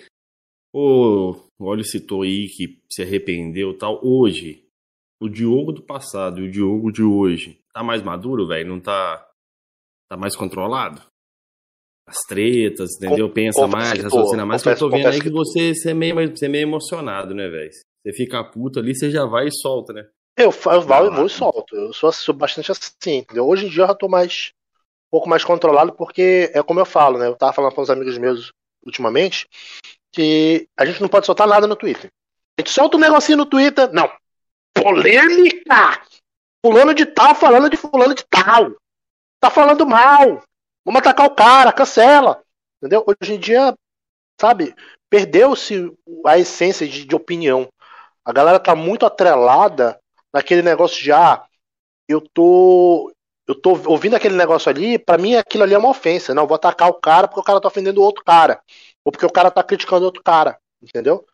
O Olho citou aí que se arrependeu e tal. Hoje, o Diogo do passado e o Diogo de hoje, tá mais maduro, velho? Não tá. Tá mais controlado? As tretas, entendeu? Pensa confesso mais, raciocina mais. Que eu tô confesso- vendo aí confesso que você, você, é meio, você é meio emocionado, né, velho? Você fica puto ali, você já vai e solta, né? Eu, eu vou, eu vou e solto. Eu sou, sou bastante assim, entendeu? Hoje em dia eu já tô mais. Um pouco mais controlado, porque é como eu falo, né? Eu tava falando com uns amigos meus ultimamente que a gente não pode soltar nada no Twitter. A gente solta um negocinho no Twitter. Não. Polêmica! Fulano de tal falando de fulano de tal. Tá falando mal. Vamos atacar o cara, cancela. Entendeu? Hoje em dia, sabe, perdeu-se a essência de, de opinião. A galera tá muito atrelada naquele negócio de ah, eu tô eu tô ouvindo aquele negócio ali, pra mim aquilo ali é uma ofensa. Não, vou atacar o cara porque o cara tá ofendendo o outro cara, ou porque o cara tá criticando outro cara, entendeu?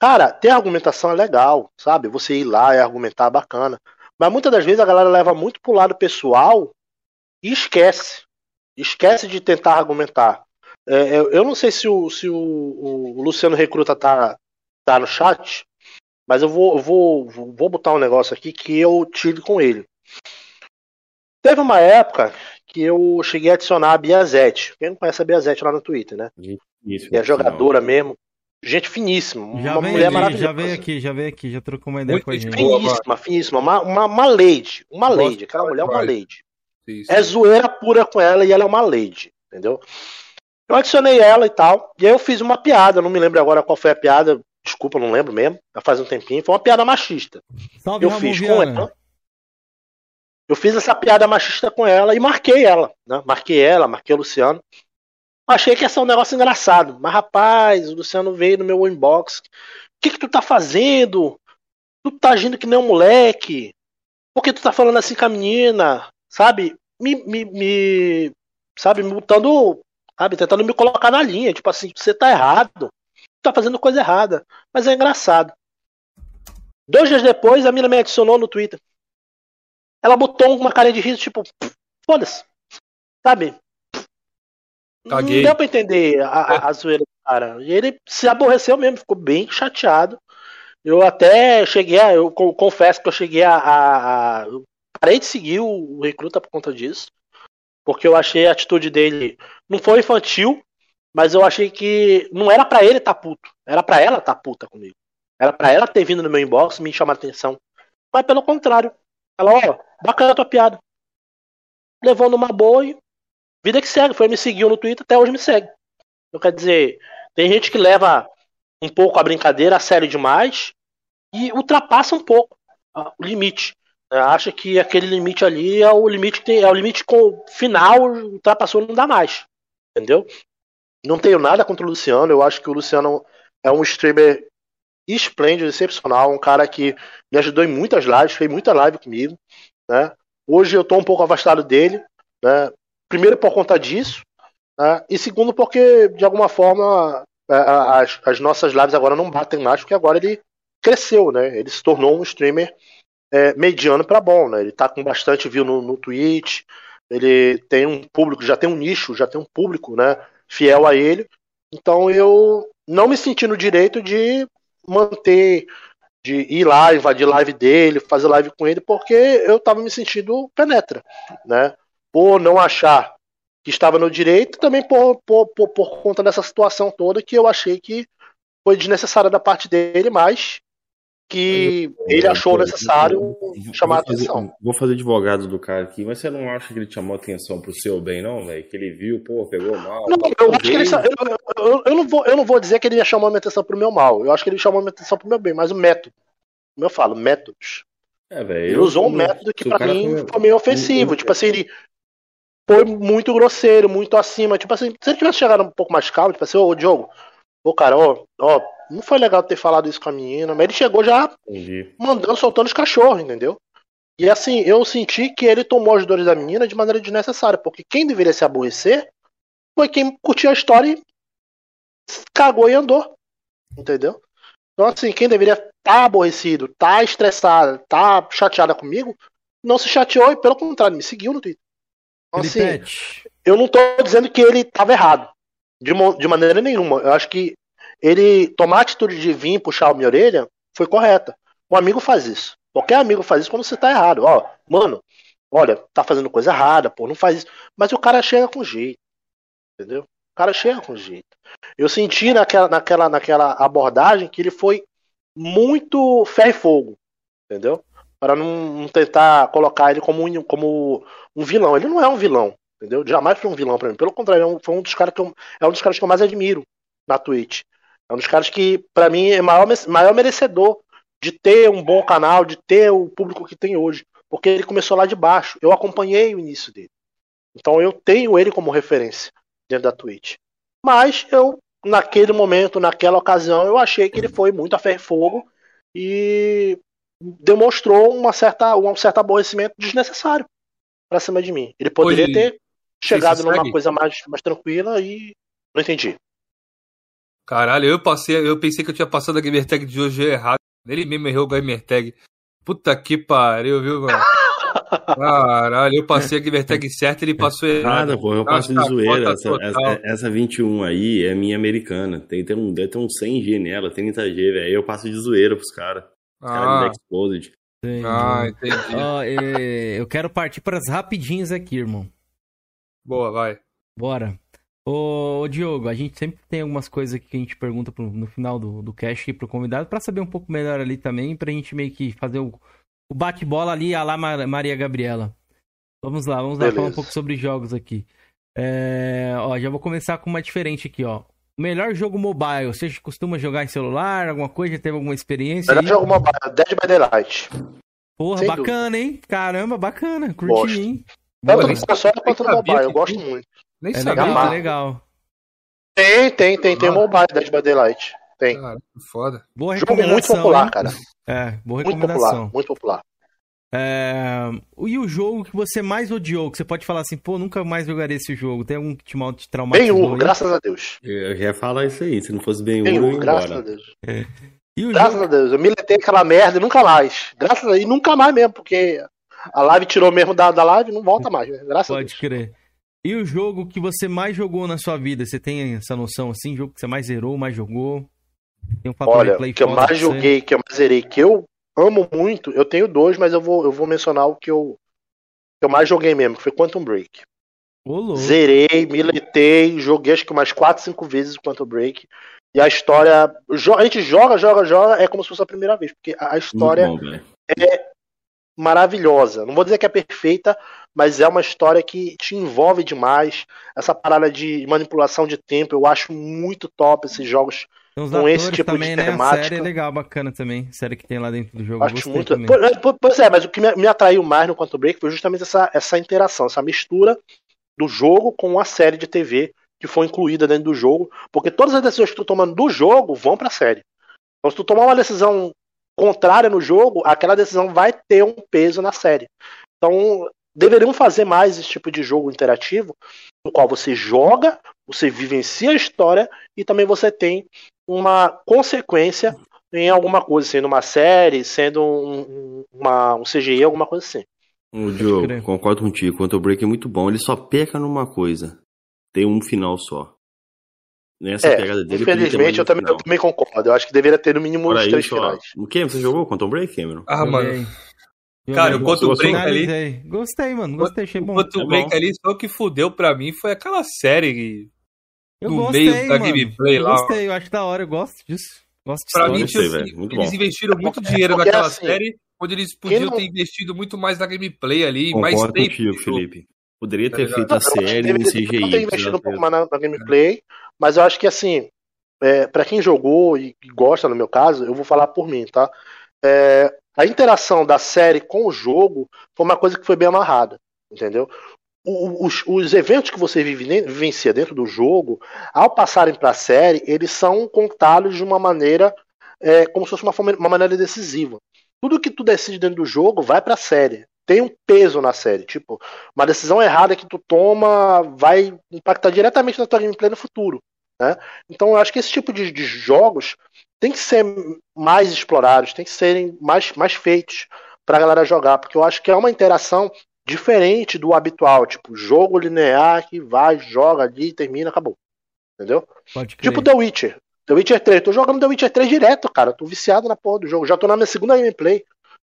Cara, ter argumentação é legal, sabe? Você ir lá e argumentar é bacana. Mas muitas das vezes a galera leva muito pro lado pessoal e esquece. Esquece de tentar argumentar. É, eu, eu não sei se o, se o, o Luciano Recruta tá, tá no chat, mas eu vou, vou, vou botar um negócio aqui que eu tive com ele. Teve uma época que eu cheguei a adicionar a Biazete. Quem não conhece a Biazete lá no Twitter, né? Isso, E é jogadora mesmo. Gente finíssima. Já uma veio mulher aqui, maravilhosa. já veio aqui, já veio aqui, já trocou uma ideia Muito com a gente. Finíssima, finíssima. Uma, uma, uma lady. Uma lady. Aquela mulher é uma lady. Isso. É zoeira pura com ela e ela é uma lady, entendeu? Eu adicionei ela e tal, e aí eu fiz uma piada, não me lembro agora qual foi a piada, desculpa, não lembro mesmo, já faz um tempinho, foi uma piada machista. Salve, Eu fiz com ela. Eu fiz essa piada machista com ela e marquei ela, né? Marquei ela, marquei o Luciano. Achei que ia ser um negócio engraçado, mas rapaz, o Luciano veio no meu inbox. O que que tu tá fazendo? Tu tá agindo que nem um moleque? Por que tu tá falando assim com a menina? Sabe? Me, me, me sabe, me botando, sabe, tentando me colocar na linha, tipo assim, você tá errado. Tu tá fazendo coisa errada. Mas é engraçado. Dois dias depois, a mina me adicionou no Twitter. Ela botou uma cara de riso, tipo, foda-se. Sabe? Caguei. Não deu pra entender a, a, a zoeira do cara. E ele se aborreceu mesmo, ficou bem chateado. Eu até cheguei a. Eu co- confesso que eu cheguei a. a- a- parei de seguir o, o recruta por conta disso. Porque eu achei a atitude dele. Não foi infantil, mas eu achei que não era pra ele tá puto. Era pra ela tá puta comigo. Era pra ela ter vindo no meu inbox me chamar a atenção. Mas pelo contrário. Ela, ó, bacana a tua piada. Levou numa boa e. Vida que segue. Foi me seguiu no Twitter, até hoje me segue. Então, quer dizer, tem gente que leva um pouco a brincadeira a sério demais e ultrapassa um pouco o limite. né? Acha que aquele limite ali é o limite que tem, é o limite com final, ultrapassou não dá mais. Entendeu? Não tenho nada contra o Luciano, eu acho que o Luciano é um streamer esplêndido, excepcional, um cara que me ajudou em muitas lives, fez muita live comigo, né? Hoje eu tô um pouco afastado dele, né? Primeiro por conta disso, né? e segundo porque de alguma forma as, as nossas lives agora não batem mais, porque agora ele cresceu, né? Ele se tornou um streamer é, mediano para bom, né? Ele tá com bastante view no, no Twitch, ele tem um público, já tem um nicho, já tem um público, né? Fiel a ele. Então eu não me senti no direito de manter de ir lá, invadir live dele, fazer live com ele, porque eu tava me sentindo penetra, né? Por não achar que estava no direito, também por, por, por, por conta dessa situação toda que eu achei que foi desnecessária da parte dele, mas que ele achou necessário chamar a atenção. Vou fazer advogado do cara aqui, mas você não acha que ele chamou atenção pro seu bem, não, velho? Que ele viu, pô, pegou mal. Não, eu acho que ele. Eu, eu, eu, não vou, eu não vou dizer que ele chamou a minha atenção pro meu mal. Eu acho que ele chamou a minha atenção pro meu bem, mas o método. Como eu falo, métodos. É, velho. Ele usou um método que pra mim foi, foi meio ofensivo. tipo assim, ele foi muito grosseiro, muito acima. Tipo assim, se ele tivesse chegado um pouco mais calmo, tipo assim, ô Diogo, ô cara, ó, ó, não foi legal ter falado isso com a menina, mas ele chegou já Entendi. mandando, soltando os cachorros, entendeu? E assim, eu senti que ele tomou as dores da menina de maneira desnecessária, porque quem deveria se aborrecer foi quem curtiu a história e cagou e andou. Entendeu? Então, assim, quem deveria estar tá aborrecido, tá estressado, tá chateada comigo, não se chateou e, pelo contrário, me seguiu no Twitter. Assim, eu não tô dizendo que ele estava errado. De, de maneira nenhuma. Eu acho que ele tomar a atitude de vir puxar a minha orelha foi correta. Um amigo faz isso. Qualquer amigo faz isso quando você tá errado. Ó, mano, olha, tá fazendo coisa errada, pô, não faz isso. Mas o cara chega com jeito. Entendeu? O cara chega com jeito. Eu senti naquela, naquela, naquela abordagem que ele foi muito ferro e fogo. Entendeu? Para não, não, tentar colocar ele como um, como um vilão. Ele não é um vilão. Entendeu? Jamais foi um vilão para mim. Pelo contrário, é foi um dos caras que eu, é um dos caras que eu mais admiro na Twitch. É um dos caras que, para mim, é maior, maior merecedor de ter um bom canal, de ter o público que tem hoje. Porque ele começou lá de baixo. Eu acompanhei o início dele. Então eu tenho ele como referência dentro da Twitch. Mas eu, naquele momento, naquela ocasião, eu achei que ele foi muito a ferro fogo e demonstrou uma certa, um certo aborrecimento desnecessário pra cima de mim. Ele poderia Oi, ter chegado numa coisa mais, mais tranquila e não entendi. Caralho, eu passei, eu pensei que eu tinha passado a gamer tag de hoje errado. Ele mesmo errou a gamer tag. Puta que pariu, viu, mano? Caralho, eu passei a gamer tag certa e ele passou errado. Nada, pô, eu passo de zoeira. Essa, essa, essa, 21 aí é minha americana. Tem, tem um, deve ter um 100G nela, 30G, velho. Eu passo de zoeira pros caras. Ah. caras Exposed. Ah, entendi. Oh, eu quero partir para as rapidinhas aqui, irmão. Boa, vai. Bora. Ô, ô, Diogo, a gente sempre tem algumas coisas aqui que a gente pergunta pro, no final do, do cast aqui pro convidado para saber um pouco melhor ali também, pra gente meio que fazer o, o bate-bola ali a lá Maria Gabriela. Vamos lá, vamos lá falar um pouco sobre jogos aqui. É, ó, já vou começar com uma diferente aqui, ó. Melhor jogo mobile, você costuma jogar em celular, alguma coisa? Já teve alguma experiência? Melhor aí? jogo mobile, Dead by Daylight. Porra, Sem bacana, dúvida. hein? Caramba, bacana. Curti, hein? Tanto no console quanto no mobile, eu gosto muito. Nem é sabia. Legal, é legal. Tem, tem, tem, tem mobile Dead by Daylight. Tem. Cara, foda. Boa Jogo muito popular, hein? cara. É, boa recomendação. Muito popular, muito popular. É... E o jogo que você mais odiou? Que você pode falar assim, pô, nunca mais jogarei esse jogo. Tem algum que te, mal, te traumatizou? Ben-Hur, graças a Deus. Eu ia falar isso aí. Se não fosse ia graças a Deus. É. graças jogo... a Deus. Eu miletei aquela merda e nunca mais. Graças a Deus. E nunca mais mesmo, porque a live tirou mesmo da, da live não volta mais. Né? Graças pode a Deus. Pode crer. E o jogo que você mais jogou na sua vida? Você tem essa noção assim? Jogo que você mais zerou, mais jogou? Tem um Olha, que eu mais joguei, que eu mais zerei, que eu amo muito, eu tenho dois, mas eu vou, eu vou mencionar o que eu, que eu mais joguei mesmo, que foi Quantum Break. Olô. Zerei, miletei, joguei acho que umas 4, 5 vezes o Quantum Break. E a história. A gente joga, joga, joga, é como se fosse a primeira vez, porque a história bom, é maravilhosa. Não vou dizer que é perfeita, mas é uma história que te envolve demais. Essa parada de manipulação de tempo, eu acho muito top esses jogos com esse tipo também, de né? temática. A série é legal, bacana também. A série que tem lá dentro do jogo. Acho muito. Pois é, mas o que me atraiu mais no Quantum Break foi justamente essa, essa interação, essa mistura do jogo com a série de TV que foi incluída dentro do jogo, porque todas as decisões que tu tomando do jogo vão para a série. Então, se tu tomar uma decisão contrária no jogo, aquela decisão vai ter um peso na série. Então, deveriam fazer mais esse tipo de jogo interativo, no qual você joga, você vivencia a história e também você tem uma consequência em alguma coisa, sendo uma série, sendo um, uma, um CGI, alguma coisa assim. O Diogo, concordo contigo. Quanto ao Break é muito bom, ele só peca numa coisa. Tem um final só. nessa é, pegada dele. Infelizmente, eu também, eu também, concordo. Eu acho que deveria ter no mínimo os três isso, finais. O que você jogou Quantum Break, Cameron? Ah, mano. Cara, o Quantum Break ali. Gostei, mano. Gostei, achei bom. O Quantum é Break ali, só o que fudeu pra mim foi aquela série eu no gostei, meio da mano. gameplay eu lá. Gostei, eu acho da hora, eu gosto disso. Gosto pra mim, gostei, assim, eles bom. investiram muito dinheiro naquela assim, série, onde eles podiam não... ter investido muito mais na gameplay ali, Concordo mais tempo. Contigo, Felipe. Poderia ter tá feito a série em CGI. ter investido um pouco mais na, na gameplay, mas eu acho que assim, é, para quem jogou e gosta, no meu caso, eu vou falar por mim, tá? É, a interação da série com o jogo foi uma coisa que foi bem amarrada, entendeu? Os, os eventos que você vivencia dentro do jogo, ao passarem para a série, eles são contados de uma maneira é, como se fosse uma, uma maneira decisiva. Tudo que tu decide dentro do jogo vai para a série tem um peso na série. Tipo, uma decisão errada que tu toma vai impactar diretamente na tua gameplay no futuro. Né? Então eu acho que esse tipo de, de jogos tem que ser mais explorados, tem que serem mais, mais feitos para a galera jogar, porque eu acho que é uma interação diferente do habitual, tipo, jogo linear que vai, joga ali, termina, acabou. Entendeu? Tipo The Witcher. The Witcher 3, tô jogando The Witcher 3 direto, cara. Tô viciado na porra do jogo. Já tô na minha segunda gameplay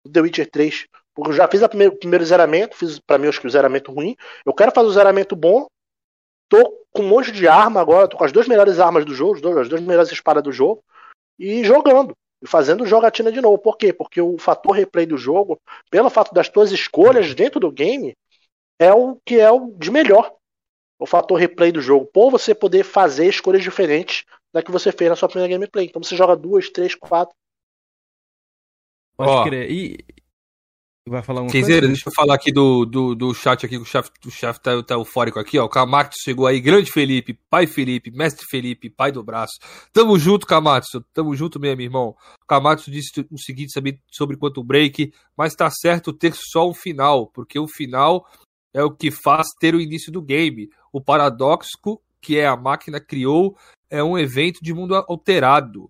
do The Witcher 3. Porque eu já fiz o primeiro, primeiro zeramento, fiz para mim acho que o zeramento ruim. Eu quero fazer o zeramento bom tô com um monte de arma agora, tô com as duas melhores armas do jogo, as duas melhores espadas do jogo, e jogando. E fazendo jogatina de novo. Por quê? Porque o fator replay do jogo, pelo fato das tuas escolhas dentro do game, é o que é o de melhor. O fator replay do jogo. Por você poder fazer escolhas diferentes da que você fez na sua primeira gameplay. Então você joga duas, três, quatro. Pode Ó, crer. E, Vai falar uma Queizeira, deixa eu falar aqui do, do, do chat aqui, o chefe o chef tá, tá eufórico aqui, ó. O Camatsu chegou aí, grande Felipe, pai Felipe, mestre Felipe, pai do braço. Tamo junto, Camatsu, tamo junto mesmo, irmão. O Camatsu disse o seguinte saber sobre quanto break, mas tá certo ter só um final, porque o final é o que faz ter o início do game. O paradoxo que é a máquina criou é um evento de mundo alterado.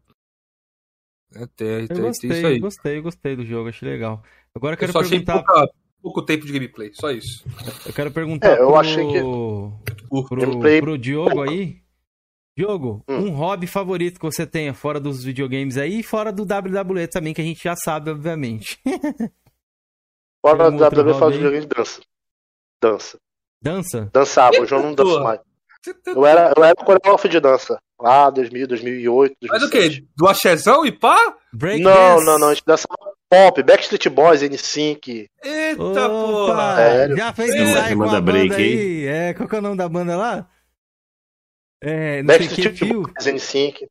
É, tem, tem, eu gostei, tem isso aí. gostei, gostei do jogo, achei legal. Agora eu quero eu só perguntar. Achei pouca, pouco tempo de gameplay, só isso. Eu quero perguntar. É, eu pro... achei que. Pro, gameplay... pro Diogo aí. Diogo, hum. um hobby favorito que você tenha fora dos videogames aí e fora do WWE também, que a gente já sabe, obviamente. fora do WWE, fora dos videogames, dança. Dança. Dança? Dançava, hoje eu não danço mais. Eu era, eu era coreógrafo de dança. Lá, 2000, 2008, 2007. Mas o quê? Do axezão e pá? Break não, dance. não, não. A gente dançava Pop, Backstreet Boys, N5. Eita Opa, porra! Sério? Já fez ensaio com a break, aí? É, qual que é o nome da banda lá? É, Backstreet Boys, N5.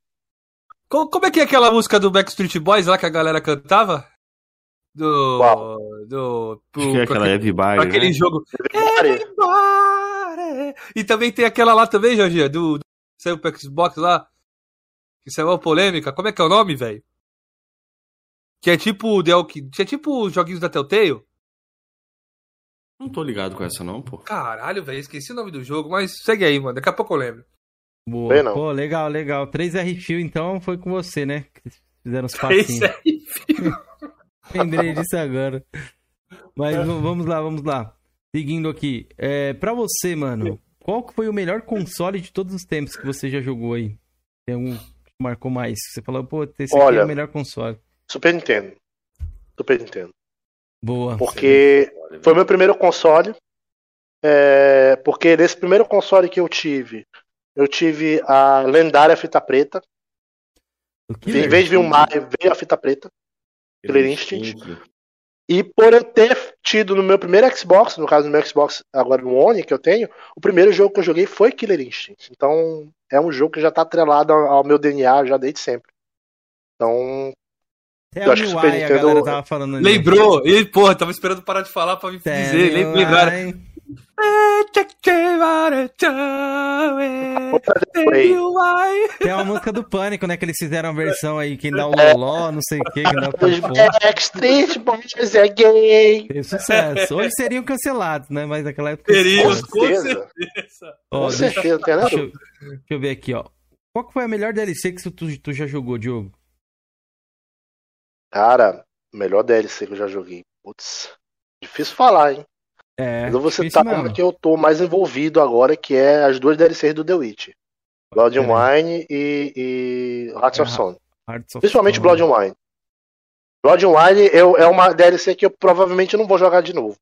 Como, como é que é aquela música do Backstreet Boys lá que a galera cantava? Do. Uau. Do. Pro, Acho que é aquela Everybody. Aquele né? jogo. Everybody. E também tem aquela lá também, Jorge, do. do saiu pro Xbox lá. Que saiu uma polêmica. Como é que é o nome, velho? Que é tipo The que é tipo joguinhos da Telltale. Não tô ligado com essa não, pô. Caralho, velho, esqueci o nome do jogo, mas segue aí, mano. Daqui a pouco eu lembro. Boa. Bem, Pô, legal, legal. 3R Fio, então, foi com você, né? Que fizeram os passinhos. 3R Fio. Lembrei disso agora. Mas vamos lá, vamos lá. Seguindo aqui. É, pra você, mano, qual foi o melhor console de todos os tempos que você já jogou aí? Tem um que marcou mais? Você falou, pô, esse aqui Olha, é o melhor console. Super Nintendo. Super Nintendo. Boa. Porque foi meu primeiro console. É, porque nesse primeiro console que eu tive, eu tive a lendária fita preta. Em vez de vir um Mario, veio a fita preta. Killer Instinct. E por eu ter tido no meu primeiro Xbox, no caso do meu Xbox, agora no One que eu tenho, o primeiro jogo que eu joguei foi Killer Instinct. Então é um jogo que já está atrelado ao meu DNA já desde sempre. Então até eu acho que o Super Nintendo... a galera tava falando ali. Lembrou? E, porra, tava esperando parar de falar pra me dizer. Lembrar. Tem uma música do Pânico, né? Que eles fizeram a versão aí, quem dá o loló, não sei o que, quem dá o Backstreet Boys é gay. Tem sucesso. Hoje seriam cancelados, né? Mas naquela época... Seriam, com certeza. Ó, com certeza, deixa, deixa, deixa eu ver aqui, ó. Qual que foi a melhor DLC que tu, tu já jogou, Diogo? Cara, melhor DLC que eu já joguei. Putz, difícil falar, hein? É, Mas eu vou citar uma que eu tô mais envolvido agora, que é as duas DLCs do The Witch. Blood and Wine e, e Hearts of É, Stone. Hearts of Principalmente Stone. Blood and Wine. Blood and Wine eu, é uma DLC que eu provavelmente não vou jogar de novo.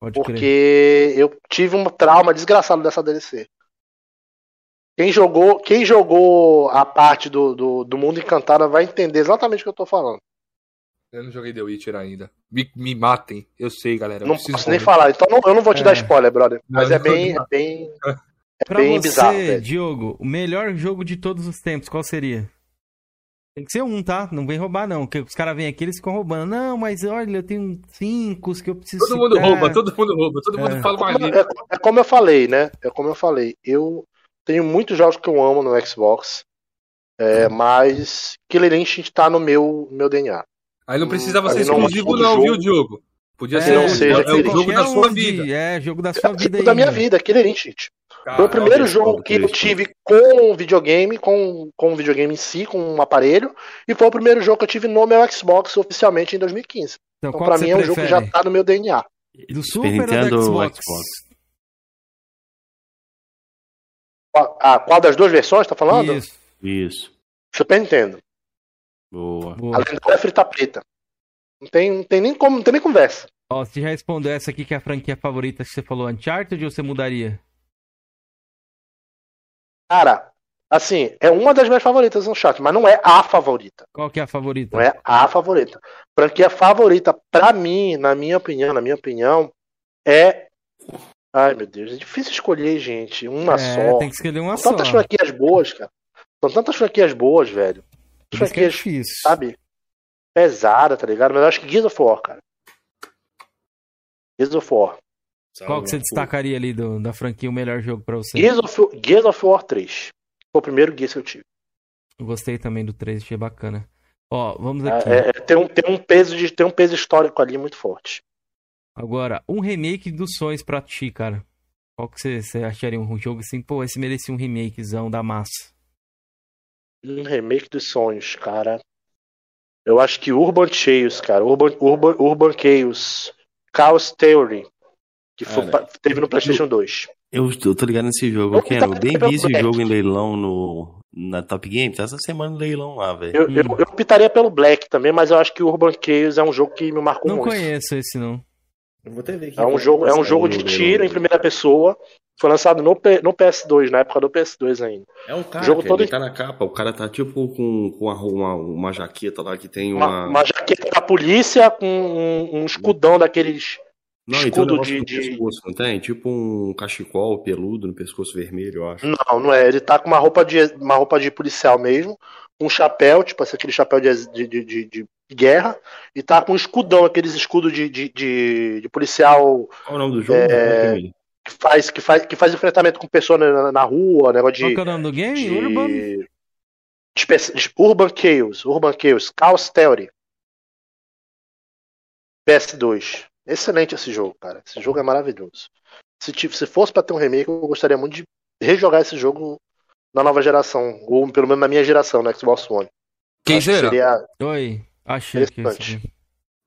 Pode crer. Porque eu tive um trauma desgraçado dessa DLC. Quem jogou, quem jogou a parte do, do, do mundo encantado vai entender exatamente o que eu tô falando. Eu não joguei The Witcher ainda. Me, me matem. Eu sei, galera. eu não preciso posso nem falar. Então não- eu não vou te É. dar spoiler, brother. Mas Não, é bem, é bem, é Pra bem você, bizarro, velho. Diogo, o melhor jogo de todos os tempos, qual seria? Tem que ser um, tá? Não vem roubar, não. Porque os caras vêm aqui eles ficam roubando. Não, mas olha, eu tenho cinco que eu preciso. Todo mundo citar. rouba, todo mundo rouba, todo É. mundo fala língua. é, é como eu falei, né? É como eu falei. Eu tenho muitos jogos que eu amo no Xbox. é, mas Killer Instinct tá no meu, meu DNA. Aí não precisava Aí ser não exclusivo, não, jogo- viu, Diogo? Podia É, ser não seja é o aquele jogo da sua vida. É, jogo da sua vida aí. da minha mano. vida, Killer Instinct. Foi o primeiro jogo que eu tive com videogame, com, com videogame em si, com um aparelho, e foi o primeiro jogo que eu tive no meu Xbox oficialmente em 2015. Então, Então, pra mim, você é um jogo que já prefere? tá no meu DNA. Do Super Super ou Nintendo do Xbox? Xbox? Qual- Ah, qual das duas versões, tá falando? Isso. Isso. Super Nintendo. Boa. Boa. A lendária frita preta. Não tem, não tem nem como, não tem nem conversa. Ó, você já respondeu essa aqui que é a franquia favorita que você falou Uncharted ou você mudaria? Cara, assim, é uma das minhas favoritas no chat, mas não é a favorita. Qual que é a favorita? Não é a favorita. Franquia favorita, pra mim, na minha opinião, na minha opinião, é. Ai, meu Deus, é difícil escolher, gente. Uma É, só. tem que escolher uma São só. tantas franquias boas, cara. São tantas franquias boas, velho. Que é Franquias, difícil. sabe? Pesada, tá ligado? Mas eu acho que Gears of War, cara. Gears of War. Qual que você destacaria ali do- da franquia o melhor jogo pra você? Gears of, Gears of War 3. Foi o primeiro Gears que eu tive. Eu gostei também do 3, achei bacana. Ó, vamos aqui. É, é, tem, um, tem, um peso de, tem um peso histórico ali muito forte. Agora, um remake dos sonhos pra ti, cara. Qual que você, acharia um jogo assim? Pô, esse merecia um remakezão da massa. Um remake dos sonhos, cara. Eu acho que Urban Chaos, cara. Urban, Urban, Urban Chaos. Chaos Theory. Que foi, teve no PlayStation 2. Eu, eu tô ligado nesse jogo. Eu tava Bem vi esse Black. jogo em leilão no, na Top Game. Tá essa semana no leilão lá, velho. Eu, Hum. eu, eu optaria pelo Black também, mas eu acho que Urban Chaos é um jogo que me marcou Não muito. conheço esse, não. É um jogo, é um jogo de tiro em primeira pessoa. Foi lançado no, P- no PS2, na época do PS2 ainda. É um cara, jogo cara, todo ele tá na capa. O cara tá tipo com, com uma, uma, uma jaqueta lá que tem uma. Uma, uma jaqueta da polícia com um, um escudão daqueles. não, então um escudo negócio de- de- pescoço, não tem? Tipo um cachecol peludo no pescoço vermelho, eu acho. Não, não é. Ele tá com uma roupa de, uma roupa de policial mesmo, um chapéu, tipo assim, aquele chapéu de, de, de- de guerra, e tá com um escudão, aqueles escudos de, de, de, de policial Qual é o nome do jogo? É, Emily? que faz, que faz, que faz enfrentamento com pessoas na, na rua, negócio de. Qual que é o nome do game? de- Urban? de Urban Chaos, Urban Chaos, Chaos Theory. PS2. Excelente esse jogo, cara. Esse jogo é maravilhoso. Se, se fosse pra ter um remake, eu gostaria muito de rejogar esse jogo na nova geração, ou pelo menos na minha geração, no Xbox One. Quem Acho que será? seria Oi, achei que esse.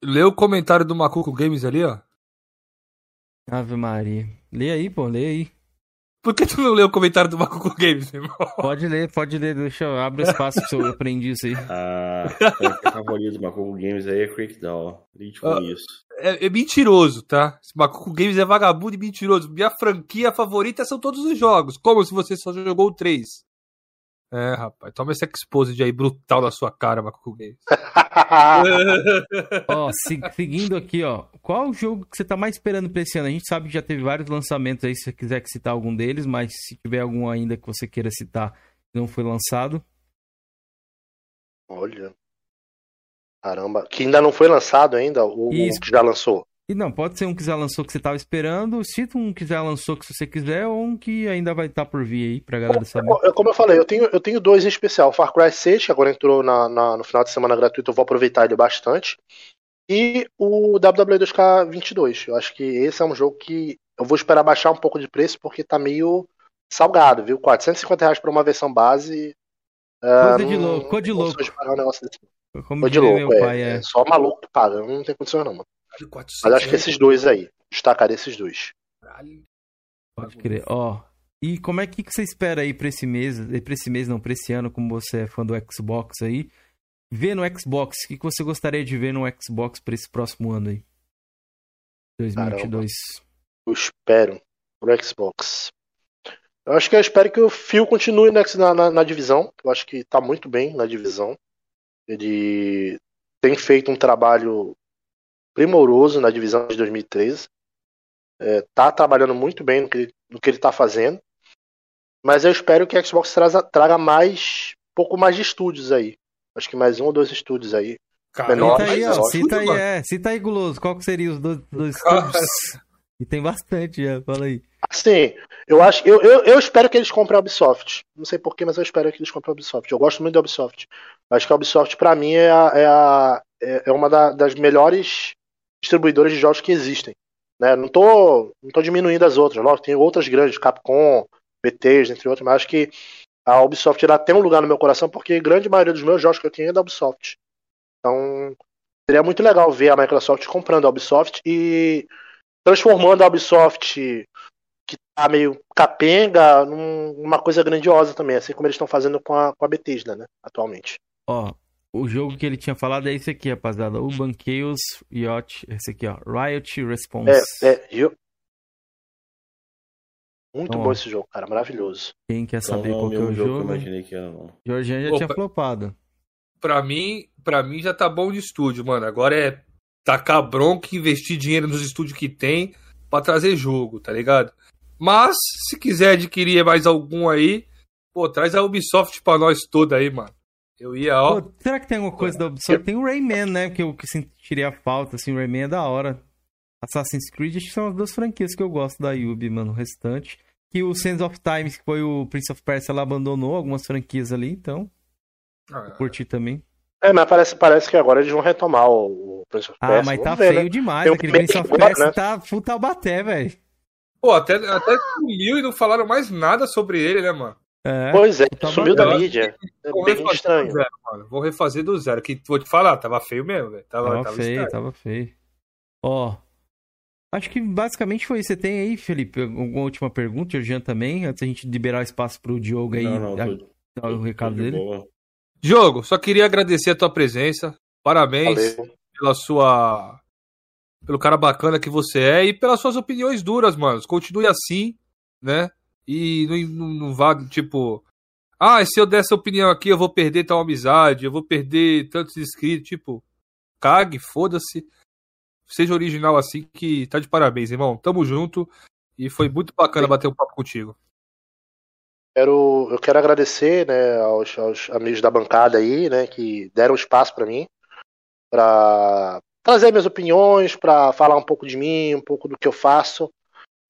Lê o comentário do Macuco Games ali, ó. Ave Maria. Lê aí, pô, lê aí. Por que tu não leu o comentário do Macuco Games, meu irmão? Pode ler, pode ler. Deixa eu abrir espaço pra eu aprender isso aí. Ah, a favorita do Macoco Games aí é Crackdown. ó. Lide com Ah. isso. É, é mentiroso, tá? Esse Macuco Games é vagabundo e mentiroso. Minha franquia favorita são todos os jogos. Como se você só jogou o 3. É, rapaz. Toma esse exposed aí brutal na sua cara, Macuco Games. Ó, se- seguindo aqui, ó. Qual o jogo que você tá mais esperando pra esse ano? A gente sabe que já teve vários lançamentos aí, se você quiser citar algum deles, mas se tiver algum ainda que você queira citar que não foi lançado. Olha. Caramba. Que ainda não foi lançado ainda, ou o Isso. que já lançou. E não, pode ser um que já lançou que você tava esperando, cita um que já lançou que você quiser, ou um que ainda vai estar por vir aí pra galera saber. É Como eu falei, eu tenho, eu tenho dois em especial. Far Cry 6, que agora entrou na, na- no final de semana gratuito, eu vou aproveitar ele bastante. E o WWE 2K22. Eu acho que esse é um jogo que eu vou esperar baixar um pouco de preço, porque tá meio salgado, viu? 450 reais pra uma versão base. Coisa de não- louco, não coisa de louco. condições de pagar um. Como de louco, meu é, pai, é. é só maluco que paga. Não tem condições não, mano. Mas acho que esses dois aí. Destacaria esses dois. Pode crer. Ó, E como é que você espera aí pra esse mês, pra esse mês não, pra esse ano, como você é fã do Xbox aí, ver no Xbox, o que você gostaria de ver no Xbox pra esse próximo ano aí? 2022. Caramba. Eu espero pro Xbox. Eu acho que eu espero que o Phil continue na, na, na divisão. Eu acho que tá muito bem na divisão. Ele tem feito um trabalho primoroso na divisão de 2013. É, tá trabalhando muito bem no que, no que ele tá fazendo. Mas eu espero que a Xbox traga, traga mais, pouco mais de estúdios aí. Acho que mais um ou dois estúdios aí. Cara, menores, cita aí, ó, cita aí, é, cita aí, Guloso, qual que seria os dois, dois estúdios? E tem bastante, já, fala aí. Sim, eu acho, eu, eu, eu, espero que eles comprem a Ubisoft. Não sei porquê, mas eu espero que eles comprem a Ubisoft. Eu gosto muito da Ubisoft. Acho que a Ubisoft, para mim, é, a, é, a, é, é uma da, das melhores distribuidoras de jogos que existem. Né? Não, tô, não tô diminuindo as outras. Lógico, tem outras grandes, Capcom, BTs, entre outros, mas acho que a Ubisoft ela tem um lugar no meu coração porque a grande maioria dos meus jogos que eu tenho é da Ubisoft. Então, seria muito legal ver a Microsoft comprando a Ubisoft e transformando a Ubisoft que tá meio capenga numa coisa grandiosa também, assim como eles estão fazendo com a, com a Bethesda, né, atualmente. Ó, o jogo que ele tinha falado é esse aqui, rapaziada. O Banqueios Yacht, esse aqui, ó. Riot Response. É, é, eu... Muito então, bom esse jogo, cara, maravilhoso. Quem quer saber então, qual é o jogo? jogo? imaginei que era, não. Jorginho já Opa. tinha flopado. Pra mim, pra mim já tá bom de estúdio, mano. Agora é tacar bronca e investir dinheiro nos estúdios que tem para trazer jogo, tá ligado? Mas, se quiser adquirir mais algum aí, pô, traz a Ubisoft pra nós toda aí, mano. Eu ia, ó. Pô, será que tem alguma coisa da Ubisoft? Tem o Rayman, né? Que eu que sentiria falta, assim, o Rayman é da hora. Assassin's Creed acho que são as duas franquias que eu gosto da Ubi, mano. O restante. Que o Sands of Times, que foi o Prince of Persia, ela abandonou algumas franquias ali, então. Ah, eu curti também. É, mas parece, parece que agora eles vão retomar o, o Prince of Persia. Ah, mas tá ver, feio né? demais. Tem Aquele Prince of Persia né? tá full Taubaté, velho. Pô, até, até sumiu e não falaram mais nada sobre ele, né, mano? É, pois é, sumiu da mídia. É bem estranho. Zero, Vou refazer do zero. Que vou te falar, tava feio mesmo, velho. Tava, tava, tava, feio, estranho. tava feio. Ó. Acho que basicamente foi isso. Você tem aí, Felipe, alguma última pergunta, Jean também, antes da gente liberar o espaço pro Diogo aí, não, não, tô, dar o recado dele. Boa. Diogo, só queria agradecer a tua presença. Parabéns Valeu. pela sua. pelo cara bacana que você é e pelas suas opiniões duras, mano. Continue assim, né? E não, não, não vá, tipo. Ah, se eu der essa opinião aqui, eu vou perder tal amizade, eu vou perder tantos inscritos. Tipo, cague, foda-se. Seja original assim, que tá de parabéns, irmão. Tamo junto. E foi muito bacana bater um papo contigo. Quero, eu quero agradecer né, aos, aos amigos da bancada aí, né, que deram espaço para mim, para trazer minhas opiniões, para falar um pouco de mim, um pouco do que eu faço.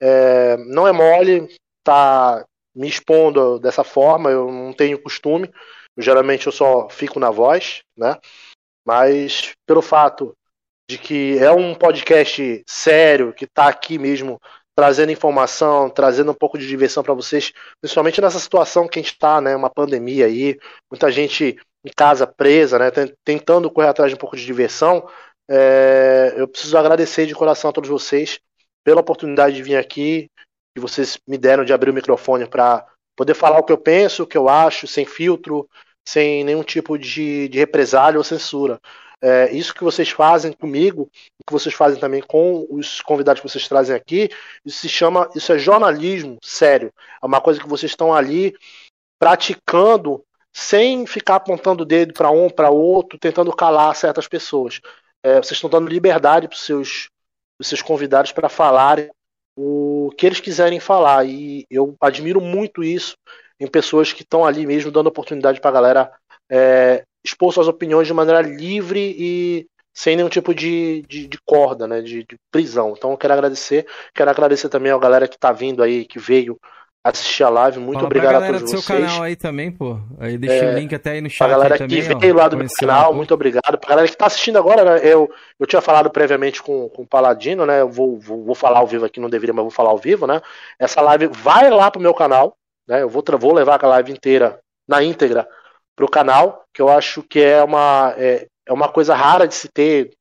É, não é mole tá me expondo dessa forma, eu não tenho costume. Eu, geralmente eu só fico na voz, né? Mas pelo fato de que é um podcast sério, que está aqui mesmo trazendo informação, trazendo um pouco de diversão para vocês, principalmente nessa situação que a gente está, né, uma pandemia aí, muita gente em casa presa, né, tentando correr atrás de um pouco de diversão. É, eu preciso agradecer de coração a todos vocês pela oportunidade de vir aqui, que vocês me deram de abrir o microfone para poder falar o que eu penso, o que eu acho, sem filtro, sem nenhum tipo de, de represália ou censura. É, isso que vocês fazem comigo, que vocês fazem também com os convidados que vocês trazem aqui, isso se chama, isso é jornalismo sério. É uma coisa que vocês estão ali praticando sem ficar apontando o dedo para um, para outro, tentando calar certas pessoas. É, vocês estão dando liberdade para os seus, seus convidados para falarem o que eles quiserem falar. E eu admiro muito isso em pessoas que estão ali mesmo dando oportunidade para a galera é, expor suas opiniões de maneira livre e sem nenhum tipo de, de, de corda, né, de, de, prisão. Então eu quero agradecer, quero agradecer também a galera que está vindo aí, que veio assistir a live. Muito Fala obrigado a todos vocês. seu canal aí também, pô. Aí deixa é, o link até aí no chat. A galera que veio lá do meu canal, um muito obrigado. Pra galera que está assistindo agora, né, eu, eu tinha falado previamente com, com o Paladino, né? Eu vou, vou, vou falar ao vivo aqui, não deveria, mas vou falar ao vivo, né? Essa live vai lá pro meu canal, né? Eu vou, vou levar a live inteira na íntegra para o canal, que eu acho que é uma, é, é uma coisa rara de se ter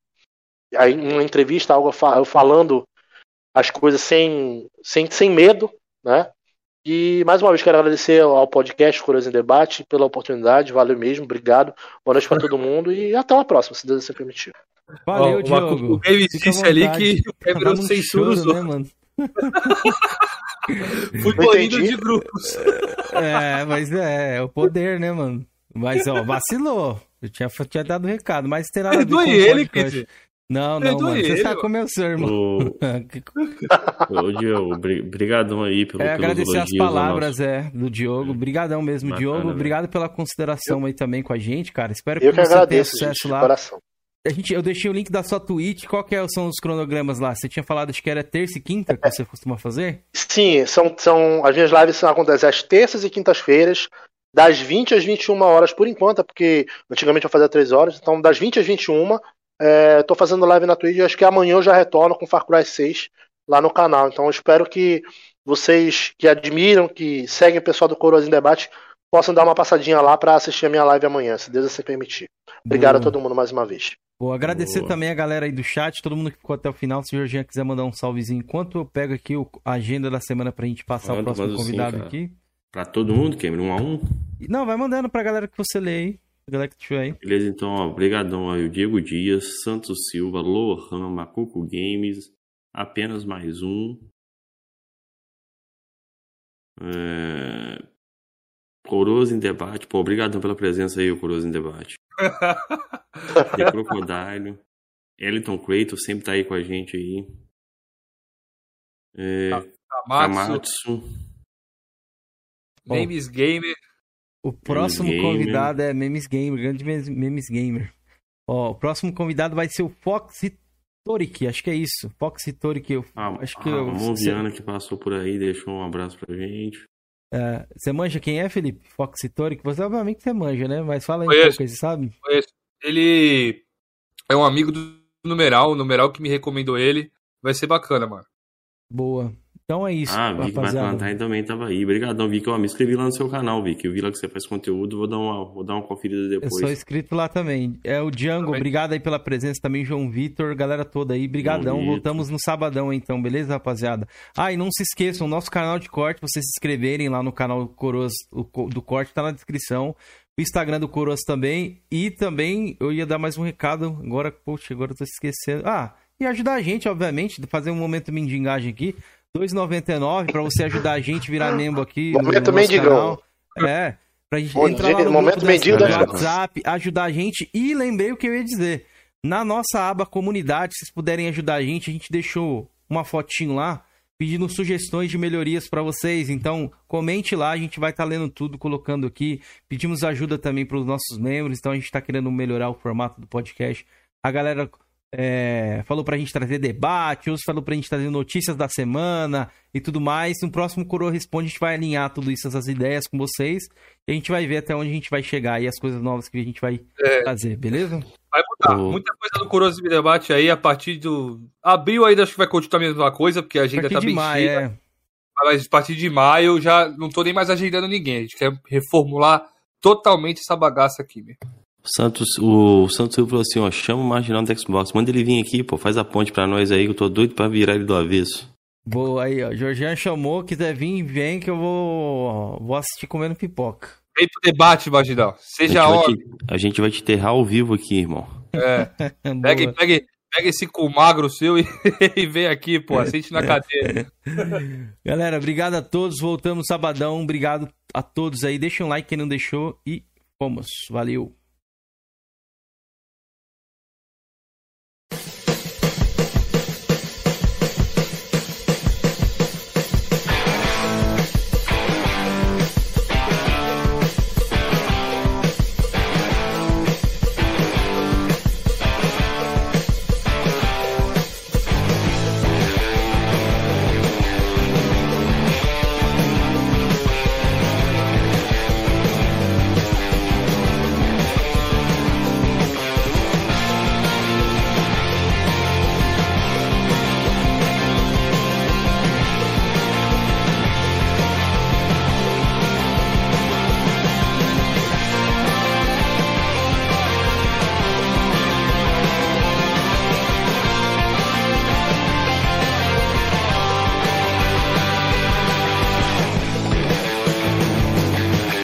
aí uma entrevista, algo falando as coisas sem, sem, sem medo, né? E mais uma vez quero agradecer ao podcast Curioso em Debate pela oportunidade, valeu mesmo, obrigado. Boa noite para todo mundo e até uma próxima, se Deus assim permitir. Valeu, Ó, Diogo. O David disse ali que o Cameron tá censura né, mano? Fui banido de grupos. É, mas é, é o poder, né, mano? Mas, ó, vacilou. Eu tinha, tinha dado recado, mas terá ver ele, Kid. Não, não, mano. Ele, você sabe como é o seu, irmão. Ô, Diogo, brigadão aí pelo É, agradecer as palavras, é, do Diogo. Brigadão mesmo, Bacana, Diogo. Obrigado pela consideração eu... aí também com a gente, cara. Espero que, eu que você agradeço, tenha sucesso gente, lá. Coração. A gente, eu deixei o link da sua Twitch. Qual que é, são os cronogramas lá? Você tinha falado que era terça e quinta que você costuma fazer? Sim, são, são as minhas lives acontecem às terças e quintas-feiras, das 20 às 21 horas por enquanto, porque antigamente eu fazia 3 horas, então das 20 às 21 é, tô fazendo live na Twitch, acho que amanhã eu já retorno com Far Cry 6 lá no canal. Então eu espero que vocês que admiram, que seguem o pessoal do Coroas em Debate, possam dar uma passadinha lá para assistir a minha live amanhã, se Deus assim permitir. Obrigado Boa. a todo mundo mais uma vez. Vou agradecer Boa. também a galera aí do chat, todo mundo que ficou até o final. Se o Jorginho quiser mandar um salvezinho, enquanto eu pego aqui a agenda da semana pra gente passar Manda, o próximo convidado sim, aqui. Pra todo mundo, Cameron, um a um? Não, vai mandando pra galera que você lê aí. Galera que tiver aí. Beleza, então, ó, brigadão aí, o Diego Dias, Santos Silva, Lohan, Macuco Games, apenas mais um. É... Coroso em debate. Pô, obrigado pela presença aí, o Coroso em debate. The Crocodile. Eliton Creighton sempre tá aí com a gente aí. É... Kamatsu. Memes Gamer. O próximo Memes convidado Gamer. é Memes Gamer, grande Memes Gamer. Ó, o próximo convidado vai ser o Fox Torik, acho que é isso. Fox Torik, eu ah, acho que a eu, Moviana que passou por aí, deixou um abraço pra gente. É, você manja quem é, Felipe? Fox Torik? Você obviamente você manja, né? Mas fala aí um pouco, você sabe? Conheço. Ele é um amigo do numeral, o numeral que me recomendou ele. Vai ser bacana, mano. Boa. Então é isso. Ah, Vic Valentine também tava aí. Obrigadão, Vic. Eu me inscrevi lá no seu canal, Vic. Eu vi lá que você faz conteúdo, vou dar uma, vou dar uma conferida depois. Eu sou inscrito lá também. É o Django, também. obrigado aí pela presença também, João Vitor, galera toda aí. Brigadão. Voltamos no sabadão então, beleza, rapaziada? Ah, e não se esqueçam, nosso canal de corte, vocês se inscreverem lá no canal Coroas do Corte, tá na descrição. O Instagram do Coroas também. E também eu ia dar mais um recado. Agora, poxa, agora eu tô esquecendo. Ah, e ajudar a gente, obviamente, fazer um momento mendigagem aqui. 2,99 para você ajudar a gente a virar membro aqui. Momento mendigão. É, pra gente Bom, entrar lá no momento mendigo da WhatsApp, ajudar a gente. E lembrei o que eu ia dizer. Na nossa aba comunidade, se vocês puderem ajudar a gente, a gente deixou uma fotinho lá pedindo sugestões de melhorias para vocês. Então, comente lá, a gente vai estar tá lendo tudo, colocando aqui. Pedimos ajuda também para os nossos membros, então a gente está querendo melhorar o formato do podcast. A galera é, falou pra gente trazer debate, outros falou pra gente trazer notícias da semana e tudo mais. No próximo Coroa Responde, a gente vai alinhar tudo isso, essas ideias com vocês. E a gente vai ver até onde a gente vai chegar e as coisas novas que a gente vai é, fazer, beleza? Vai mudar. Muita coisa do Coroa Debate aí, a partir do. Abril ainda acho que vai continuar a mesma coisa, porque a agenda tá bem maio, cheia. É. Mas a partir de maio eu já não tô nem mais agendando ninguém. A gente quer reformular totalmente essa bagaça aqui, meu. Santos, o Santos Silva falou assim, ó, chama o Marginal do Xbox, manda ele vir aqui, pô, faz a ponte pra nós aí, que eu tô doido pra virar ele do avesso. Boa aí, ó, Jorginho chamou, quiser vir, vem que eu vou, vou assistir comendo pipoca. Vem pro debate, Marginal, seja a, a gente vai te enterrar ao vivo aqui, irmão. É, pega, pega, pega esse cu magro seu e, e vem aqui, pô, assiste na cadeira. Galera, obrigado a todos, voltamos sabadão, obrigado a todos aí, deixa um like quem não deixou e fomos, valeu.